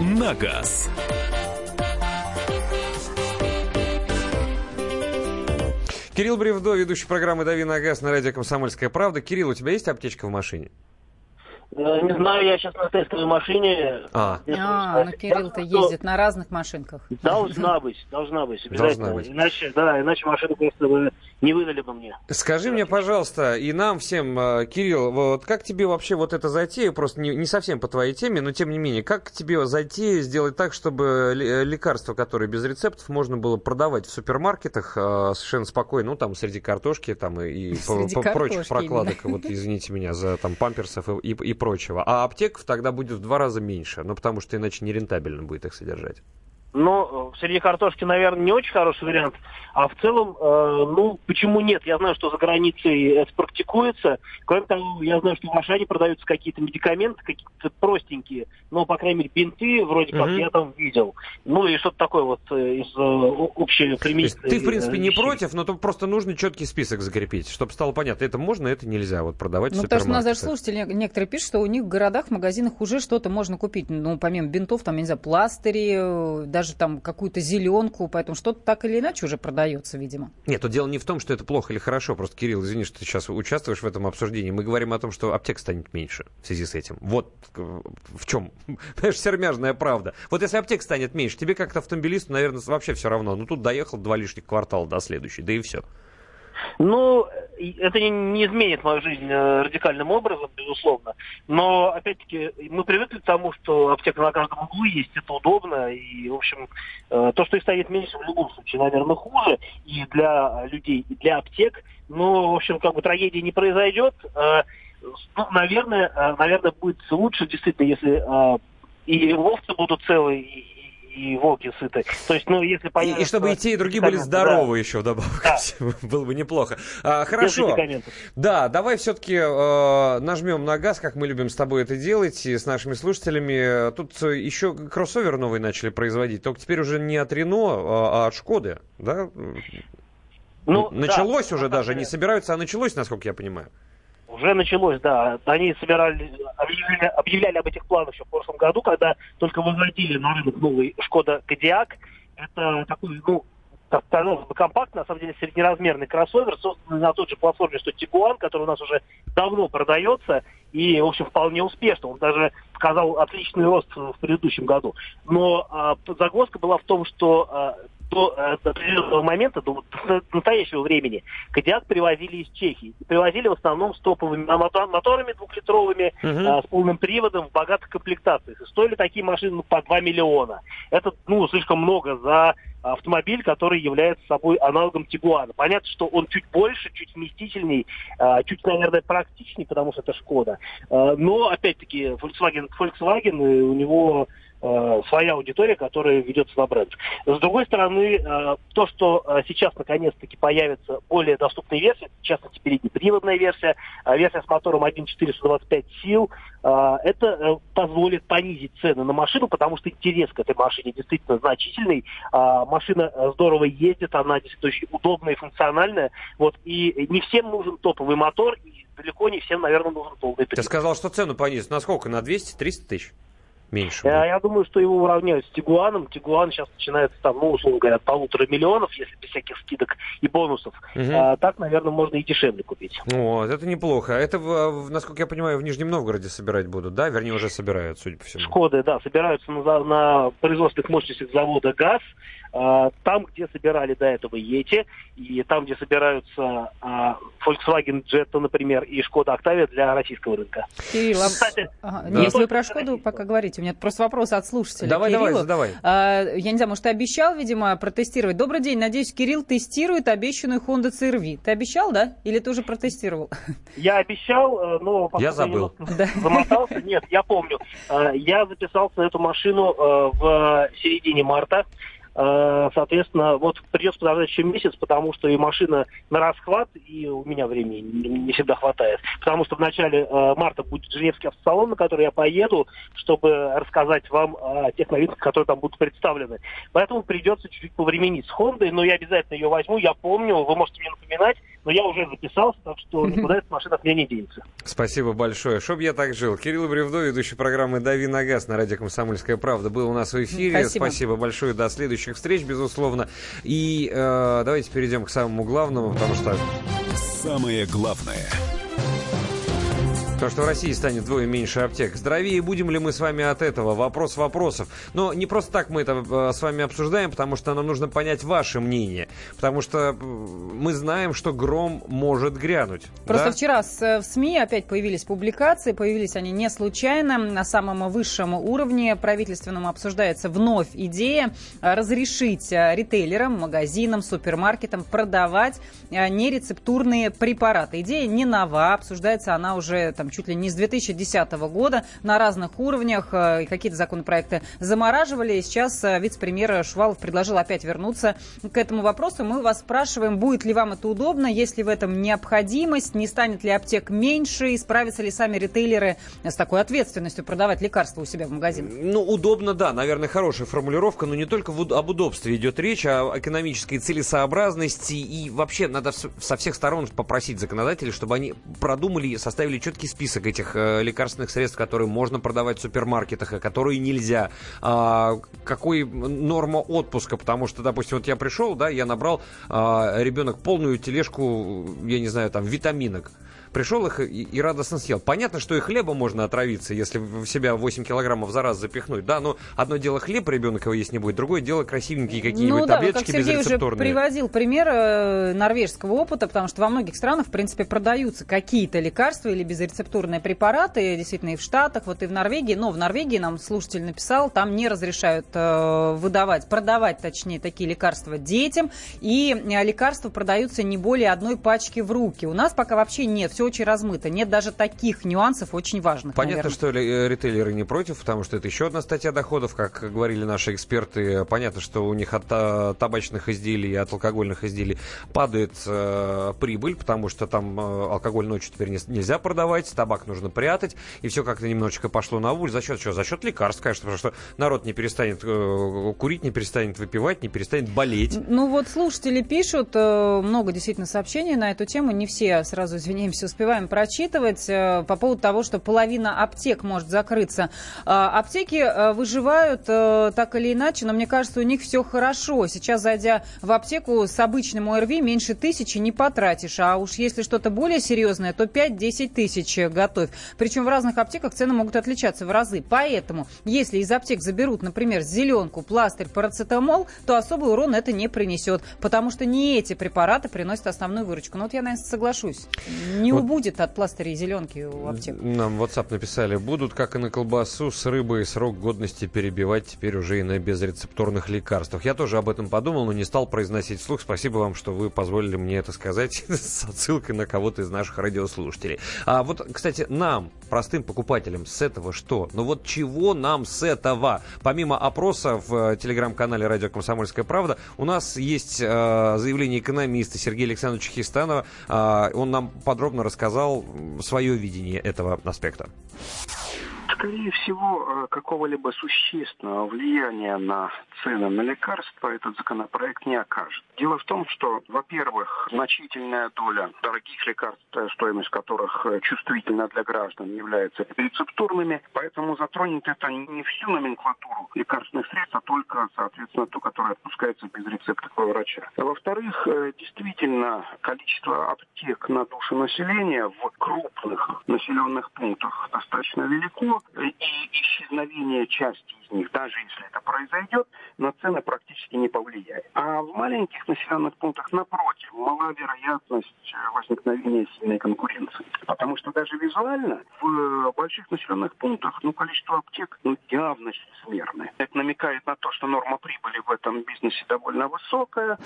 на газ. Кирилл Бревдо, ведущий программы «Дави на газ» на радио «Комсомольская правда». Кирилл, у тебя есть аптечка в машине? Э, не знаю, я сейчас на тестовой машине. А, а ну Кирилл-то ездит на разных машинках. Должна быть, должна быть. Должна быть. Иначе, да, иначе машину просто не выдали бы мне. Скажи мне, пожалуйста, и нам всем, э, Кирилл, вот как тебе вообще вот эта затея, просто не, не совсем по твоей теме, но тем не менее, как тебе затея сделать так, чтобы лекарства, которые без рецептов, можно было продавать в супермаркетах э, совершенно спокойно, ну там среди картошки там и, и среди по, прочих прокладок, вот извините меня, за там памперсов и, и, и прочего. А аптеков тогда будет в два раза меньше, ну потому что иначе нерентабельно будет их содержать. Ну, среди картошки, наверное, не очень хороший вариант. А в целом, э, ну, почему нет? Я знаю, что за границей это практикуется. Кроме того, я знаю, что в Ашане продаются какие-то медикаменты, какие-то простенькие. Ну, по крайней мере, бинты вроде как mm-hmm. я там видел. Ну, и что-то такое вот э, из э, общей применительной... Ты, в принципе, не против, но тут просто нужно четкий список закрепить, чтобы стало понятно, это можно, это нельзя вот продавать Ну, потому что у нас даже слушатели некоторые пишут, что у них в городах, в магазинах уже что-то можно купить. Ну, помимо бинтов, там, я не знаю, пластыри, даже даже там какую-то зеленку, поэтому что-то так или иначе уже продается, видимо. Нет, то дело не в том, что это плохо или хорошо. Просто, Кирилл, извини, что ты сейчас участвуешь в этом обсуждении. Мы говорим о том, что аптек станет меньше в связи с этим. Вот э, в чем, понимаешь, сермяжная правда. Вот если аптек станет меньше, тебе как-то автомобилисту, наверное, вообще все равно. Ну, тут доехал два лишних квартала до следующей, да и все. Ну, это не, не изменит мою жизнь э, радикальным образом, безусловно. Но, опять-таки, мы привыкли к тому, что аптека на каждом углу есть, это удобно. И, в общем, э, то, что их станет меньше, в любом случае, наверное, хуже и для людей, и для аптек. Но, в общем, как бы трагедии не произойдет. Э, ну, наверное, наверное, будет лучше, действительно, если и овцы будут целы, и, и волки сыты. То есть, ну, если понятно... И, и чтобы и те, и другие были здоровы да. еще вдобавок. Да. Было бы неплохо. А, хорошо. Да, давай все-таки э, нажмем на газ, как мы любим с тобой это делать, и с нашими слушателями. Тут еще кроссовер новый начали производить, только теперь уже не от Рено, а, а от Шкоды, да? Ну, началось да, уже даже, не собираются, а началось, насколько я понимаю. Уже началось, да. Они собирали, объявляли, объявляли об этих планах еще в прошлом году, когда только выводили на рынок новый Шкода Кодиак. Это такой, ну, казалось бы, компактный, на самом деле среднеразмерный кроссовер, созданный на той же платформе, что Тигуан, который у нас уже давно продается, и, в общем, вполне успешно. Он даже показал отличный рост в предыдущем году. Но а, загвоздка была в том, что а, до, э, до определенного момента, до, до настоящего времени, Кодиак привозили из Чехии. Привозили в основном с топовыми моторами двухлитровыми, uh-huh. с полным приводом в богатых комплектациях. И стоили такие машины по 2 миллиона. Это ну, слишком много за автомобиль, который является собой аналогом Тигуана. Понятно, что он чуть больше, чуть вместительней, а, чуть, наверное, практичнее, потому что это Шкода. Но, опять-таки, Volkswagen, Volkswagen у него Э, своя аудитория, которая ведется на бренд. С другой стороны, э, то, что э, сейчас наконец-таки появится более доступная версия, в частности переднеприводная версия, версия с мотором 1.4 125 сил, это позволит понизить цены на машину, потому что интерес к этой машине действительно значительный. Машина здорово ездит, она действительно очень удобная и функциональная. Вот, и не всем нужен топовый мотор, и далеко не всем, наверное, нужен полный привод. Ты сказал, что цену понизит. На сколько? На 200-300 тысяч? Меньше. Я, я думаю, что его уравняют с Тигуаном. Тигуан сейчас начинается там, ну, условно говоря, от полутора миллионов, если без всяких скидок и бонусов. Угу. А, так, наверное, можно и дешевле купить. Вот, это неплохо. Это, насколько я понимаю, в Нижнем Новгороде собирать будут, да? Вернее, уже собирают, судя по всему. Шкоды, да, собираются на, на производственных мощностях завода ГАЗ. А, там, где собирали до этого Ети, и там, где собираются а, Volkswagen Jetta, например, и Шкода Октавия для российского рынка. Кирилл, а Кстати, ага, да. если вы про Шкоду пока говорите, у меня просто вопрос от слушателя. Давай, Кириллу. давай, задавай. А, я не знаю, может, ты обещал, видимо, протестировать. Добрый день, надеюсь, Кирилл тестирует обещанную Honda CR-V. Ты обещал, да? Или ты уже протестировал? Я обещал, э, но... Я забыл. Замотался. Нет, я помню. Э, я записался на эту машину э, в середине марта. Э, соответственно, вот придется подождать еще месяц, потому что и машина на расхват, и у меня времени не всегда хватает. Потому что в начале э, марта будет Женевский автосалон, на который я поеду, чтобы рассказать вам о тех новинках, которые там будут представлены. Поэтому придется чуть-чуть повременить с Хондой, но я обязательно ее возьму, я помню, вы можете мне напоминать, но я уже записался, так что никуда эта машина от меня не денется. Спасибо большое. Чтоб я так жил. Кирилл Бревдо, ведущий программы «Дави на газ» на радио «Комсомольская правда» был у нас в эфире. Спасибо, Спасибо большое. До следующих встреч, безусловно. И э, давайте перейдем к самому главному, потому что... Самое главное – то, что в России станет вдвое меньше аптек. Здоровее будем ли мы с вами от этого? Вопрос вопросов. Но не просто так мы это э, с вами обсуждаем, потому что нам нужно понять ваше мнение. Потому что мы знаем, что гром может грянуть. Просто да? вчера в СМИ опять появились публикации. Появились они не случайно. На самом высшем уровне правительственном обсуждается вновь идея э, разрешить э, ритейлерам, магазинам, супермаркетам продавать нерецептурные препараты. Идея не нова. Обсуждается она уже там, там чуть ли не с 2010 года на разных уровнях. Э, какие-то законопроекты замораживали. И сейчас э, вице-премьер Шувалов предложил опять вернуться к этому вопросу. Мы вас спрашиваем, будет ли вам это удобно, есть ли в этом необходимость, не станет ли аптек меньше, и справятся ли сами ритейлеры с такой ответственностью продавать лекарства у себя в магазинах? Ну, удобно, да, наверное, хорошая формулировка, но не только об удобстве идет речь, а о экономической целесообразности, и вообще надо со всех сторон попросить законодателей, чтобы они продумали и составили четкий список этих э, лекарственных средств, которые можно продавать в супермаркетах, а которые нельзя. А, какой норма отпуска, потому что, допустим, вот я пришел, да, я набрал а, ребенок полную тележку, я не знаю, там, витаминок пришел их и, и радостно съел. Понятно, что и хлебом можно отравиться, если в себя 8 килограммов за раз запихнуть. Да, но одно дело хлеб, ребенок его есть не будет, другое дело красивенькие какие-нибудь ну, да, таблеточки как Сергей уже приводил пример э, норвежского опыта, потому что во многих странах, в принципе, продаются какие-то лекарства или безрецептурные препараты, действительно, и в Штатах, вот и в Норвегии. Но в Норвегии, нам слушатель написал, там не разрешают э, выдавать, продавать, точнее, такие лекарства детям, и э, лекарства продаются не более одной пачки в руки. У нас пока вообще нет, все очень размыто. Нет даже таких нюансов очень важных. Понятно, наверное. что э, ритейлеры не против, потому что это еще одна статья доходов, как говорили наши эксперты. Понятно, что у них от та- табачных изделий и от алкогольных изделий падает э, прибыль, потому что там э, алкоголь ночью теперь не- нельзя продавать, табак нужно прятать, и все как-то немножечко пошло на улицу. За счет чего? За счет лекарств, конечно, потому что народ не перестанет э, курить, не перестанет выпивать, не перестанет болеть. Ну вот слушатели пишут, э, много действительно сообщений на эту тему, не все, сразу извиняемся, успеваем прочитывать, э, по поводу того, что половина аптек может закрыться. Э, Аптеки э, выживают так или иначе, но мне кажется, у них все хорошо. Сейчас, зайдя в аптеку с обычным ОРВИ, меньше тысячи не потратишь, а уж если что-то более серьезное, то 5-10 тысяч готовь. Причем в разных аптеках цены могут отличаться в разы. Поэтому, если из аптек заберут, например, зеленку, пластырь, парацетамол, то особый урон это не принесет, потому что не эти препараты приносят основную выручку. Ну вот я, наверное, соглашусь. Не Вот. убудет от пластыря и зеленки у аптек. Нам в WhatsApp написали, будут, как и на колбасу, с рыбой срок годности перебивать теперь уже и на безрецептурных лекарствах. Я тоже об этом подумал, но не стал произносить вслух. Спасибо вам, что вы позволили мне это сказать с отсылкой на кого-то из наших радиослушателей. А вот, кстати, нам, простым покупателям, с этого что? Ну вот чего нам с этого? Помимо опроса в э, телеграм-канале «Радио Комсомольская правда», у нас есть э, заявление экономиста Сергея Александровича Хистанова. А, он нам подробно рассказал свое видение этого аспекта. Скорее всего, э, какого-либо существенного влияния на цены на лекарства этот законопроект не окажет. Дело в том, что, во-первых, значительная доля дорогих лекарств, э, стоимость которых э, чувствительна для граждан, является рецептурными, поэтому затронет это не всю номенклатуру лекарственных средств, а только, соответственно, ту, которая отпускается без рецепта врача. Во-вторых, действительно, количество аптек на душу населения в крупных населенных пунктах достаточно велико, и исчезновение части из них, даже если это произойдет, на цены практически не повлияет. А в маленьких населенных пунктах, напротив, мала вероятность э, возникновения сильной конкуренции. Потому что даже визуально в больших населенных пунктах ну, количество аптек ну, явно чрезмерное. Это намекает на то, что норма прибыли в этом бизнесе довольно высокая.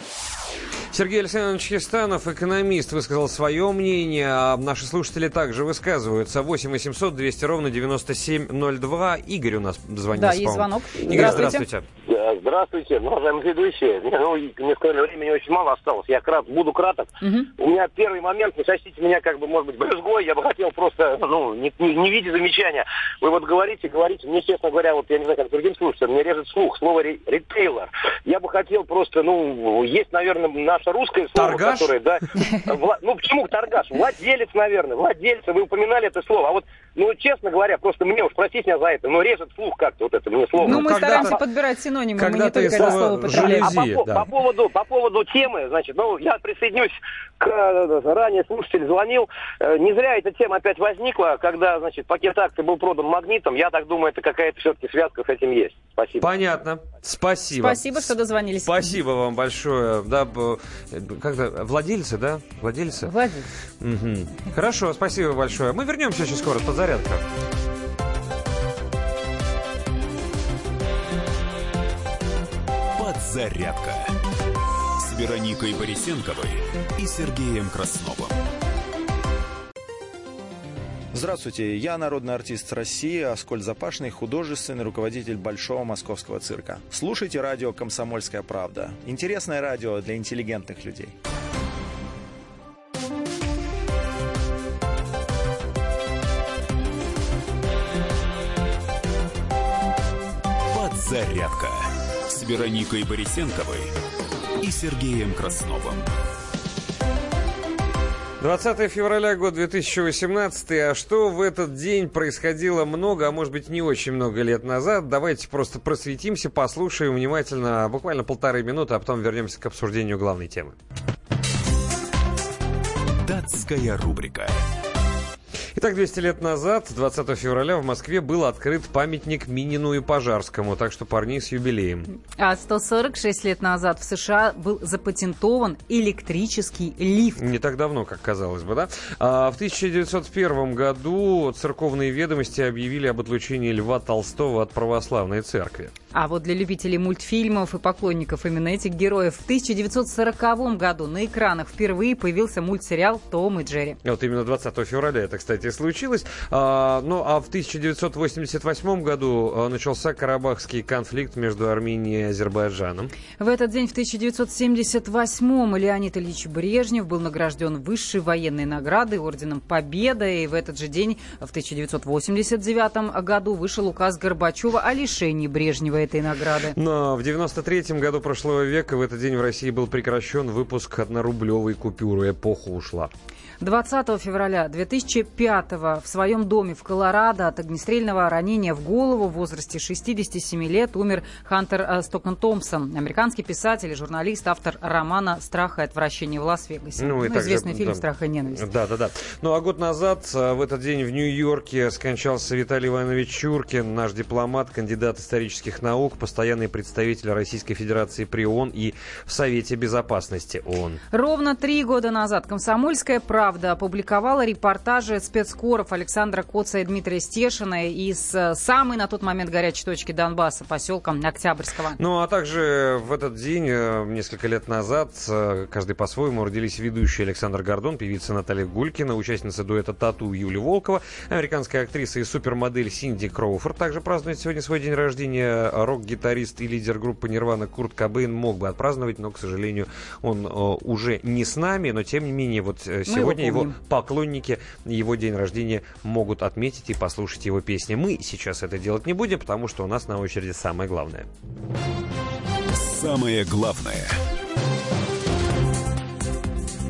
Сергей Александрович Хистанов, экономист, высказал свое мнение, а наши слушатели также высказываются. 8 800 200 ровно 9702. Игорь у нас звонит. Да, есть звонок. Игорь, Здравствуйте. здравствуйте. Здравствуйте, уважаемые ведущие. Не, Ну, мне сказали, времени очень мало осталось. Я крат, буду краток. У меня первый момент, не сочтите меня как бы, может быть, брюзгой. Я бы хотел просто, ну, не, не, не видя замечания. Вы вот говорите, говорите. Мне, честно говоря, вот я не знаю, как другим слушателям, мне режет слух слово ре- ритейлер. Я бы хотел просто, ну, есть, наверное, наше русское слово, Торгаш? которое, да. вла- Ну, почему торгаш? Владелец, наверное, владелец. Вы упоминали это слово. А вот, ну, честно говоря, просто мне уж простите меня за это, но режет слух как-то вот это мне слово. Ну, мы когда-то- стараемся подбирать синонимы, мы не только слово слово употребляем. А по, жалюзи, да. по поводу, по поводу темы, значит, ну, я присоединюсь к э, ранее слушатель звонил. Э, Не зря эта тема опять возникла, когда, значит, пакет акций был продан магнитом. Я так думаю, это какая-то все-таки связка с этим есть. Спасибо. Понятно. Спасибо. Спасибо, что дозвонились. Спасибо вам большое. Да, как-то владельцы, да? Владельцы? Владимир. Мгм. Хорошо, спасибо большое. Мы вернемся очень скоро. Подзарядка. Подзарядка с Вероникой Борисенковой и Сергеем Красновым. Здравствуйте, я народный артист России Аскольд Запашный, художественный руководитель Большого Московского цирка. Слушайте радио «Комсомольская правда». Интересное радио для интеллигентных людей. Подзарядка Вероникой Борисенковой и Сергеем Красновым. 20 февраля, год 2018. А что в этот день происходило много, а может быть не очень много лет назад? Давайте просто просветимся, послушаем внимательно, буквально полторы минуты, а потом вернемся к обсуждению главной темы. Датская рубрика. Итак, 200 лет назад, 20 февраля, в Москве был открыт памятник Минину и Пожарскому, так что парни с юбилеем. А 146 лет назад в США был запатентован электрический лифт. Не так давно, как казалось бы, да? А в 1901 году церковные ведомости объявили об отлучении Льва Толстого от православной церкви. А вот для любителей мультфильмов и поклонников именно этих героев в 1940 году на экранах впервые появился мультсериал «Том и Джерри». Вот именно 20 февраля это, кстати, случилось. А, ну, а в 1988 году а, начался Карабахский конфликт между Арменией и Азербайджаном. В этот день, в 1978-м, Леонид Ильич Брежнев был награжден высшей военной наградой Орденом Победы. И в этот же день, в 1989 году, вышел указ Горбачева о лишении Брежнева этой награды. Но в 93 году прошлого века в этот день в России был прекращен выпуск однорублевой купюры. Эпоха ушла. 20 февраля 2005 в своем доме в Колорадо от огнестрельного ранения в голову в возрасте 67 лет умер Хантер э, Стокон Томпсон, американский писатель и журналист, автор романа «Страх и отвращение в Лас-Вегасе». Ну, ну, известный фильм да, «Страх и ненависть». Да, да, да. Ну, а год назад, э, в этот день в Нью-Йорке, скончался Виталий Иванович Чуркин, наш дипломат, кандидат исторических наук, постоянный представитель Российской Федерации при ООН и в Совете Безопасности ООН. Ровно три года назад «Комсомольская правда» «Правда» опубликовала репортажи спецкоров Александра Коца и Дмитрия Стешина из э, самой на тот момент горячей точки Донбасса, поселка Октябрьского. Ну, а также в этот день, э, несколько лет назад, э, каждый по-своему, родились ведущий Александр Гордон, певица Наталья Гулькина, участница дуэта «Тату» Юлия Волкова, американская актриса и супермодель Синди Кроуфорд. Также празднует сегодня свой день рождения рок-гитарист и лидер группы «Нирвана» Курт Кобейн. Мог бы отпраздновать, но, к сожалению, он уже не с нами. Но, тем не менее, вот сегодня сегодня его поклонники его день рождения могут отметить и послушать его песни. Мы сейчас это делать не будем, потому что у нас на очереди самое главное. Самое главное –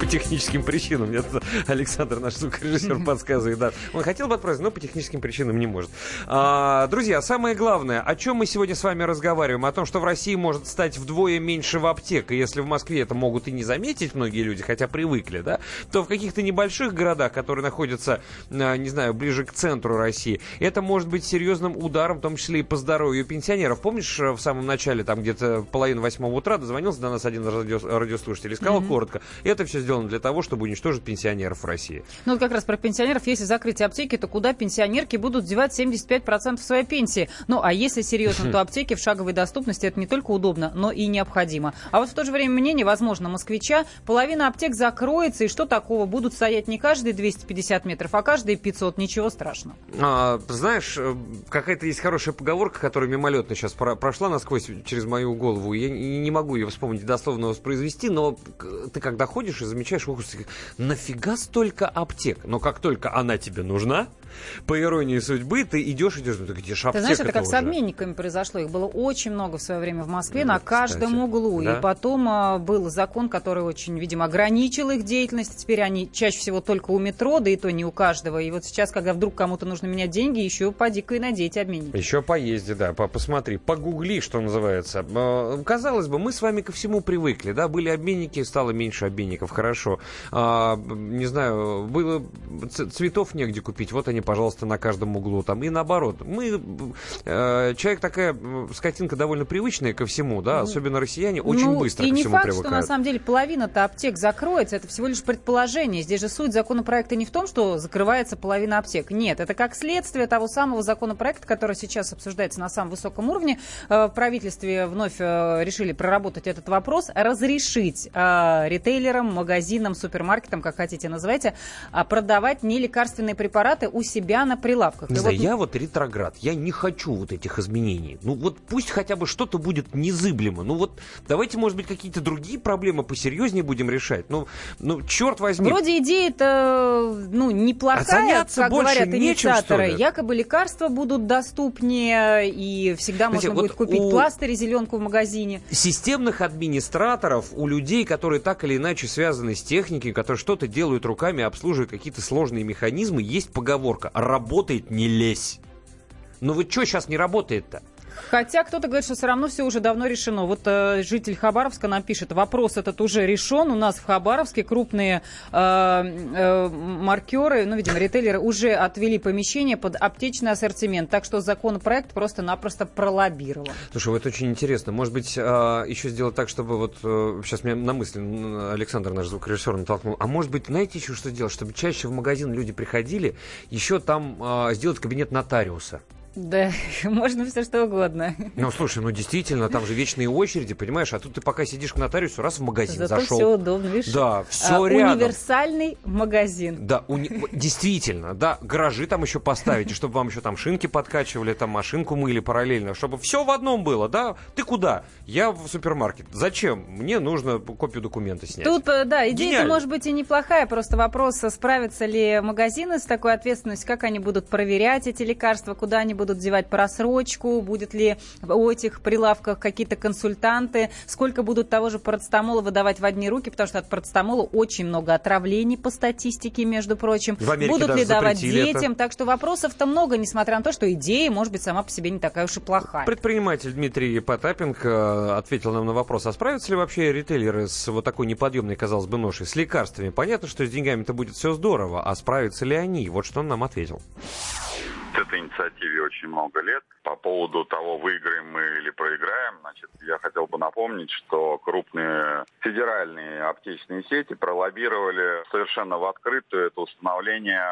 техническим причинам. Мне Александр, наш звукорежиссер, подсказывает. Да. Он хотел бы отправить, но по техническим причинам не может. А, друзья, самое главное, о чем мы сегодня с вами разговариваем? О том, что в России может стать вдвое меньше в аптек. И если в Москве это могут и не заметить многие люди, хотя привыкли, да, то в каких-то небольших городах, которые находятся, а, не знаю, ближе к центру России, это может быть серьезным ударом, в том числе и по здоровью пенсионеров. Помнишь, в самом начале, там где-то половина восьмого утра дозвонился до нас один радиослушатель и сказал mm-hmm. коротко, это все сделано для того, чтобы уничтожить пенсионеров в России. Ну, вот как раз про пенсионеров. Если закрыть аптеки, то куда пенсионерки будут девать 75% своей пенсии? Ну, а если серьезно, то аптеки в шаговой доступности это не только удобно, но и необходимо. А вот в то же время мнение, возможно, москвича, половина аптек закроется, и что такого? Будут стоять не каждые 250 метров, а каждые 500. Ничего страшного. А, знаешь, э, какая-то есть хорошая поговорка, которая мимолетно сейчас прошла насквозь через мою голову. Я не могу ее вспомнить, дословно воспроизвести, но ты когда ходишь и замечаешь ужасе, нафига столько аптек? Но как только она тебе нужна, по иронии судьбы, ты идешь, идешь, ну, где же Ты знаешь, это как уже? с обменниками произошло. Их было очень много в свое время в Москве, да, на каждом кстати. углу. Да? И потом а, был закон, который очень, видимо, ограничил их деятельность. Теперь они чаще всего только у метро, да и то не у каждого. И вот сейчас, когда вдруг кому-то нужно менять деньги, еще поди-ка и надеть обменники. Еще поезди, да, посмотри, погугли, что называется. Казалось бы, мы с вами ко всему привыкли, да, были обменники, стало меньше обменников, хорошо хорошо. А, не знаю, было цветов негде купить, вот они, пожалуйста, на каждом углу там. И наоборот. Мы, э, человек такая скотинка довольно привычная ко всему, да, особенно россияне очень ну, быстро и ко не всему факт, привыкают. что на самом деле половина-то аптек закроется, это всего лишь предположение. Здесь же суть законопроекта не в том, что закрывается половина аптек. Нет, это как следствие того самого законопроекта, который сейчас обсуждается на самом высоком уровне. Э, в правительстве вновь э, решили проработать этот вопрос, разрешить ритейлерам, магазинам, магазинам, супермаркетам, как хотите называйте, а, продавать нелекарственные препараты у себя на прилавках. Не знаю, вот... я вот ретроград, я не хочу вот этих изменений. Ну вот пусть хотя бы что-то будет незыблемо. Ну вот давайте, может быть, какие-то другие проблемы посерьезнее будем решать. Ну, ну черт возьми. Вроде идея-то, ну, неплохая, а как говорят инициаторы. Нечем, Якобы лекарства будут доступнее, и всегда Знаете, можно вот будет купить у... пластырь и зеленку в магазине. Системных администраторов, у людей, которые так или иначе связаны из техники, которые что-то делают руками, обслуживают какие-то сложные механизмы, есть поговорка «работает, не лезь». Ну вот что сейчас не работает-то? Хотя кто-то говорит, что все равно все уже давно решено. Вот э, житель Хабаровска нам пишет, вопрос этот уже решен. У нас в Хабаровске крупные э, э, маркеры, ну, видимо, ритейлеры уже отвели помещение под аптечный ассортимент. Так что законопроект просто-напросто пролоббировал. Слушай, вот очень интересно. Может быть, э, еще сделать так, чтобы вот... Э, сейчас меня на мысль Александр, наш звукорежиссер, натолкнул. А может быть, знаете еще что сделать? Чтобы чаще в магазин люди приходили, еще там э, сделать кабинет нотариуса. Да, можно все что угодно. Ну, слушай, ну действительно, там же вечные очереди, понимаешь? А тут ты пока сидишь к нотариусу, раз в магазин Зато зашел. все удобно, видишь? Да, все а, рядом. Универсальный магазин. Да, уни... действительно, да, гаражи там еще поставить, чтобы вам еще там шинки подкачивали, там машинку мыли параллельно, чтобы все в одном было, да? Ты куда? Я в супермаркет. Зачем? Мне нужно копию документа снять. Тут, э, да, идея может быть и неплохая, просто вопрос, а справятся ли магазины с такой ответственностью, как они будут проверять эти лекарства, куда они будут девать просрочку, будет ли у этих прилавках какие-то консультанты, сколько будут того же парацетамола выдавать в одни руки, потому что от парацетамола очень много отравлений по статистике, между прочим. В Америке будут ли давать детям, это. так что вопросов-то много, несмотря на то, что идея, может быть, сама по себе не такая уж и плохая. Предприниматель Дмитрий Потапенко ответил нам на вопрос, а справятся ли вообще ритейлеры с вот такой неподъемной, казалось бы, ношей, с лекарствами? Понятно, что с деньгами-то будет все здорово, а справятся ли они? Вот что он нам ответил. Этой инициативе очень много лет. По поводу того, выиграем мы или проиграем, значит, я хотел бы напомнить, что крупные федеральные аптечные сети пролоббировали совершенно в открытую это установление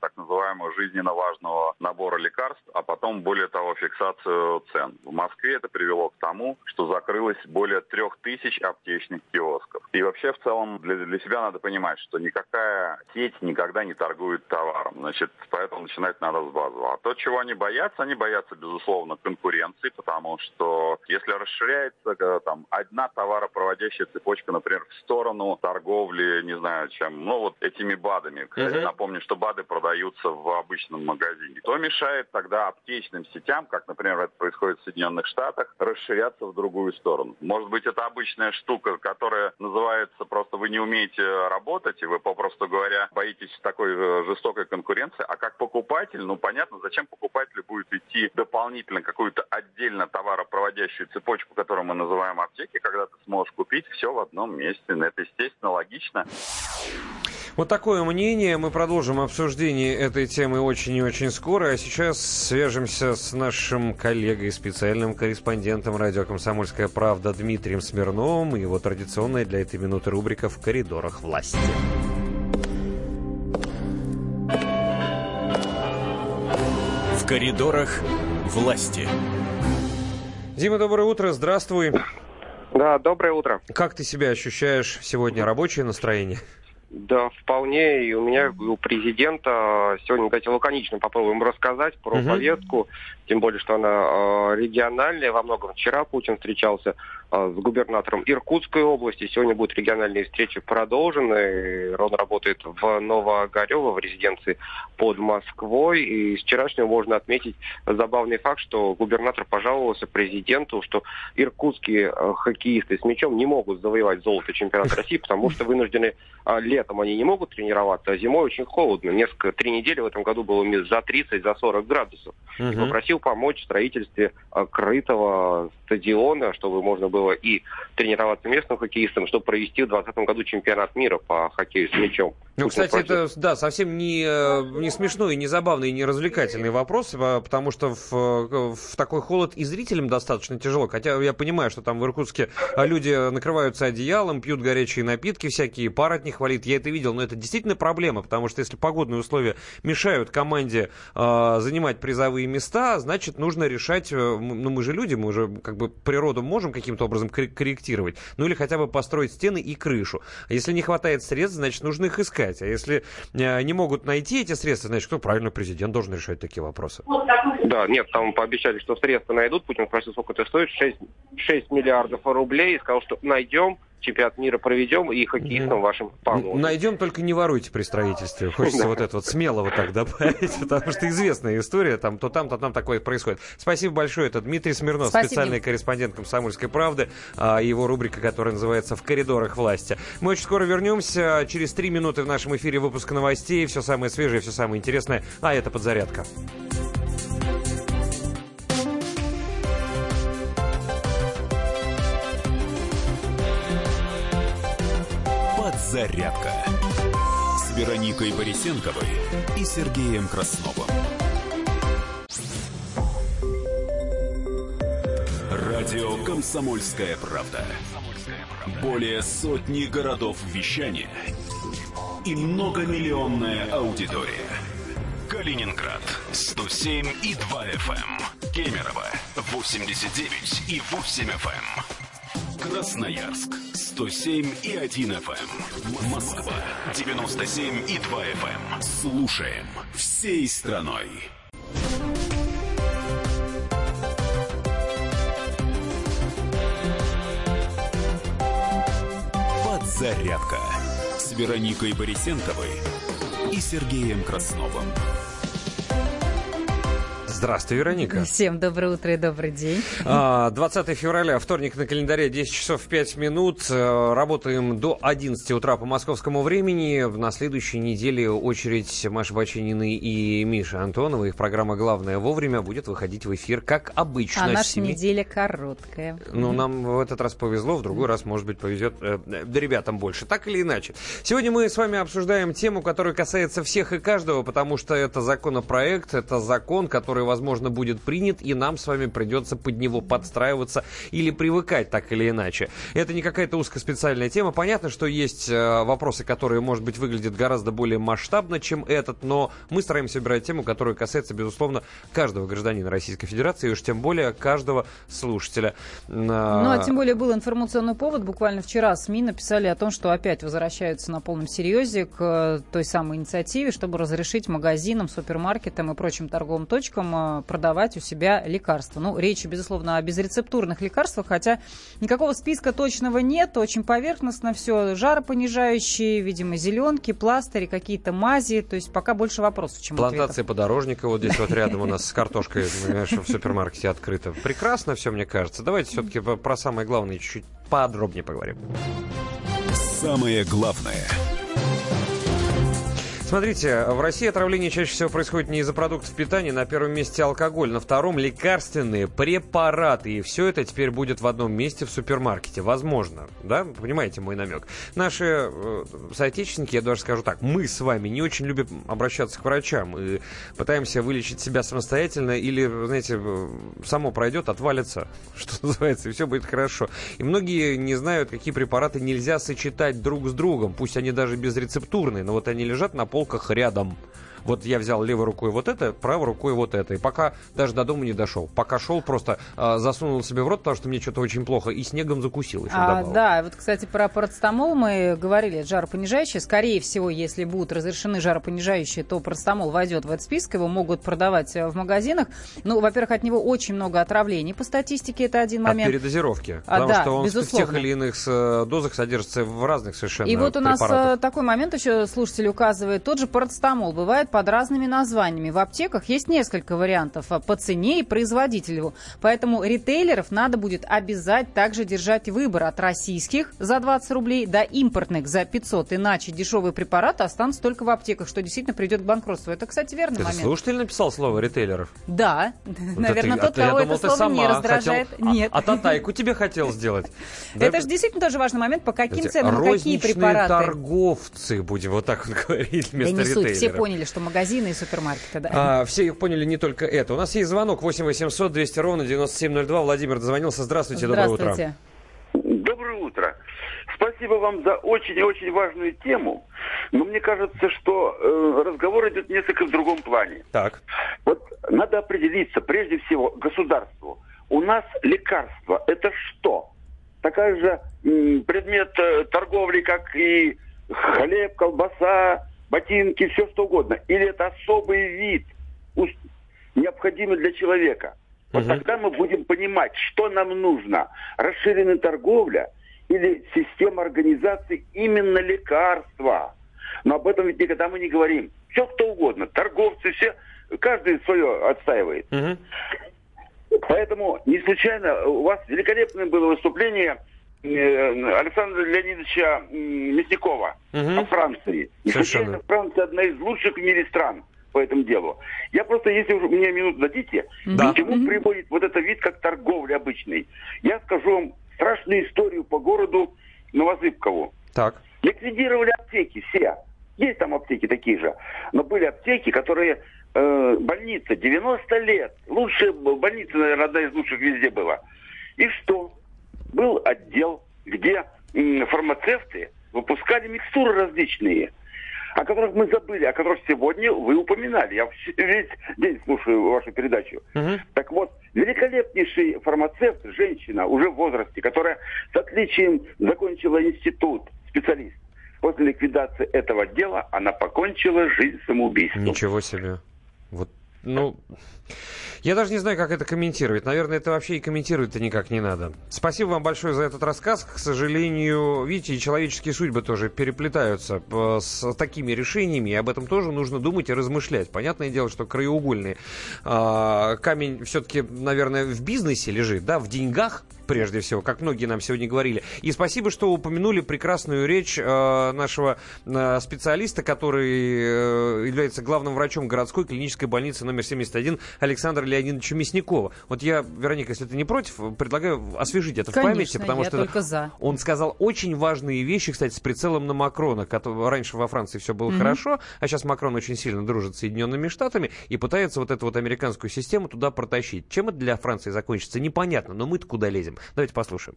так называемого жизненно важного набора лекарств, а потом, более того, фиксацию цен. В Москве это привело к тому, что закрылось более трех тысяч аптечных киосков. И вообще, в целом, для, для себя надо понимать, что никакая сеть никогда не торгует товаром. Значит, поэтому начинать надо с базового. А то, чего они боятся, они боятся, безусловно, конкуренции, потому что если расширяется э, там одна товаропроводящая цепочка, например, в сторону торговли, не знаю чем, ну вот этими БАДами. Кстати, напомню, что БАДы продаются в обычном магазине. То мешает тогда аптечным сетям, как, например, это происходит в Соединенных Штатах, расширяться в другую сторону. Может быть, это обычная штука, которая называется просто вы не умеете работать, и вы, попросту говоря, боитесь такой э, жестокой конкуренции. А как покупатель, ну понятно, зачем покупателю будет идти дополнительно какую-то отдельно товаропроводящую цепочку, которую мы называем аптеки, когда ты сможешь купить все в одном месте. Это, естественно, логично. Вот такое мнение. Мы продолжим обсуждение этой темы очень и очень скоро. А сейчас свяжемся с нашим коллегой, специальным корреспондентом радио «Комсомольская правда» Дмитрием Смирновым и его традиционная для этой минуты рубрика «В коридорах власти». Коридорах власти. Дима, доброе утро, здравствуй. Да, доброе утро. Как ты себя ощущаешь сегодня? Рабочее настроение? Да, вполне. И у меня, у президента сегодня, давайте лаконично попробуем рассказать про угу. повестку, тем более, что она э, региональная. Во многом вчера Путин встречался с губернатором Иркутской области. Сегодня будут региональные встречи продолжены. Он работает в Новоогарево, в резиденции под Москвой. И с вчерашнего можно отметить забавный факт, что губернатор пожаловался президенту, что иркутские э, хоккеисты с мячом не могут завоевать золото чемпионата России, потому что вынуждены э, летом они не могут тренироваться, а зимой очень холодно. Несколько, три недели в этом году было за 30, за 40 градусов. Угу. Попросил помочь в строительстве крытого стадиона, чтобы можно было и тренироваться местным хоккеистам, чтобы провести в 2020 году чемпионат мира по хоккею с мячом. Ну, кстати, это, да, совсем не, э, не смешной, не забавный, не развлекательный вопрос, а, потому что в, э, в такой холод и зрителям достаточно тяжело. Хотя я понимаю, что там в Иркутске люди накрываются одеялом, пьют горячие напитки всякие, пар от них валит. Я это видел, но это действительно проблема, потому что если погодные условия мешают команде э, занимать призовые места, значит, нужно решать, э, ну, мы же люди, мы уже как бы природу можем каким-то образом корректировать, ну или хотя бы построить стены и крышу. А если не хватает средств, значит, нужно их искать. А если э, не могут найти эти средства, значит, кто правильно президент должен решать такие вопросы? Да, нет, там пообещали, что средства найдут. Путин спросил, сколько это стоит. 6, 6 миллиардов рублей. И сказал, что найдем чемпионат мира проведем, и хоккеистам вашим поможем. Найдем, только не воруйте при строительстве. Хочется вот это вот смело вот так добавить, потому что известная история, там то там, то там такое происходит. Спасибо большое. Это Дмитрий Смирнов, Спасибо. специальный корреспондент «Комсомольской правды», а, его рубрика, которая называется «В коридорах власти». Мы очень скоро вернемся. Через три минуты в нашем эфире выпуск новостей. Все самое свежее, все самое интересное. А это подзарядка. Подзарядка с Вероникой Борисенковой и Сергеем Красновым. Радио «Комсомольская правда». Более сотни городов вещания и многомиллионная аудитория. Калининград 107 и 2 FM. Кемерово 89 и 8 FM. Красноярск 107 и 1 FM. Москва 97 и 2 FM. Слушаем всей страной. Подзарядка с Вероникой Борисенковой и Сергеем Красновым. Здравствуй, Вероника. Всем доброе утро и добрый день. А, 20 февраля, вторник на календаре, 10 часов 5 минут. Э, Работаем до 11 утра по московскому времени. На следующей неделе очередь Маши Бачинины и Миши Антонова. Их программа «Главное вовремя» будет выходить в эфир, как обычно. А наша семи- неделя короткая. Ну, нам в этот раз повезло, в другой раз, может быть, повезет э, ребятам больше. Так или иначе. Сегодня мы с вами обсуждаем тему, которая касается всех и каждого, потому что это законопроект, это закон, который, возможно, будет принят, и нам с вами придется под него подстраиваться или привыкать так или иначе. Это не какая-то узкоспециальная тема. Понятно, что есть э, вопросы, которые, может быть, выглядят гораздо более масштабно, чем этот, но мы стараемся выбирать тему, которая касается, безусловно, каждого гражданина Российской Федерации, и уж тем более каждого слушателя. Ну, а тем более был информационный повод. Буквально вчера СМИ написали о том, что опять возвращаются на полном серьезе к э, той самой инициативе, чтобы разрешить магазинам, супермаркетам и прочим торговым точкам э, продавать у себя лекарства. Ну, речь, безусловно, о безрецептурных лекарствах, хотя никакого списка точного нет, очень поверхностно все. Жаропонижающие, видимо, зеленки, пластыри, какие-то мази. То есть пока больше вопросов, чем Плантация ответов. подорожника вот здесь вот рядом у нас с картошкой, понимаешь, в супермаркете открыто. Прекрасно все, мне кажется. Давайте все-таки про самое главное чуть-чуть подробнее поговорим. Самое главное. Смотрите, в России отравление чаще всего происходит не из-за продуктов питания. На первом месте алкоголь, на втором лекарственные препараты. И все это теперь будет в одном месте в супермаркете. Возможно, да? Понимаете мой намек? Наши э, соотечественники, я даже скажу так, мы с вами не очень любим обращаться к врачам и пытаемся вылечить себя самостоятельно или, знаете, э, само пройдет, отвалится, что называется, и все будет хорошо. И многие не знают, какие препараты нельзя сочетать друг с другом, пусть они даже безрецептурные, но вот они лежат на полках рядом. Вот я взял левой рукой вот это, правой рукой вот это. И пока даже до дома не дошел. Пока шел, просто э, засунул себе в рот, потому что мне что-то очень плохо, и снегом закусил еще А, добавил. да, вот, кстати, про парацетамол мы говорили, это жаропонижающее. Скорее всего, если будут разрешены жаропонижающие, то парацетамол войдет в этот список, его могут продавать э, в магазинах. Ну, во-первых, от него очень много отравлений по статистике, это один От момент. передозировки. А, потому да, что он в безусловно. тех или иных э, дозах содержится в разных совершенно И вот у нас препаратах. э, такой момент еще слушатель указывает. Тот же парацетамол бывает под разными названиями. В аптеках есть несколько вариантов э, по цене и производителю. Поэтому ритейлеров надо будет обязать также держать выбор от российских за 20 рублей до импортных за 500. Иначе дешевые препараты останутся только в аптеках, что действительно придет к банкротству. Это, кстати, верный Это момент. слушатель написал слово ритейлеров? Да, Вот наверное, это- тот, а кого думал, это ты слово не раздражает. хотел- а- Нет. А, татайку тебе хотел сделать. Это же действительно тоже важный момент, по каким ценам, какие препараты. торговцы, будем вот так вот говорить, вместо суть, все ритейлеров. поняли, что магазины и супермаркеты, да. А, все их поняли не только это. У нас есть звонок 8 800 200 ровно 9702. Владимир дозвонился. Здравствуйте, доброе утро. Здравствуйте. Доброе утро. Спасибо вам за очень и очень важную тему. Но мне кажется, что э, разговор идет несколько в другом плане. Так. Вот надо определиться, прежде всего, государству. У нас лекарство – это что? Такая же м, предмет э, торговли, как и хлеб, колбаса, ботинки, все что угодно. Или это особый вид, необходимый для человека. Вот тогда мы будем понимать, что нам нужно. Расширенная торговля или система организации именно лекарства. Но об этом ведь никогда мы не говорим. Все кто угодно, торговцы, все, каждый свое отстаивает. Поэтому не случайно у вас великолепное было выступление Александра Леонидовича Мясникова о Франции. Не случайно Франция одна из лучших в мире стран по этому делу. Я просто, если уже мне минуту дадите, Да. к чему приводит вот этот вид как торговля обычный. Я скажу вам страшную историю по городу Новозыбкову. Так. Ликвидировали аптеки все. Есть там аптеки такие же. Но были аптеки, которые... э, больница, 90 лет. Лучшая больница, наверное, одна из лучших везде была. И что? Был отдел, где фармацевты выпускали микстуры различные, о которых мы забыли, о которых сегодня вы упоминали. Я весь день слушаю вашу передачу. Так вот, великолепнейший фармацевт, женщина уже в возрасте, которая с отличием закончила институт, специалист. После ликвидации этого дела она покончила жизнь самоубийством. Ничего себе. Вот, ну, я даже не знаю, как это комментировать. Наверное, это вообще и комментировать-то никак не надо. Спасибо вам большое за этот рассказ. К сожалению, видите, и человеческие судьбы тоже переплетаются э, с такими решениями, и об этом тоже нужно думать и размышлять. Понятное дело, что краеугольный а, камень все-таки, наверное, в бизнесе лежит, да, в деньгах, прежде всего, как многие нам сегодня говорили. И спасибо, что упомянули прекрасную речь э, нашего э, специалиста, который э, является главным врачом городской клинической больницы номер 71 Александра Леонидовича Мясникова. Вот я, Вероника, если ты не против, предлагаю освежить это в Конечно, памяти, потому я что только за. он сказал очень важные вещи, кстати, с прицелом на Макрона. Раньше во Франции все было Мгм. хорошо, а сейчас Макрон очень сильно дружит с Соединенными Штатами и пытается вот эту вот американскую систему туда протащить. Чем это для Франции закончится, непонятно, но мы-то куда лезем? Давайте послушаем.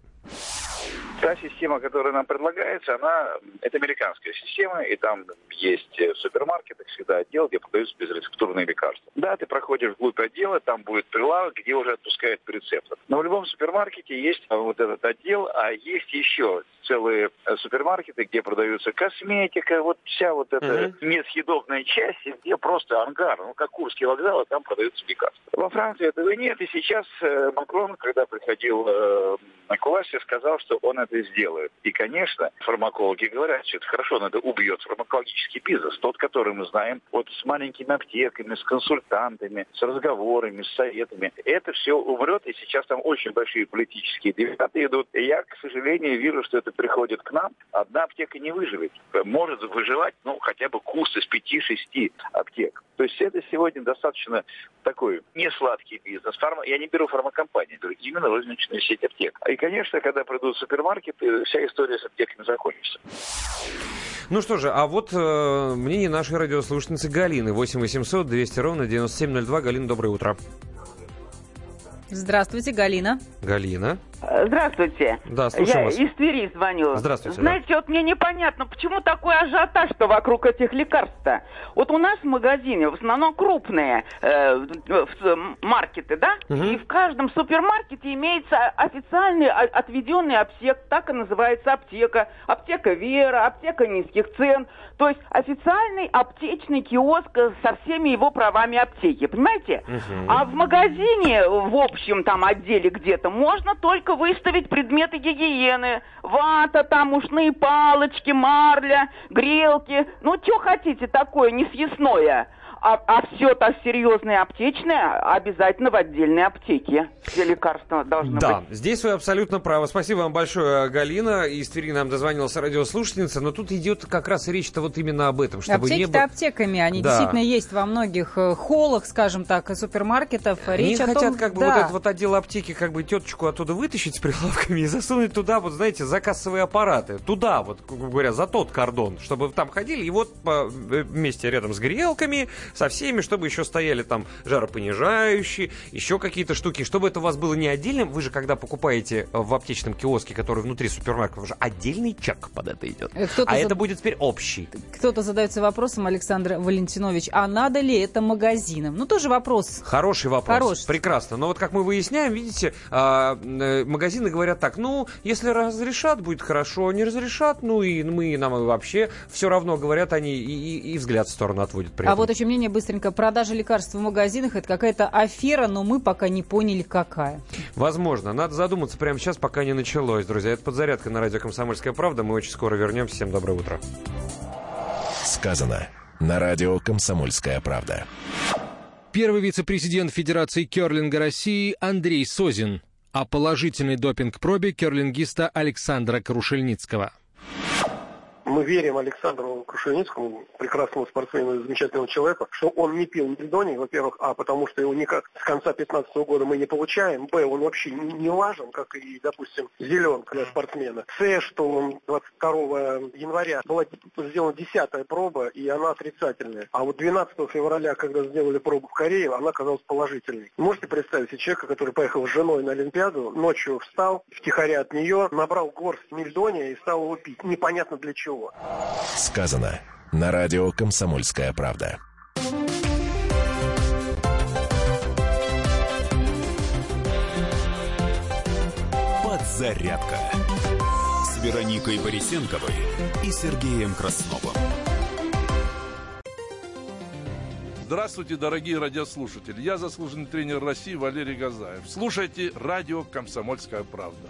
Та система, которая нам предлагается, она это американская система, и там есть э, в супермаркетах всегда отдел, где продаются безрецептурные лекарства. Да, ты проходишь вглубь отдела, там будет прилавок, где уже отпускают по рецептам. Но в любом супермаркете есть а, вот этот отдел, а есть еще целые э, супермаркеты, где продаются косметика, вот вся вот эта несъедобная часть, где просто ангар, ну как Курский вокзал, а там продаются лекарства. Во Франции этого нет, и сейчас э, Макрон, когда приходил э, на власти, сказал, что он это сделает. И, конечно, фармакологи говорят, что это хорошо, но это убьет фармакологический бизнес, тот, который мы знаем, вот с маленькими аптеками, с консультантами, с разговорами, с советами. Это все умрет, и сейчас там очень большие политические дебаты идут. И я, к сожалению, вижу, что это приходит к нам. Одна аптека не выживет. Может выживать, ну, хотя бы курс из 5-6 аптек. То есть это сегодня достаточно такой несладкий бизнес. Фарма... Я не беру фармакомпании, беру именно розничную сеть аптек. И, конечно, когда придут супермаркеты, вся история с аптеками закончится. Ну что же, а вот э, мнение нашей радиослушательницы Галины. 8 800 200 ровно 9702. Галина, доброе утро. Здравствуйте, Галина. Галина. Здравствуйте. Да, слушаем Я вас. из Твери звоню. Здравствуйте, да. Знаете, вот мне непонятно, почему такой ажиотаж-то вокруг этих лекарств-то. Вот у нас в магазине в основном крупные э, в- маркеты, да? И в каждом супермаркете имеется официальный отведенный аптек, так и называется аптека. Аптека Вера, аптека низких цен. То есть официальный аптечный киоск э, со всеми его правами аптеки, понимаете? А в магазине, в общем там отделе где-то, можно только выставить предметы гигиены. Вата, там ушные палочки, марля, грелки. Ну, что хотите такое несъясное? А, все так серьезное аптечное обязательно в отдельной аптеке, где лекарства должны Да, быть. здесь вы абсолютно правы. Спасибо вам большое, Галина. Из Твери нам дозвонилась радиослушательница. Но тут идет как раз речь-то вот именно об этом, чтобы не Аптеки-то было... аптеками, они Да. действительно есть во многих э, холлах, скажем так, и супермаркетов. Они Речь о хотят том, как бы да. вот этот вот отдел аптеки, как бы теточку оттуда вытащить с прилавками и засунуть туда, вот знаете, за кассовые аппараты. Туда, вот, грубо говоря, за тот кордон, чтобы там ходили, и вот по, э, вместе рядом с грелками, со всеми, чтобы еще стояли там жаропонижающие, еще какие-то штуки, чтобы это у вас было не отдельным. Вы же, когда покупаете в аптечном киоске, который внутри супермаркета, уже отдельный чек под это идет. Э, А за- это будет теперь общий. Кто-то задается вопросом, Александр Валентинович, а надо ли это магазинам? Ну, тоже вопрос. Хороший вопрос. Хороший. Прекрасно. Но вот как мы выясняем, видите, а, э, магазины говорят так, ну, если разрешат, будет хорошо, не разрешат, ну и мы нам и вообще все равно говорят они и, и- и взгляд в сторону отводят при А этом. вот еще мнение сообщение быстренько. Продажа лекарств в магазинах – это какая-то афера, но мы пока не поняли, какая. Возможно. Надо задуматься прямо сейчас, пока не началось, друзья. Это подзарядка на радио «Комсомольская правда». Мы очень скоро вернемся. Всем доброе утро. Сказано на радио «Комсомольская правда». Первый вице-президент Федерации керлинга России Андрей Созин о положительной допинг-пробе керлингиста Александра Крушельницкого мы верим Александру Крушеницкому, прекрасному спортсмену замечательному человеку, что он не пил мельдоний, во-первых, а, потому что его никак с конца 2015 года мы не получаем, б, он вообще не важен, как и, допустим, зеленка для спортсмена, с, что он 22 января была сделана десятая проба, и она отрицательная, а вот 12 февраля, когда сделали пробу в Корее, она оказалась положительной. Можете представить себе человека, который поехал с женой на Олимпиаду, ночью встал, втихаря от нее, набрал горсть мельдония и стал его пить. Непонятно для чего его. Сказано на радио «Комсомольская правда». Подзарядка с Вероникой Борисенковой и Сергеем Красновым. Здравствуйте, дорогие радиослушатели. Я заслуженный тренер России Валерий Газаев. Слушайте радио «Комсомольская правда».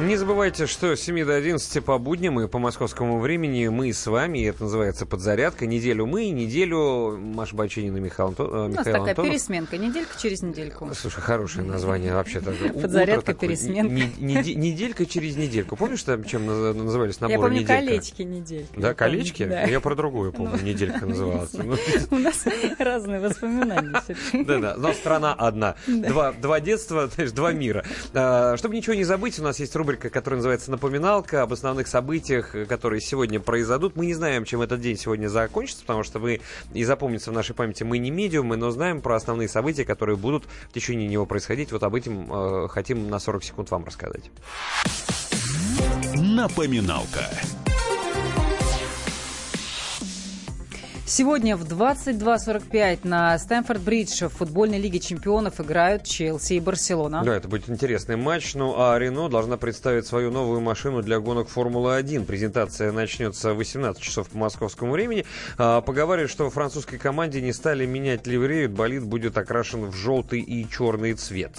Не забывайте, что с 7 до 11 по будням и по московскому времени мы с вами, и это называется «Подзарядка». Неделю мы, неделю Маша Бачинина, Михаил, Антон, У нас Михаил такая Антонов. пересменка, неделька через недельку. Слушай, хорошее название вообще-то. Подзарядка, пересменка. Неделька через недельку. Помнишь, там, чем наз- назывались наборы Я помню неделька? колечки недельки. Да, колечки? да. Я про другую помню, неделька называлась. Ну, У нас разные воспоминания. Да-да, но страна одна. Два, детства, два мира. А, чтобы ничего не забыть, у нас есть рубрика, которая называется «Напоминалка» об основных событиях, э, которые сегодня произойдут. Мы не знаем, чем этот день сегодня закончится, потому что вы и запомнится в нашей памяти мы не медиумы, но знаем про основные события, которые будут в течение него происходить. Вот об этом э, хотим на 40 секунд вам рассказать. Напоминалка. Сегодня в 22.45 на Стэнфорд-Бридж в футбольной лиге чемпионов играют Челси и Барселона. Да, это будет интересный матч. Ну, а Рено должна представить свою новую машину для гонок Формулы-1. Презентация начнется в 18 часов по московскому времени. А, поговаривают, что во французской команде не стали менять ливрею. Болид будет окрашен в желтый и черный цвет.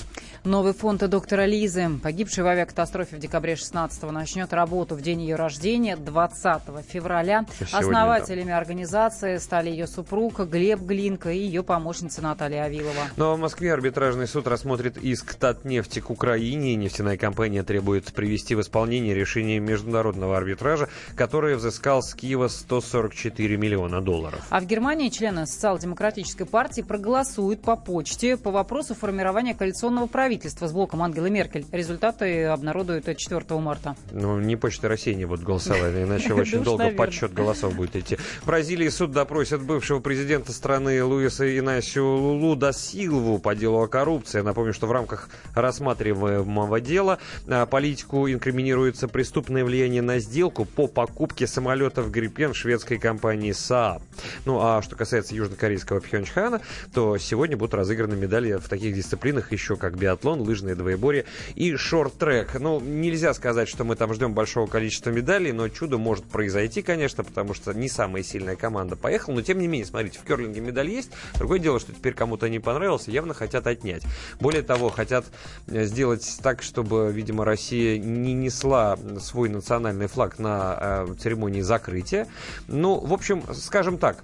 Новый фонд доктора Лизы, погибший в авиакатастрофе в декабре 16 начнет работу в день ее рождения, 20 февраля. Сегодня, Основателями организации стали ее супруг Глеб Глинка и ее помощница Наталья Авилова. Ну а в Москве арбитражный суд рассмотрит иск Татнефти к Украине. Нефтяная компания требует привести в исполнение решение международного арбитража, который взыскал с Киева 144 миллиона долларов. А в Германии члены социал-демократической партии проголосуют по почте по вопросу формирования коалиционного правительства с блоком Ангелы Меркель. Результаты обнародуют 4 марта. Ну, не Почта России не будут голосовать, иначе очень долго подсчет голосов будет идти. В Бразилии суд допросит бывшего президента страны Луиса Инасио Лулу да Силву по делу о коррупции. Напомню, что в рамках рассматриваемого дела а, политику инкриминируется преступное влияние на сделку по покупке самолетов Гриппен шведской компании Saab. Ну, а что касается южнокорейского Пхенчхана, то сегодня будут разыграны медали в таких дисциплинах еще как биатлон, лыжное двоеборье и шорт-трек. Ну, нельзя сказать, что мы там ждем большого количества медалей, но чудо может произойти, конечно, потому что не самая сильная команда поехала. Но, тем не менее, смотрите, в керлинге медаль есть. Другое дело, что теперь кому-то не понравился, явно хотят отнять. Более того, хотят э, сделать так, чтобы, видимо, Россия не несла свой национальный флаг на э, церемонии закрытия. Ну, в общем, скажем так,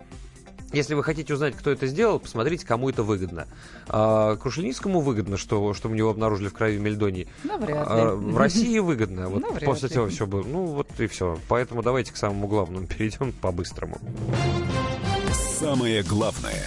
если вы хотите узнать, кто это сделал, посмотрите, кому это выгодно. А, Крушельницкому выгодно, что, что у него обнаружили в крови мельдоний. Ли. А, в России выгодно. Вот Ну, вряд после ли. этого все было. Ну, вот и все. Поэтому давайте к самому главному перейдем по-быстрому. Самое главное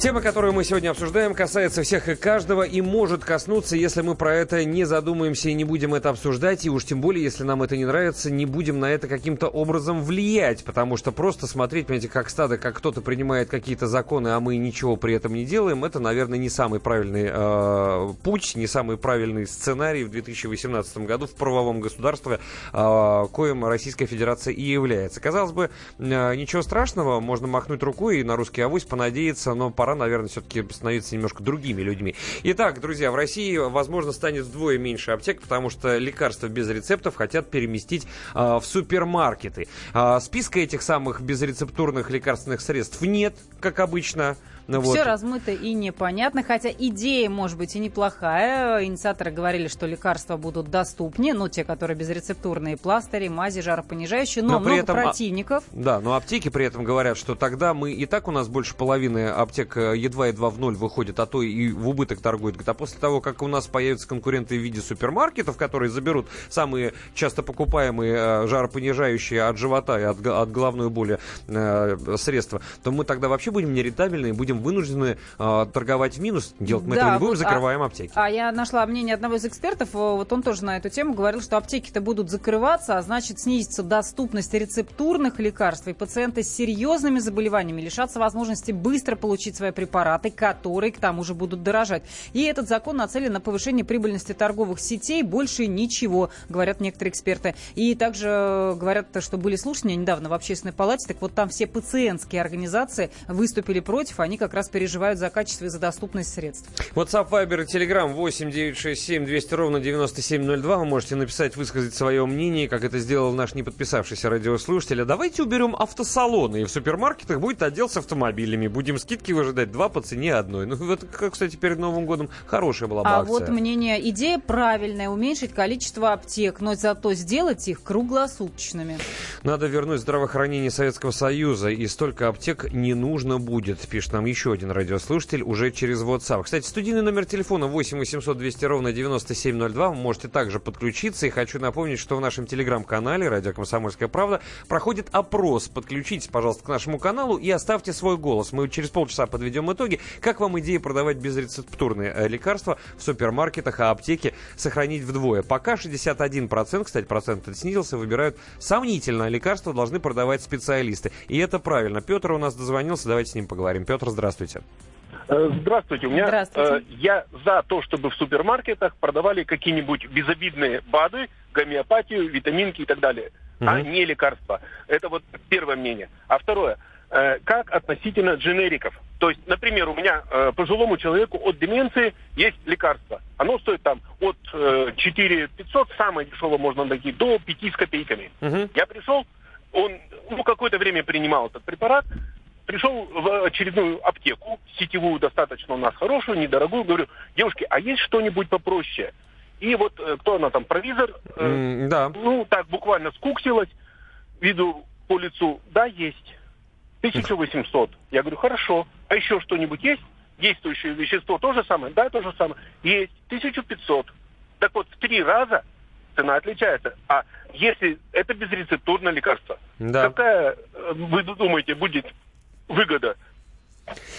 Тема, которую мы сегодня обсуждаем, касается всех и каждого и может коснуться, если мы про это не задумаемся и не будем это обсуждать, и уж тем более, если нам это не нравится, не будем на это каким-то образом влиять, потому что просто смотреть, понимаете, как стадо, как кто-то принимает какие-то законы, а мы ничего при этом не делаем, это, наверное, не самый правильный э, путь, не самый правильный сценарий в 2018 году в правовом государстве, э, коим Российская Федерация и является. Казалось бы, э, ничего страшного, можно махнуть рукой и на русский авось понадеяться, но пора пора, наверное, все-таки становиться немножко другими людьми. Итак, друзья, в России, возможно, станет вдвое меньше аптек, потому что лекарства без рецептов хотят переместить э, в супермаркеты. Э, списка этих самых безрецептурных лекарственных средств нет, как обычно. Ну, Все вот. размыто и непонятно, хотя идея может быть и неплохая. Инициаторы говорили, что лекарства будут доступнее, ну, те, которые безрецептурные, пластыри, мази, жаропонижающие, но, но много этом, а, противников. Да, но аптеки при этом говорят, что тогда мы и так у нас больше половины аптек э, едва-едва в ноль выходит, а то и в убыток торгуют. А после того, как у нас появятся конкуренты в виде супермаркетов, которые заберут самые часто покупаемые э, жаропонижающие от живота и от, от головной боли э, средства, то мы тогда вообще будем нерентабельны и будем вынуждены э, торговать в минус. Делать мы да, этого не будем, вот, закрываем а, аптеки. А я нашла мнение одного из экспертов, вот он тоже на эту тему говорил, что аптеки-то будут закрываться, а значит снизится доступность рецептурных лекарств, и пациенты с серьезными заболеваниями лишатся возможности быстро получить свои препараты, которые к тому же будут дорожать. И этот закон нацелен на повышение прибыльности торговых сетей, больше ничего, говорят некоторые эксперты. И также говорят, что были слушания недавно в общественной палате, так вот там все пациентские организации выступили против, они как как раз переживают за качество и за доступность средств. WhatsApp, Viber и Telegram 8 967 200 ровно 9702. Вы можете написать, высказать свое мнение, как это сделал наш не подписавшийся радиослушатель. А давайте уберем автосалоны, и в супермаркетах будет отдел с автомобилями. Будем скидки выжидать два по цене одной. Ну, вот, как, кстати, перед Новым годом хорошая была бы А акция. вот мнение, идея правильная, уменьшить количество аптек, но зато сделать их круглосуточными. Надо вернуть здравоохранение Советского Союза, и столько аптек не нужно будет, пишет нам еще один радиослушатель уже через WhatsApp. Кстати, студийный номер телефона 8 800 200 ровно 9702. Вы можете также подключиться. И хочу напомнить, что в нашем телеграм-канале «Радио Комсомольская правда» проходит опрос. Подключитесь, пожалуйста, к нашему каналу и оставьте свой голос. Мы через полчаса подведем итоги. Как вам идея продавать безрецептурные э, лекарства в супермаркетах, а аптеки сохранить вдвое? Пока 61%, кстати, процент снизился, выбирают сомнительное лекарство, должны продавать специалисты. И это правильно. Петр у нас дозвонился, давайте с ним поговорим. Петр, здравствуйте здравствуйте. Э, здравствуйте. У меня Здравствуйте. Э, я за то, чтобы в супермаркетах продавали какие-нибудь безобидные БАДы, гомеопатию, витаминки и так далее, угу. а не лекарства. Это вот первое мнение. А второе, э, как относительно дженериков? То есть, например, у меня пожилому человеку от деменции есть лекарство. Оно стоит там от 4 500, самое дешевое можно найти, до 5 с копейками. Угу. Я пришел, он ну, какое-то время принимал этот препарат, пришел в очередную аптеку, сетевую достаточно у нас хорошую, недорогую, говорю, девушки, а есть что-нибудь попроще? И вот э, кто она там, провизор, э, mm, да. ну так буквально скуксилась, виду по лицу, да, есть. 1800. Я говорю, хорошо. А еще что-нибудь есть? Действующее вещество то же самое? Да, то же самое. Есть. 1500. Так вот, в три раза цена отличается. А если это безрецептурное лекарство, да. какая, э, вы думаете, будет выгода.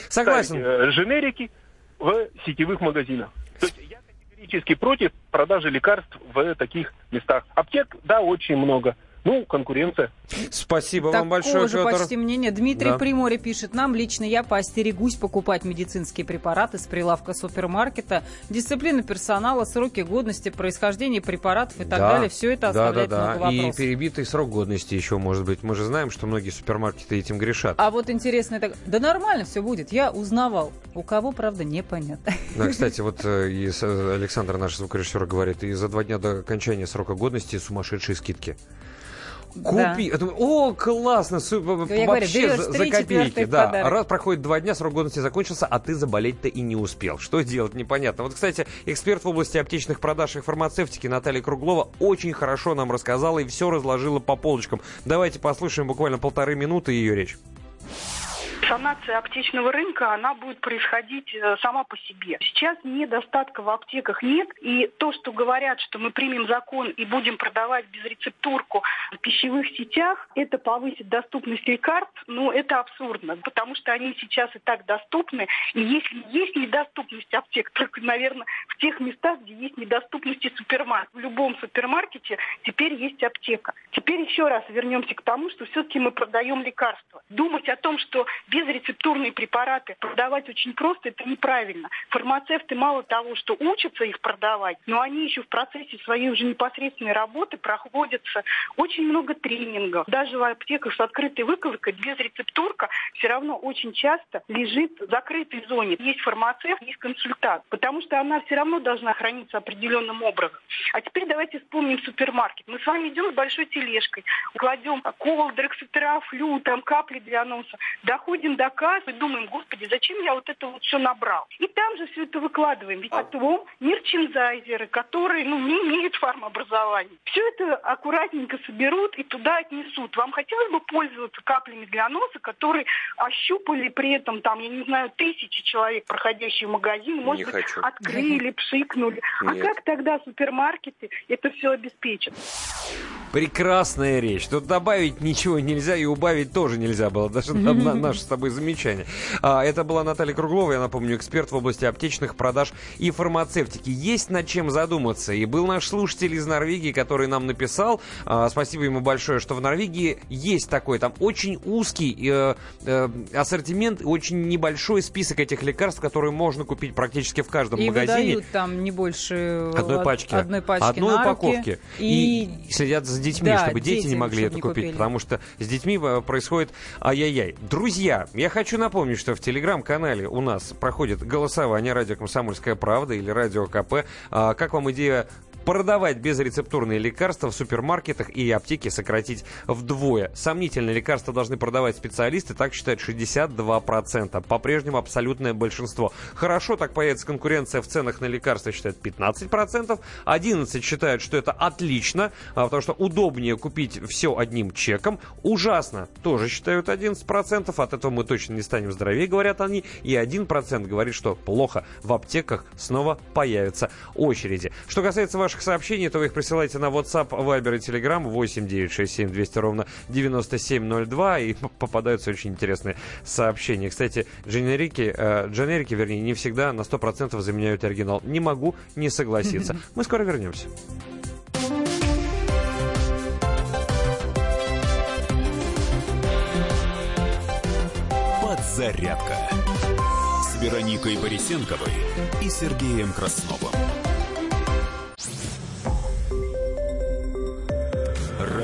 Согласен. Ставить, э, женерики в сетевых магазинах. То есть я категорически против продажи лекарств в таких местах. Аптек, да, очень много. Ну, конкуренция. Спасибо Такого вам большое, же Петр. почти мнение. Дмитрий да. Приморье пишет, нам лично я поостерегусь покупать медицинские препараты с прилавка супермаркета. Дисциплина персонала, сроки годности, происхождение препаратов и так да. далее. Все это оставляет да, да, да. много вопросов. И перебитый срок годности еще может быть. Мы же знаем, что многие супермаркеты этим грешат. А вот интересно, это... да нормально все будет. Я узнавал. У кого, правда, непонятно. Да, кстати, вот э, и Александр, наш звукорежиссер, говорит, и за два дня до окончания срока годности сумасшедшие скидки. Купи. Да. О, классно. Вообще говорю, за, за копейки. Да. Раз проходит два дня, срок годности закончился, а ты заболеть-то и не успел. Что делать, непонятно. Вот, кстати, эксперт в области аптечных продаж и фармацевтики Наталья Круглова очень хорошо нам рассказала и все разложила по полочкам. Давайте послушаем буквально полторы минуты ее речь. Санация аптечного рынка, она будет происходить э, сама по себе. Сейчас недостатка в аптеках нет, и то, что говорят, что мы примем закон и будем продавать безрецептурку в пищевых сетях, это повысит доступность лекарств, но это абсурдно, потому что они сейчас и так доступны, и если есть недоступность аптек, только, наверное, в тех местах, где есть недоступность супермаркет. В любом супермаркете теперь есть аптека. Теперь еще раз вернемся к тому, что все-таки мы продаем лекарства. Думать о том, что безрецептурные препараты продавать очень просто, это неправильно. Фармацевты мало того, что учатся их продавать, но они еще в процессе своей уже непосредственной работы проходятся очень много тренингов. Даже в аптеках с открытой выкладкой безрецептурка все равно очень часто лежит в закрытой зоне. Есть фармацевт, есть консультант, потому что она все равно должна храниться определенным образом. А теперь давайте вспомним супермаркет. Мы с вами идем с большой тележкой, кладем кол, дрексотера, флю, там капли для носа, доходим кассы и думаем, господи, зачем я вот это вот все набрал? И там же все это выкладываем. Ведь потом мерчендайзеры, которые ну, не имеют фармообразования, все это аккуратненько соберут и туда отнесут. Вам хотелось бы пользоваться каплями для носа, которые ощупали при этом, там, я не знаю, тысячи человек, проходящие в магазин, может не быть, хочу. открыли, пшикнули. А Нет. как тогда супермаркеты это все обеспечат? Прекрасная речь. Тут добавить ничего нельзя и убавить тоже нельзя было. Даже на, на- наше с тобой замечание. А, это была Наталья Круглова, я напомню, эксперт в области аптечных продаж и фармацевтики. Есть над чем задуматься. И был наш слушатель из Норвегии, который нам написал. а, спасибо ему большое, что в Норвегии есть такой там очень узкий э, э, ассортимент, и очень небольшой список этих лекарств, которые можно купить практически в каждом И магазине. выдают там не больше Одной од- пачки. одной пачки Одной упаковки. И... следят за детьми, Да, чтобы дети, не дети, могли чтобы это не купить. купили. Потому что с детьми э, происходит ай-яй-яй. Друзья, я хочу напомнить, что в телеграм-канале у нас проходит голосование «Радио Комсомольская правда» или «Радио КП». А, как вам идея продавать безрецептурные лекарства в супермаркетах и аптеки сократить вдвое. Сомнительные лекарства должны продавать специалисты, так считают 62%. По-прежнему абсолютное большинство. Хорошо, так появится конкуренция в ценах на лекарства, считают 15%. 11 считают, что это отлично, а, потому что удобнее купить все одним чеком. Ужасно, тоже считают 11%. От этого мы точно не станем здоровее, говорят они. И 1% говорит, что плохо. В аптеках снова появятся очереди. Что касается ваших сообщений, то вы их присылайте на WhatsApp, Viber и Telegram 8 967 200 ровно 9702 и попадаются очень интересные сообщения. Кстати, дженерики, э, дженерики, вернее, не всегда на 100% заменяют оригинал. Не могу не согласиться. Мы скоро вернемся. Подзарядка с Вероникой Борисенковой и Сергеем Красновым.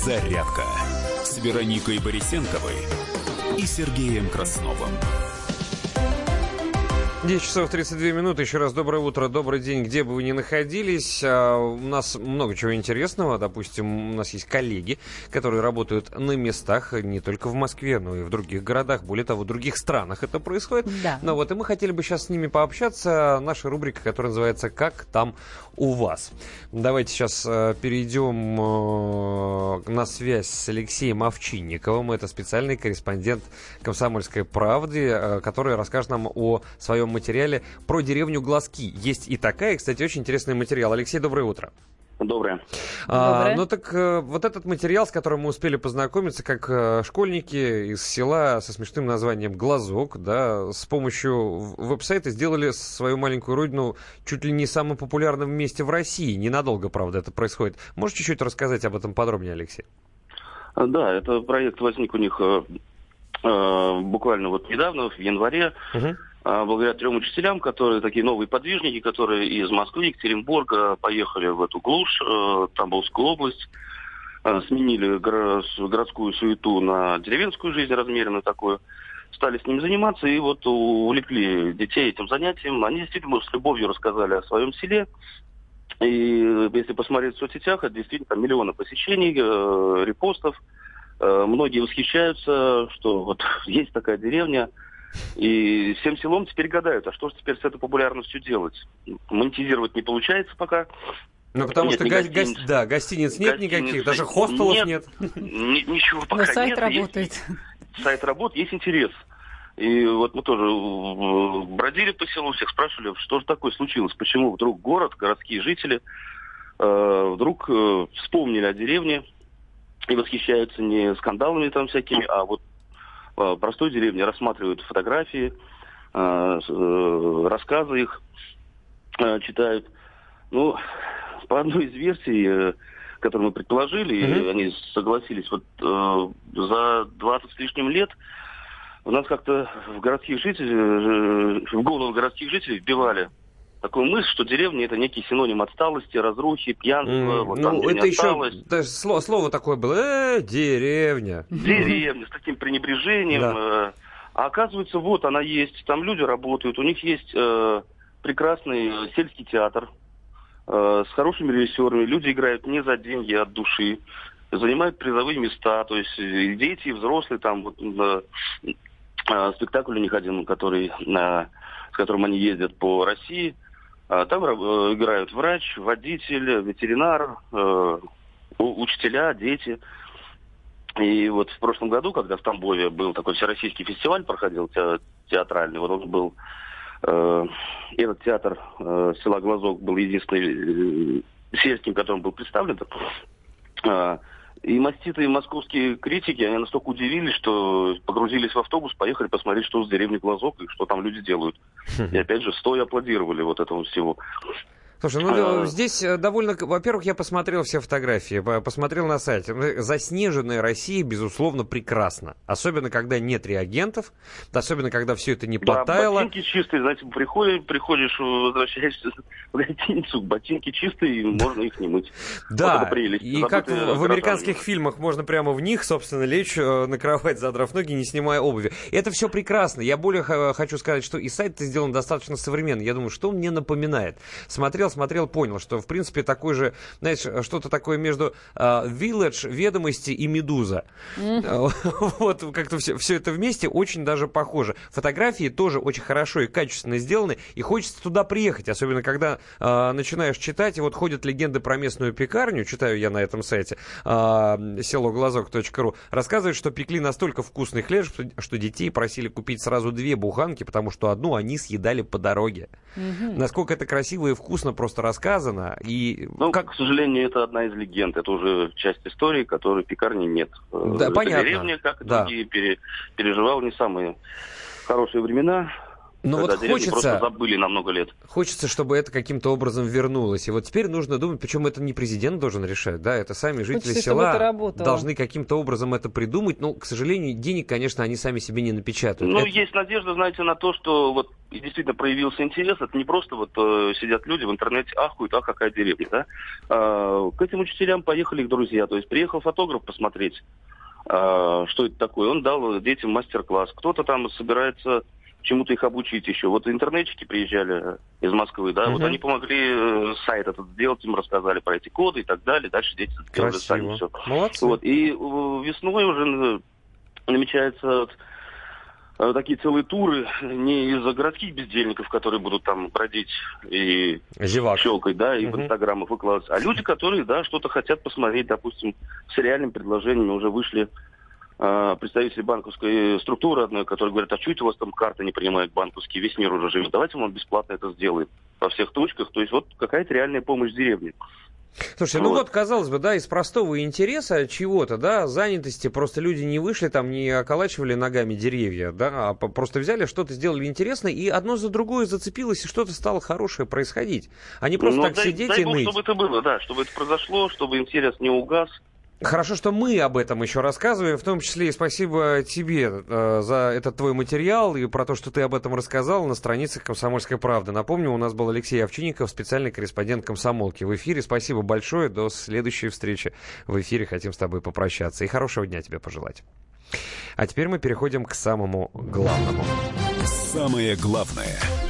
Подзарядка с Вероникой Борисенковой и Сергеем Красновым. 10 часов 32 минуты. Еще раз доброе утро, добрый день, где бы вы ни находились. А, У нас много чего интересного. Допустим, у нас есть коллеги, которые работают на местах не только в Москве, но и в других городах. Более того, в других странах это происходит. Да. Ну вот, и мы хотели бы сейчас с ними пообщаться. Наша рубрика, которая называется «Как там у вас?». Давайте сейчас э, перейдем э, на связь с Алексеем Овчинниковым. Это специальный корреспондент «Комсомольской правды», э, который расскажет нам о своем материале про деревню Глазки. Есть и такая, кстати, очень интересный материал. Алексей, доброе утро. Доброе. А, Доброе. ну так э, вот этот материал, с которым мы успели познакомиться, как э, школьники из села со смешным названием «Глазок», да, с помощью веб-сайта сделали свою маленькую родину чуть ли не самым популярным месте в России. Ненадолго, правда, это происходит. Можешь чуть-чуть рассказать об этом подробнее, Алексей? А, Да, это проект возник у них э, э, буквально вот недавно, в январе, э, благодаря трем учителям, которые такие новые подвижники, которые из Москвы, Екатеринбурга поехали в эту глушь, э, Тамбовскую область, сменили городскую суету на деревенскую жизнь размеренную такую, стали с ним заниматься и вот увлекли детей этим занятием. Они действительно с любовью рассказали о своем селе. И если посмотреть в соцсетях, это действительно там миллионы посещений, э, репостов. Э, многие восхищаются, что вот есть такая деревня, и всем селом теперь гадают, а что же теперь с этой популярностью делать? Монетизировать не получается пока. Ну, потому нет, что го- гостиниц, го- да, гостиниц нет гостиниц, никаких, даже хостелов нет. нет. Ничего пока Но сайт нет. работает. Есть, сайт работает, есть интерес. И вот мы тоже бродили по селу, всех спрашивали, что же такое случилось, почему вдруг город, городские жители э, вдруг э, вспомнили о деревне и восхищаются не скандалами там всякими, а вот э, простой деревне рассматривают фотографии, э, э, рассказы их читают. Ну, по одной из версий, которую мы предположили, mm-hmm. они согласились, вот за 20 с лишним лет у нас как-то в городских жителей, в голову городских жителей вбивали такую мысль, что деревня это некий синоним отсталости, разрухи, пьянства. Mm, вот ну, это еще даже слово, слово такое было, э, деревня. Деревня, с таким пренебрежением. Да. Э, а оказывается, вот она есть, там люди работают, у них есть э, прекрасный сельский театр э, с хорошими режиссерами, люди играют не за деньги, а от души, занимают призовые места, то есть и дети, и взрослые, там вот, э, э, спектакль у них один, который, э, с которым они ездят по России, э, там э, играют врач, водитель, ветеринар, э, учителя, дети. И вот в прошлом году, когда в Тамбове был такой всероссийский фестиваль, проходил те, театральный, вот он был, э, этот театр э, села Глазок был единственный э, сельским, которым был представлен. Э, и маститые московские критики, они настолько удивились, что погрузились в автобус, поехали посмотреть, что с деревни Глазок и что там люди делают. И опять же, стоя аплодировали вот этому всего. Слушай, ну а... здесь э, довольно... Во-первых, я посмотрел все фотографии, посмотрел на сайте. Ну, заснеженная Россия, безусловно, прекрасна. Особенно, когда нет реагентов, особенно, когда все это не потаяло. Да, ботинки чистые, знаете, приходишь, приходишь, возвращаешься в гостиницу, ботинки чистые, можно их не мыть. Да, вот и как в, в американских фильмах можно прямо в них, собственно, лечь э, на кровать, задрав ноги, не снимая обуви. Это все прекрасно. Я более хочу сказать, что и сайт сделан достаточно современно. Я думаю, что он мне напоминает. Смотрел смотрел, понял, что, в принципе, такой же, знаешь, что-то такое между uh, Village, Ведомости и Медуза. Mm-hmm. Вот, как-то все, все это вместе очень даже похоже. Фотографии тоже очень хорошо и качественно сделаны, и хочется туда приехать, особенно когда uh, начинаешь читать, и вот ходят легенды про местную пекарню, читаю я на этом сайте, uh, селоглазок.ру, рассказывают, что пекли настолько вкусный хлеб, что, что детей просили купить сразу две буханки, потому что одну они съедали по дороге. Mm-hmm. Насколько это красиво и вкусно, просто рассказано. И ну, как... к сожалению, это одна из легенд. Это уже часть истории, которой пекарни нет. Да, это понятно. Деревня, как и да. другие, пере, переживал не самые хорошие времена. Ну вот хочется... просто забыли на много лет. Хочется, чтобы это каким-то образом вернулось. И вот теперь нужно думать, причем это не президент должен решать, да, это сами жители хочется, села должны каким-то образом это придумать. Но, к сожалению, денег, конечно, они сами себе не напечатают. Ну, это... есть надежда, знаете, на то, что вот действительно проявился интерес. Это не просто вот э, сидят люди в интернете, ахуют, ах, какая деревня, да. Э, к этим учителям поехали их друзья. То есть приехал фотограф посмотреть, э, что это такое. Он дал детям мастер-класс. Кто-то там собирается чему-то их обучить еще. Вот интернетчики приезжали из Москвы, да, uh-huh. вот они помогли э, сайт этот сделать, им рассказали про эти коды и так далее. Дальше дети сделали сами все. Молодцы. Вот. И э, весной уже намечается вот, э, такие целые туры не из-за городских бездельников, которые будут там бродить и Зевак. щелкать, да, и угу. в инстаграмах выкладывать, а люди, которые, да, что-то хотят посмотреть, допустим, с реальным предложением уже вышли представители банковской структуры одной, которые говорят, а что это у вас там карты не принимают банковские, весь мир уже живет, давайте он бесплатно это сделает во всех точках. То есть вот какая-то реальная помощь деревне. Слушай, ну вот. вот, казалось бы, да, из простого интереса чего-то, да, занятости, просто люди не вышли там, не околачивали ногами деревья, да, а просто взяли, что-то сделали интересное, и одно за другое зацепилось, и что-то стало хорошее происходить. А не просто ну, так дай, сидеть дай и Бог, ныть. чтобы это было, да, чтобы это произошло, чтобы интерес не угас, Хорошо, что мы об этом еще рассказываем, в том числе и спасибо тебе э, за этот твой материал и про то, что ты об этом рассказал на страницах «Комсомольской правды». Напомню, у нас был Алексей Овчинников, специальный корреспондент «Комсомолки» в эфире. Спасибо большое, до следующей встречи в эфире. Хотим с тобой попрощаться и хорошего дня тебе пожелать. А теперь мы переходим к самому главному. Самое главное –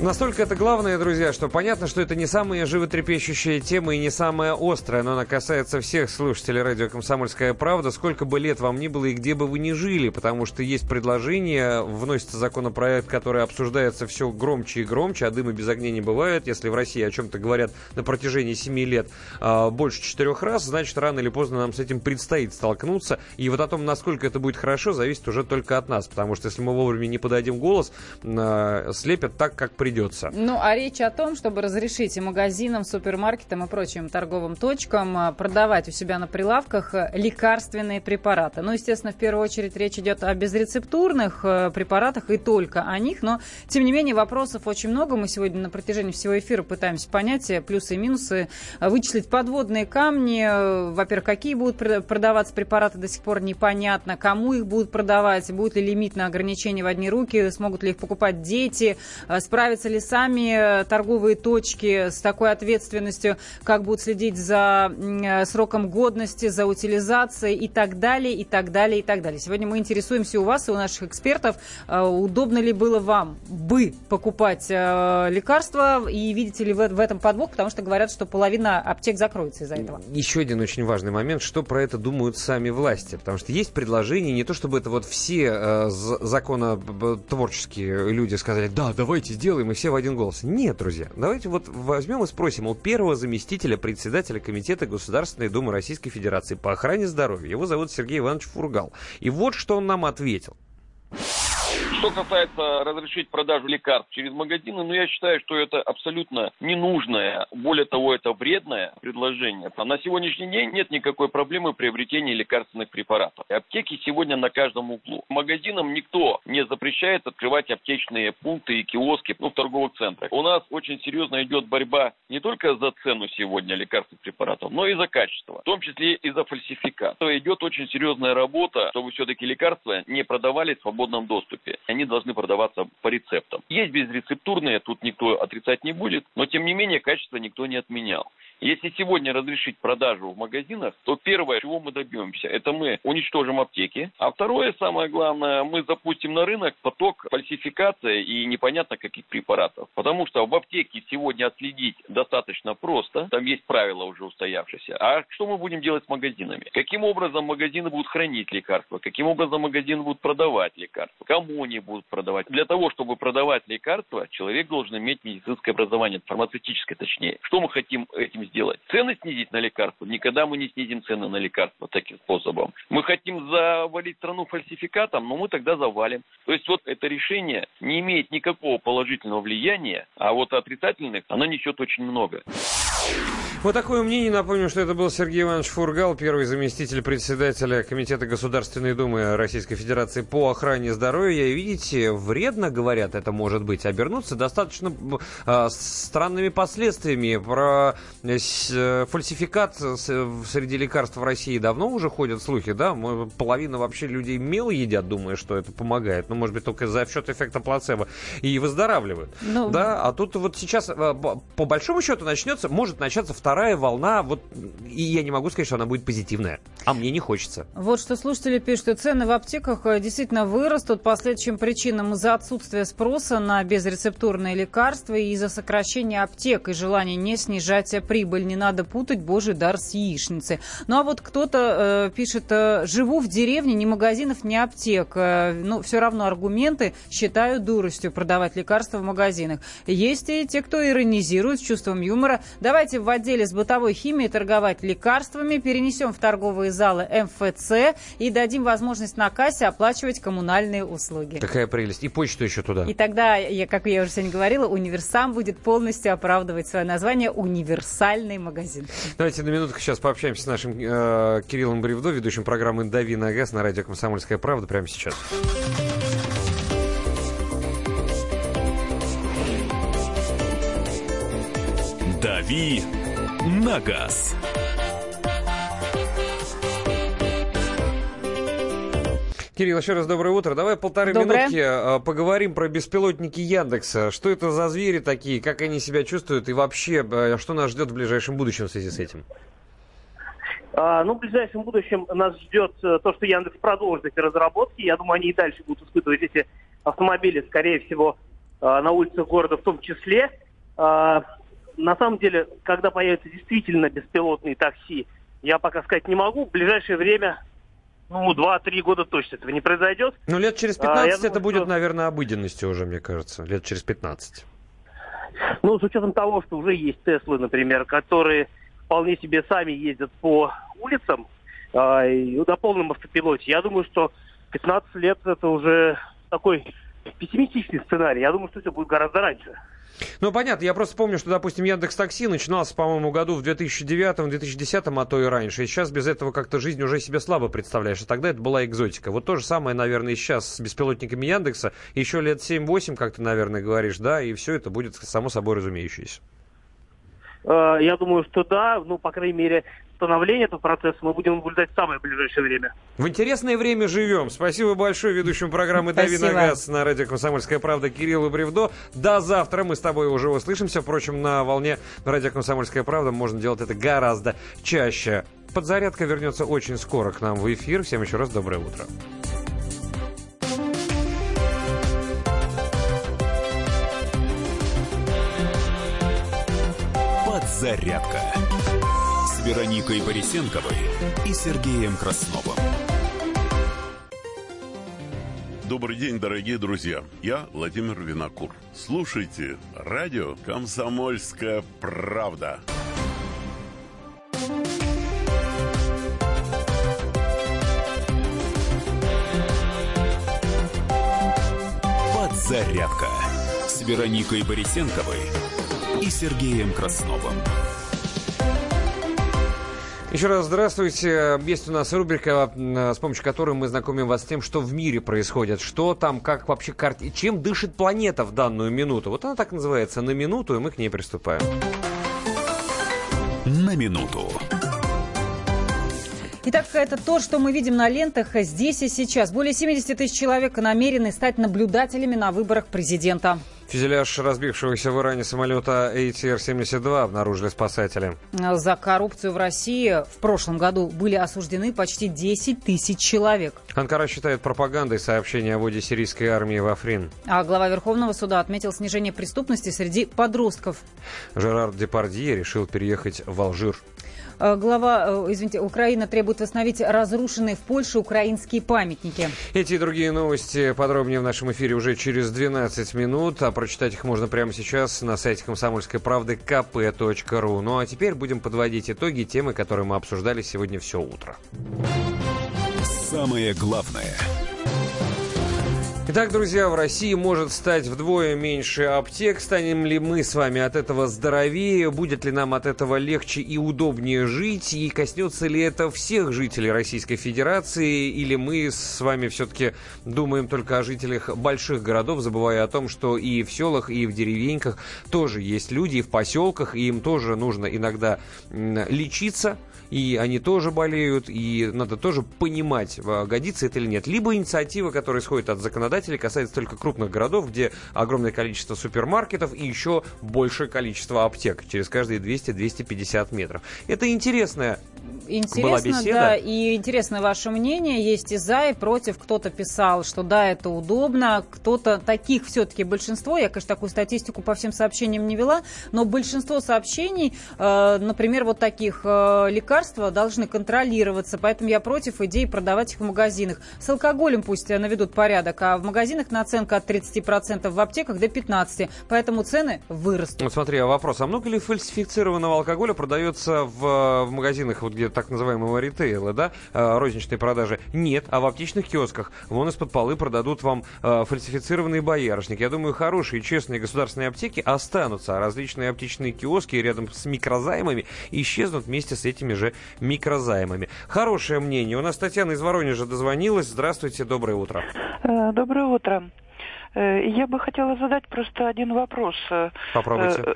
Настолько это главное, друзья, что понятно, что это не самая животрепещущая тема и не самая острая, но она касается всех слушателей радио «Комсомольская правда», сколько бы лет вам ни было и где бы вы ни жили, потому что есть предложение, вносится законопроект, который обсуждается все громче и громче, а дыма без огня не бывает. Если в России о чем-то говорят на протяжении семи лет а, больше четырех раз, значит, рано или поздно нам с этим предстоит столкнуться. И вот о том, насколько это будет хорошо, зависит уже только от нас, потому что если мы вовремя не подадим голос, а, слепят так, как придется. Ну, а речь о том, чтобы разрешить и магазинам, супермаркетам и прочим торговым точкам а, продавать у себя на прилавках э, лекарственные препараты. Ну, естественно, в первую очередь речь идет о безрецептурных э, препаратах и только о них, но, тем не менее, вопросов очень много. Мы сегодня на протяжении всего эфира пытаемся понять э, плюсы и минусы, вычислить подводные камни. Во-первых, какие будут продаваться препараты, до сих пор непонятно, кому их будут продавать, будет ли лимит на ограничения в одни руки, смогут ли их покупать дети, справиться справятся ли сами э, торговые точки с такой ответственностью, как будут следить за э, сроком годности, за утилизацией и так далее, и так далее, и так далее. Сегодня мы интересуемся у вас и у наших экспертов, э, удобно ли было вам бы покупать лекарства и видите ли в этом подвох, потому что говорят, что половина аптек закроется из-за этого. Еще один очень важный момент, что про это думают сами власти, потому что есть предложение, не то чтобы это вот все законотворческие люди сказали, да, давайте сделаем, и все в один голос. Нет, друзья, давайте вот возьмем и спросим у первого заместителя председателя Комитета Государственной Думы Российской Федерации по охране здоровья. Его зовут Сергей Иванович Фургал. И вот что он нам ответил. Что касается разрешить продажу лекарств через магазины, ну, я считаю, что это абсолютно ненужное, более того, это вредное предложение. А на сегодняшний день нет никакой проблемы приобретения лекарственных препаратов. Аптеки сегодня на каждом углу. Магазинам никто не запрещает открывать аптечные пункты и киоски ну, в торговых центрах. У нас очень серьезно идет борьба не только за цену сегодня лекарственных препаратов, но и за качество, в том числе и за фальсификат. Идет очень серьезная работа, чтобы все-таки лекарства не продавали в свободном доступе они должны продаваться по рецептам. Есть безрецептурные, тут никто отрицать не будет, но тем не менее качество никто не отменял. Если сегодня разрешить продажу в магазинах, то первое, чего мы добьемся, это мы уничтожим аптеки. А второе, самое главное, мы запустим на рынок поток фальсификации и непонятно каких препаратов. Потому что в аптеке сегодня отследить достаточно просто, там есть правила уже устоявшиеся. А что мы будем делать с магазинами? Каким образом магазины будут хранить лекарства? Каким образом магазины будут продавать лекарства? Кому они будут продавать? Для того, чтобы продавать лекарства, человек должен иметь медицинское образование, фармацевтическое точнее. Что мы хотим этим сделать? Цены снизить на лекарства? Никогда мы не снизим цены на лекарства таким способом. Мы хотим завалить страну фальсификатом, но мы тогда завалим. То есть вот это решение не имеет никакого положительного влияния, а вот отрицательных оно несет очень много. Вот такое мнение. Напомню, что это был Сергей Иванович Фургал, первый заместитель председателя Комитета Государственной Думы Российской Федерации по охране здоровья. И видите, вредно, говорят, это может быть, обернуться достаточно э, странными последствиями. Про э, э фальсификат среди лекарств в России давно уже ходят слухи, да? Половина вообще людей мел едят, думая, что это помогает. Ну, может быть, только за счет эффекта плацебо. И выздоравливают. Ну... Да, а тут вот сейчас, э, по большому счету, начнется, может начаться вторая вторая волна, вот, и я не могу сказать, что она будет позитивная. А мне не хочется. Вот что слушатели пишут, что цены в аптеках э, действительно вырастут по следующим причинам. Из-за отсутствия спроса на безрецептурные лекарства и из-за сокращения аптек и желания не снижать прибыль. Не надо путать божий дар с яичницей. Ну а вот кто-то э, пишет, э, живу в деревне, ни магазинов, ни аптек. Э, ну, все равно аргументы считаю дуростью продавать лекарства в магазинах. Есть и те, кто иронизирует с чувством юмора. Давайте в отделе с бытовой химией торговать лекарствами, перенесем в торговые залы МФЦ и дадим возможность на кассе оплачивать коммунальные услуги. Какая прелесть. И почту еще туда. И тогда, я, как я уже сегодня говорила, универсам будет полностью оправдывать свое название «Универсальный магазин». Давайте на минутку сейчас пообщаемся с нашим э, Кириллом Бревдо, ведущим программы «Дави на газ» на радио «Комсомольская правда» прямо сейчас. «Дави на газ. Кирилл, еще раз доброе утро. Давай полторы доброе. минутки э, поговорим про беспилотники Яндекса. Что это за звери такие, как они себя чувствуют и вообще, э, что нас ждет в ближайшем будущем в связи с этим? А, ну, в ближайшем будущем нас ждет э, то, что Яндекс продолжит эти разработки. Я думаю, они и дальше будут испытывать эти автомобили, скорее всего, на улицах города в том числе. А, на самом деле, когда появятся действительно беспилотные такси, я пока сказать не могу. В ближайшее время ну, 2-3 года точно этого не произойдет. Ну, лет через 15 а, это думаю, будет, что... наверное, обыденностью уже, мне кажется. Лет через 15. Ну, с учетом того, что уже есть Теслы, например, которые вполне себе сами ездят по улицам э, на полном автопилоте, я думаю, что 15 лет это уже такой пессимистичный сценарий. Я думаю, что все будет гораздо раньше. Ну, понятно. Я просто помню, что, допустим, Яндекс Такси начинался, по-моему, году в 2009-2010, а то и раньше. И сейчас без этого как-то жизнь уже себе слабо представляешь. А тогда это была экзотика. Вот то же самое, наверное, и сейчас с беспилотниками Яндекса. Еще лет 7-8, как ты, наверное, говоришь, да, и все это будет само собой разумеющееся. Э, я думаю, что да. Ну, по крайней мере, становления этого процесса мы будем наблюдать в самое ближайшее время. В интересное время живем. Спасибо большое ведущему программы «Дави на газ» на радио «Комсомольская правда» Кириллу Бревдо. До завтра мы с тобой уже услышимся. Впрочем, на волне радио «Комсомольская правда» можно делать это гораздо чаще. Подзарядка вернется очень скоро к нам в эфир. Всем еще раз доброе утро. Подзарядка Вероникой Борисенковой и Сергеем Красновым. Добрый день, дорогие друзья. Я Владимир Винокур. Слушайте радио «Комсомольская правда». Подзарядка с Вероникой Борисенковой и Сергеем Красновым. Еще раз здравствуйте. Есть у нас рубрика, с помощью которой мы знакомим вас с тем, что в мире происходит, что там, как вообще карте, чем дышит планета в данную минуту. Вот она так называется, на минуту, и мы к ней приступаем. На минуту. Итак, это то, что мы видим на лентах здесь и сейчас. Более 70 тысяч человек намерены стать наблюдателями на выборах президента. Фюзеляж разбившегося в Иране самолета ATR-72 обнаружили спасатели. За коррупцию в России в прошлом году были осуждены почти 10 тысяч человек. Анкара считает пропагандой сообщение о вводе сирийской армии в Африн. А глава Верховного суда отметил снижение преступности среди подростков. Жерар Депардье решил переехать в Алжир. Э, глава, э, извините, Украина требует восстановить разрушенные в Польше украинские памятники. Эти и другие новости подробнее в нашем эфире уже через 12 минут, а прочитать их можно прямо сейчас на сайте комсомольской правды kp.ru. Ну а теперь будем подводить итоги темы, которые мы обсуждали сегодня все утро. Самое главное – Итак, друзья, в России может стать вдвое меньше аптек. Станем ли мы с вами от этого здоровее? Будет ли нам от этого легче и удобнее жить? И коснется ли это всех жителей Российской Федерации? Или мы с вами все-таки думаем только о жителях больших городов, забывая о том, что и в селах, и в деревеньках тоже есть люди, и в поселках, и им тоже нужно иногда лечиться – и они тоже болеют, и надо тоже понимать, а, годится это или нет. Либо инициатива, которая исходит от законодателей, касается только крупных городов, где огромное количество супермаркетов и еще большее количество аптек через каждые 200-250 метров. Это интересная Интересно, была беседа. да, и интересно ваше мнение. Есть и за, и против. Кто-то писал, что да, это удобно, кто-то, таких все-таки большинство, я, конечно, такую статистику по всем сообщениям не вела, но большинство сообщений, э, например, вот таких э, лекарства должны контролироваться, поэтому я против идеи продавать их в магазинах. С алкоголем пусть наведут порядок, а в магазинах наценка от 30%, в аптеках до 15%, поэтому цены вырастут. Вот смотри, а вопрос, а много ли фальсифицированного алкоголя продается в, в магазинах, вот где так называемого ритейла, да, э, розничной продажи? Нет, а в аптечных киосках вон из-под полы продадут вам э, фальсифицированные боярышники. Я думаю, хорошие, честные государственные аптеки останутся, а различные аптечные киоски рядом с микрозаймами исчезнут вместе с этими же микрозаймами. Хорошее мнение. У нас Татьяна из Воронежа дозвонилась. Здравствуйте, доброе утро. Э, доброе утро. Я бы хотела задать просто один вопрос. Попробуйте.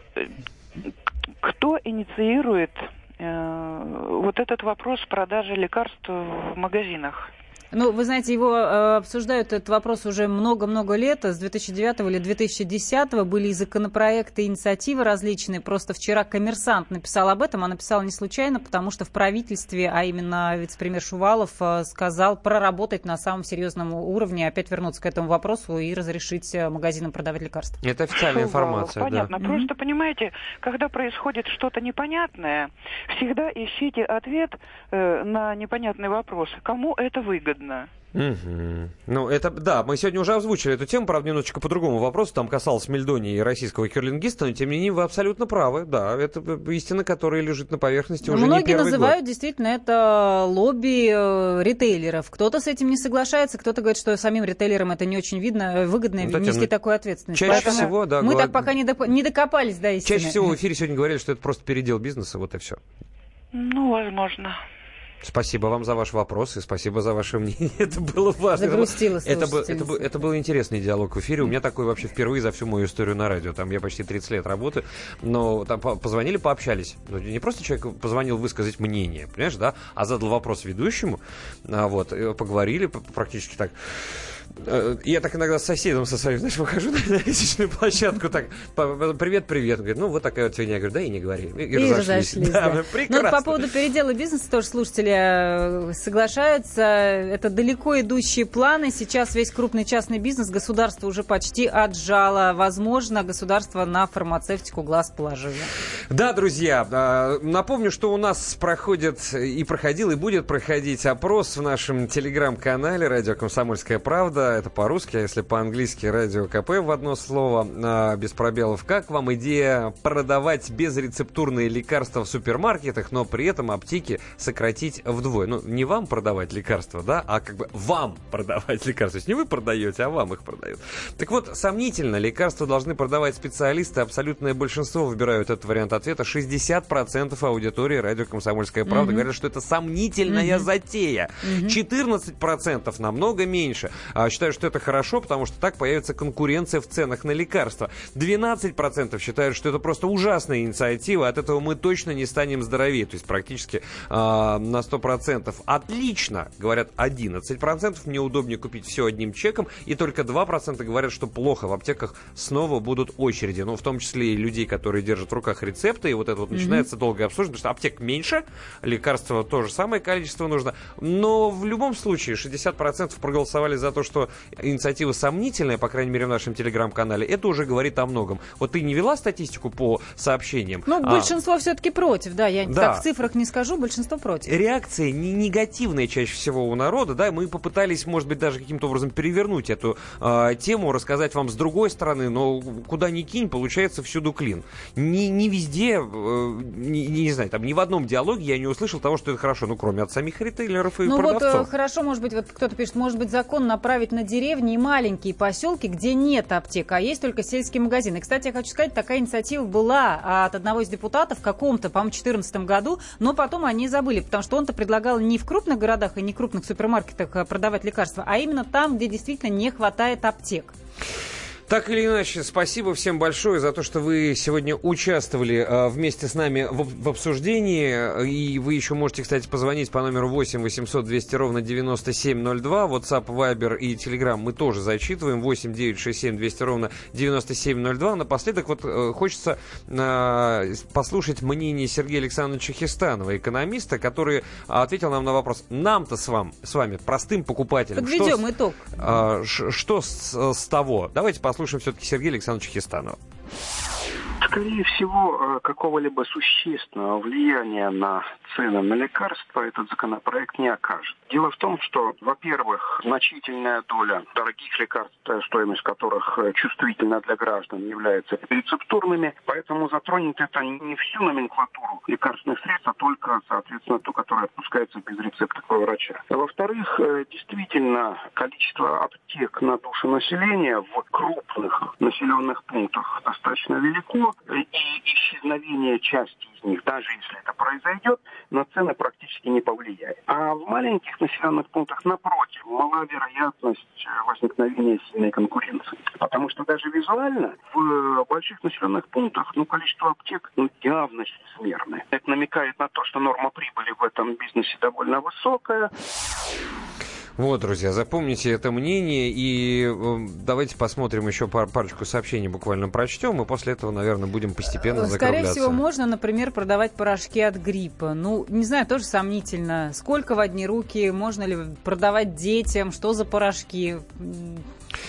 Кто инициирует э, вот этот вопрос продажи лекарств в магазинах? Ну, вы знаете, его э, обсуждают этот вопрос уже много-много лет. С 2009 или 2010 были и законопроекты, и инициативы различные. Просто вчера коммерсант написал об этом, а написал не случайно, потому что в правительстве, а именно вице-премьер Шувалов э, сказал проработать на самом серьезном уровне, опять вернуться к этому вопросу и разрешить э, магазинам продавать лекарства. Это официальная информация, Понятно. да. Просто, понимаете, когда происходит что-то непонятное, всегда ищите ответ э, на непонятный вопрос. Кому это выгодно? Выгодно. Угу. Ну, это, да, мы сегодня уже озвучили эту тему, правда, немножечко по другому вопросу, там касалось Мельдонии и российского керлингиста, но, тем не менее, вы абсолютно правы, да, это истина, которая лежит на поверхности уже Многие не первый называют год. действительно это лобби э, ритейлеров. Кто-то с этим не соглашается, кто-то говорит, что самим ритейлерам это не очень видно, выгодно ну, нести такую ответственность. Чаще Поэтому всего, да. Мы говор... так пока не, доп... не докопались до истины. Чаще всего в эфире сегодня говорили, что это просто передел бизнеса, вот и все. Ну, возможно. Спасибо вам за ваш вопрос и спасибо за ваше мнение. Это было важно. Загрустила это, был, это, был, это был интересный диалог в эфире. У меня такой вообще впервые за всю мою историю на радио. Там я почти 30 лет работаю. Но там позвонили, пообщались. Ну, не просто человек позвонил высказать мнение, понимаешь, да? А задал вопрос ведущему. А вот, поговорили практически так. Э, я так иногда с соседом со своим, знаешь, выхожу на лестничную площадку, так, привет-привет. Говорит, ну, вот такая вот фигня. Я говорю, да и не говори. И, и разошлись. разошлись да, да. Прекрасно. Ну, по поводу передела бизнеса тоже слушатели э, соглашаются. Это далеко идущие планы. Сейчас весь крупный частный бизнес государство уже почти отжало. Возможно, государство на фармацевтику глаз положило. Да, друзья, э, напомню, что у нас проходит и проходил, и будет проходить опрос в нашем телеграм-канале «Радио Комсомольская правда» это по-русски, а если по-английски радио КП в одно слово, а, без пробелов. Как вам идея продавать безрецептурные лекарства в супермаркетах, но при этом аптеки сократить вдвое? Ну, не вам продавать лекарства, да, а как бы вам продавать лекарства. То есть не вы продаете, а вам их продают. Так вот, сомнительно, лекарства должны продавать специалисты. Абсолютное большинство выбирают этот вариант ответа. 60% аудитории радио «Комсомольская правда» mm-hmm. говорят, что это сомнительная mm-hmm. затея. Mm-hmm. 14% намного меньше. Считают, что это хорошо, потому что так появится конкуренция в ценах на лекарства. 12% считают, что это просто ужасная инициатива, от этого мы точно не станем здоровее, то есть практически э, на 100%. Отлично, говорят 11%, мне удобнее купить все одним чеком, и только 2% говорят, что плохо, в аптеках снова будут очереди, ну, в том числе и людей, которые держат в руках рецепты, и вот это вот mm-hmm. начинается долгое обслуживание, потому что аптек меньше, лекарства то же самое количество нужно, но в любом случае 60% проголосовали за то, что инициатива сомнительная, по крайней мере, в нашем телеграм-канале, это уже говорит о многом. Вот ты не вела статистику по сообщениям? Ну, а... большинство все-таки против, да, я да. так в цифрах не скажу, большинство против. Реакция не негативная чаще всего у народа, да, мы попытались, может быть, даже каким-то образом перевернуть эту э, тему, рассказать вам с другой стороны, но куда ни кинь, получается всюду клин. Не, не везде, э, не, не знаю, там ни в одном диалоге я не услышал того, что это хорошо, ну, кроме от самих ритейлеров и ну, продавцов. Ну вот хорошо, может быть, вот кто-то пишет, может быть, закон направить на деревни и маленькие поселки, где нет аптек, а есть только сельские магазины. Кстати, я хочу сказать, такая инициатива была от одного из депутатов в каком-то, по-моему, 2014 году, но потом они забыли, потому что он-то предлагал не в крупных городах и не в крупных супермаркетах э, продавать лекарства, а именно там, где действительно не хватает аптек. Так или иначе, спасибо всем большое за то, что вы сегодня участвовали э, вместе с нами в, в обсуждении. И вы еще можете, кстати, позвонить по номеру 8 800 200 ровно 9702. WhatsApp, Viber и Telegram мы тоже зачитываем. 8 967 200 ровно 9702. Напоследок вот э, хочется э, послушать мнение Сергея Александровича Хистанова, экономиста, который ответил нам на вопрос. Нам-то с, вам, с вами, простым покупателям, Подведем что, итог. Э, что с, с того? Давайте послушаем послушаем все-таки Сергея Александровича Хистанова. Скорее всего, э, какого-либо существенного влияния на цены на лекарства этот законопроект не окажет. Дело в том, что, во-первых, значительная доля дорогих лекарств, э, стоимость которых э, чувствительна для граждан, является рецептурными, поэтому затронет это не всю номенклатуру лекарственных средств, а только, соответственно, ту, которая отпускается без рецепта врача. Во-вторых, действительно, количество аптек на душу населения в крупных населенных пунктах достаточно велико, и исчезновение части из них, даже если это произойдет, на цены практически не повлияет. А в маленьких населенных пунктах, напротив, мала вероятность возникновения сильной конкуренции. Потому что даже визуально в больших населенных пунктах ну, количество аптек ну, явно чрезмерное. Это намекает на то, что норма прибыли в этом бизнесе довольно высокая. Вот, друзья, запомните это мнение и э, давайте посмотрим еще пар парочку сообщений буквально прочтем, и после этого, наверное, будем постепенно Скорее всего, можно, например, продавать порошки от гриппа. Ну, не знаю, тоже сомнительно. Сколько в одни руки, можно ли продавать детям, что за порошки?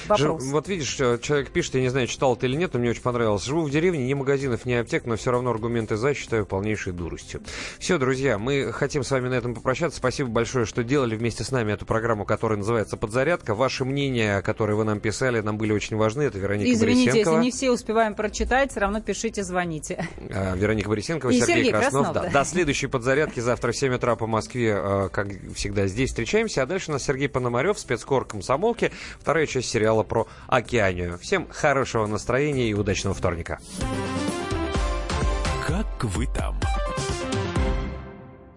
Вопрос. вот видишь, человек пишет, я не знаю, читал это или нет, но мне очень понравилось. Живу в деревне, ни магазинов, ни аптек, но все равно аргументы «за» считаю полнейшей дуростью. Все, друзья, мы хотим с вами на этом попрощаться. Спасибо большое, что делали вместе с нами эту программу, которая называется «Подзарядка». Ваши мнения, которые вы нам писали, нам были очень важны. Это Вероника Извините, Борисенкова. если не все успеваем прочитать, все равно пишите, звоните. А, Вероника Борисенкова, И Сергей, Сергей Краснов. Краснов, да. да. До следующей подзарядки завтра в 7 утра по Москве, э, как всегда, здесь встречаемся. А дальше у нас Сергей Пономарев, спецкор комсомолки. Вторая часть сериала про Океанию. Всем хорошего настроения и удачного вторника. Как вы там?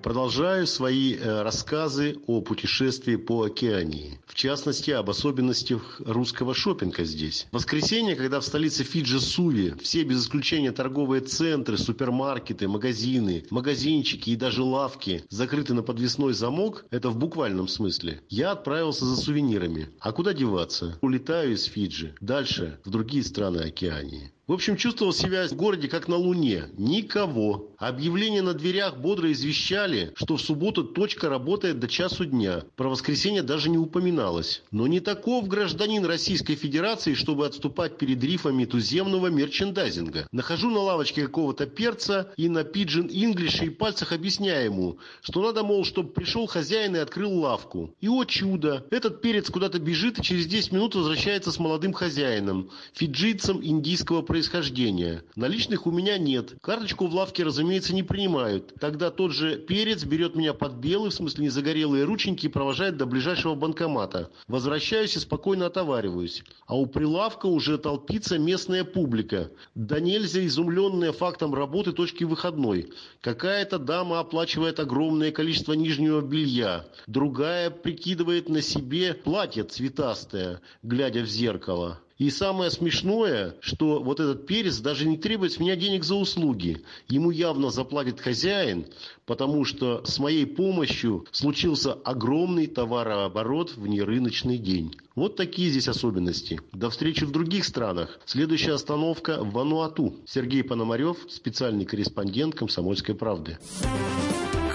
Продолжаю свои э, рассказы о путешествии по Океании. В частности, об особенностях русского шопинга здесь. В воскресенье, когда в столице Фиджи Суви все без исключения торговые центры, супермаркеты, магазины, магазинчики и даже лавки закрыты на подвесной замок, это в буквальном смысле, я отправился за сувенирами. А куда деваться? Улетаю из Фиджи, дальше в другие страны Океании. В общем, чувствовал себя в городе как на Луне. Никого. Объявления на дверях бодро извещали, что в субботу точка работает до часу дня. Про воскресенье даже не упоминалось. Но не таков гражданин Российской Федерации, чтобы отступать перед рифами туземного мерчендайзинга. Нахожу на лавочке какого-то перца и на пиджин инглише и пальцах объясняю ему, что надо, мол, чтобы пришел хозяин и открыл лавку. И, о чудо, этот перец куда-то бежит и через 10 минут возвращается с молодым хозяином, фиджийцем индийского происхождения. Наличных у меня нет. Карточку в лавке, разумеется, не принимают. Тогда тот же перец берет меня под белые, в смысле незагорелые рученьки и провожает до ближайшего банкомата. Возвращаюсь и спокойно отовариваюсь. А у прилавка уже толпится местная публика. Да нельзя изумленная фактом работы точки выходной. Какая-то дама оплачивает огромное количество нижнего белья. Другая прикидывает на себе платье цветастое, глядя в зеркало. И самое смешное, что вот этот перец даже не требует с меня денег за услуги. Ему явно заплатит хозяин, потому что с моей помощью случился огромный товарооборот в нерыночный день. Вот такие здесь особенности. До встречи в других странах. Следующая остановка в Вануату. Сергей Пономарев, специальный корреспондент «Комсомольской правды».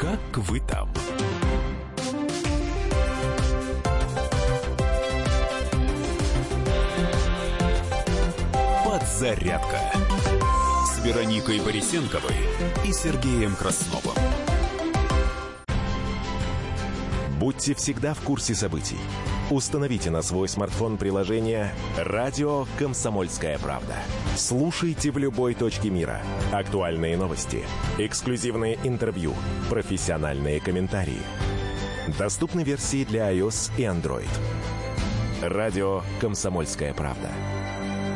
Как вы там? Подзарядка с Вероникой Борисенковой и Сергеем Красновым. Будьте всегда в курсе событий. Установите на свой смартфон приложение «Радио Комсомольская правда». Слушайте в любой точке мира. Актуальные новости, эксклюзивные интервью, профессиональные комментарии. Доступны версии для iOS и Android. «Радио Комсомольская правда»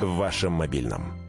в вашем мобильном.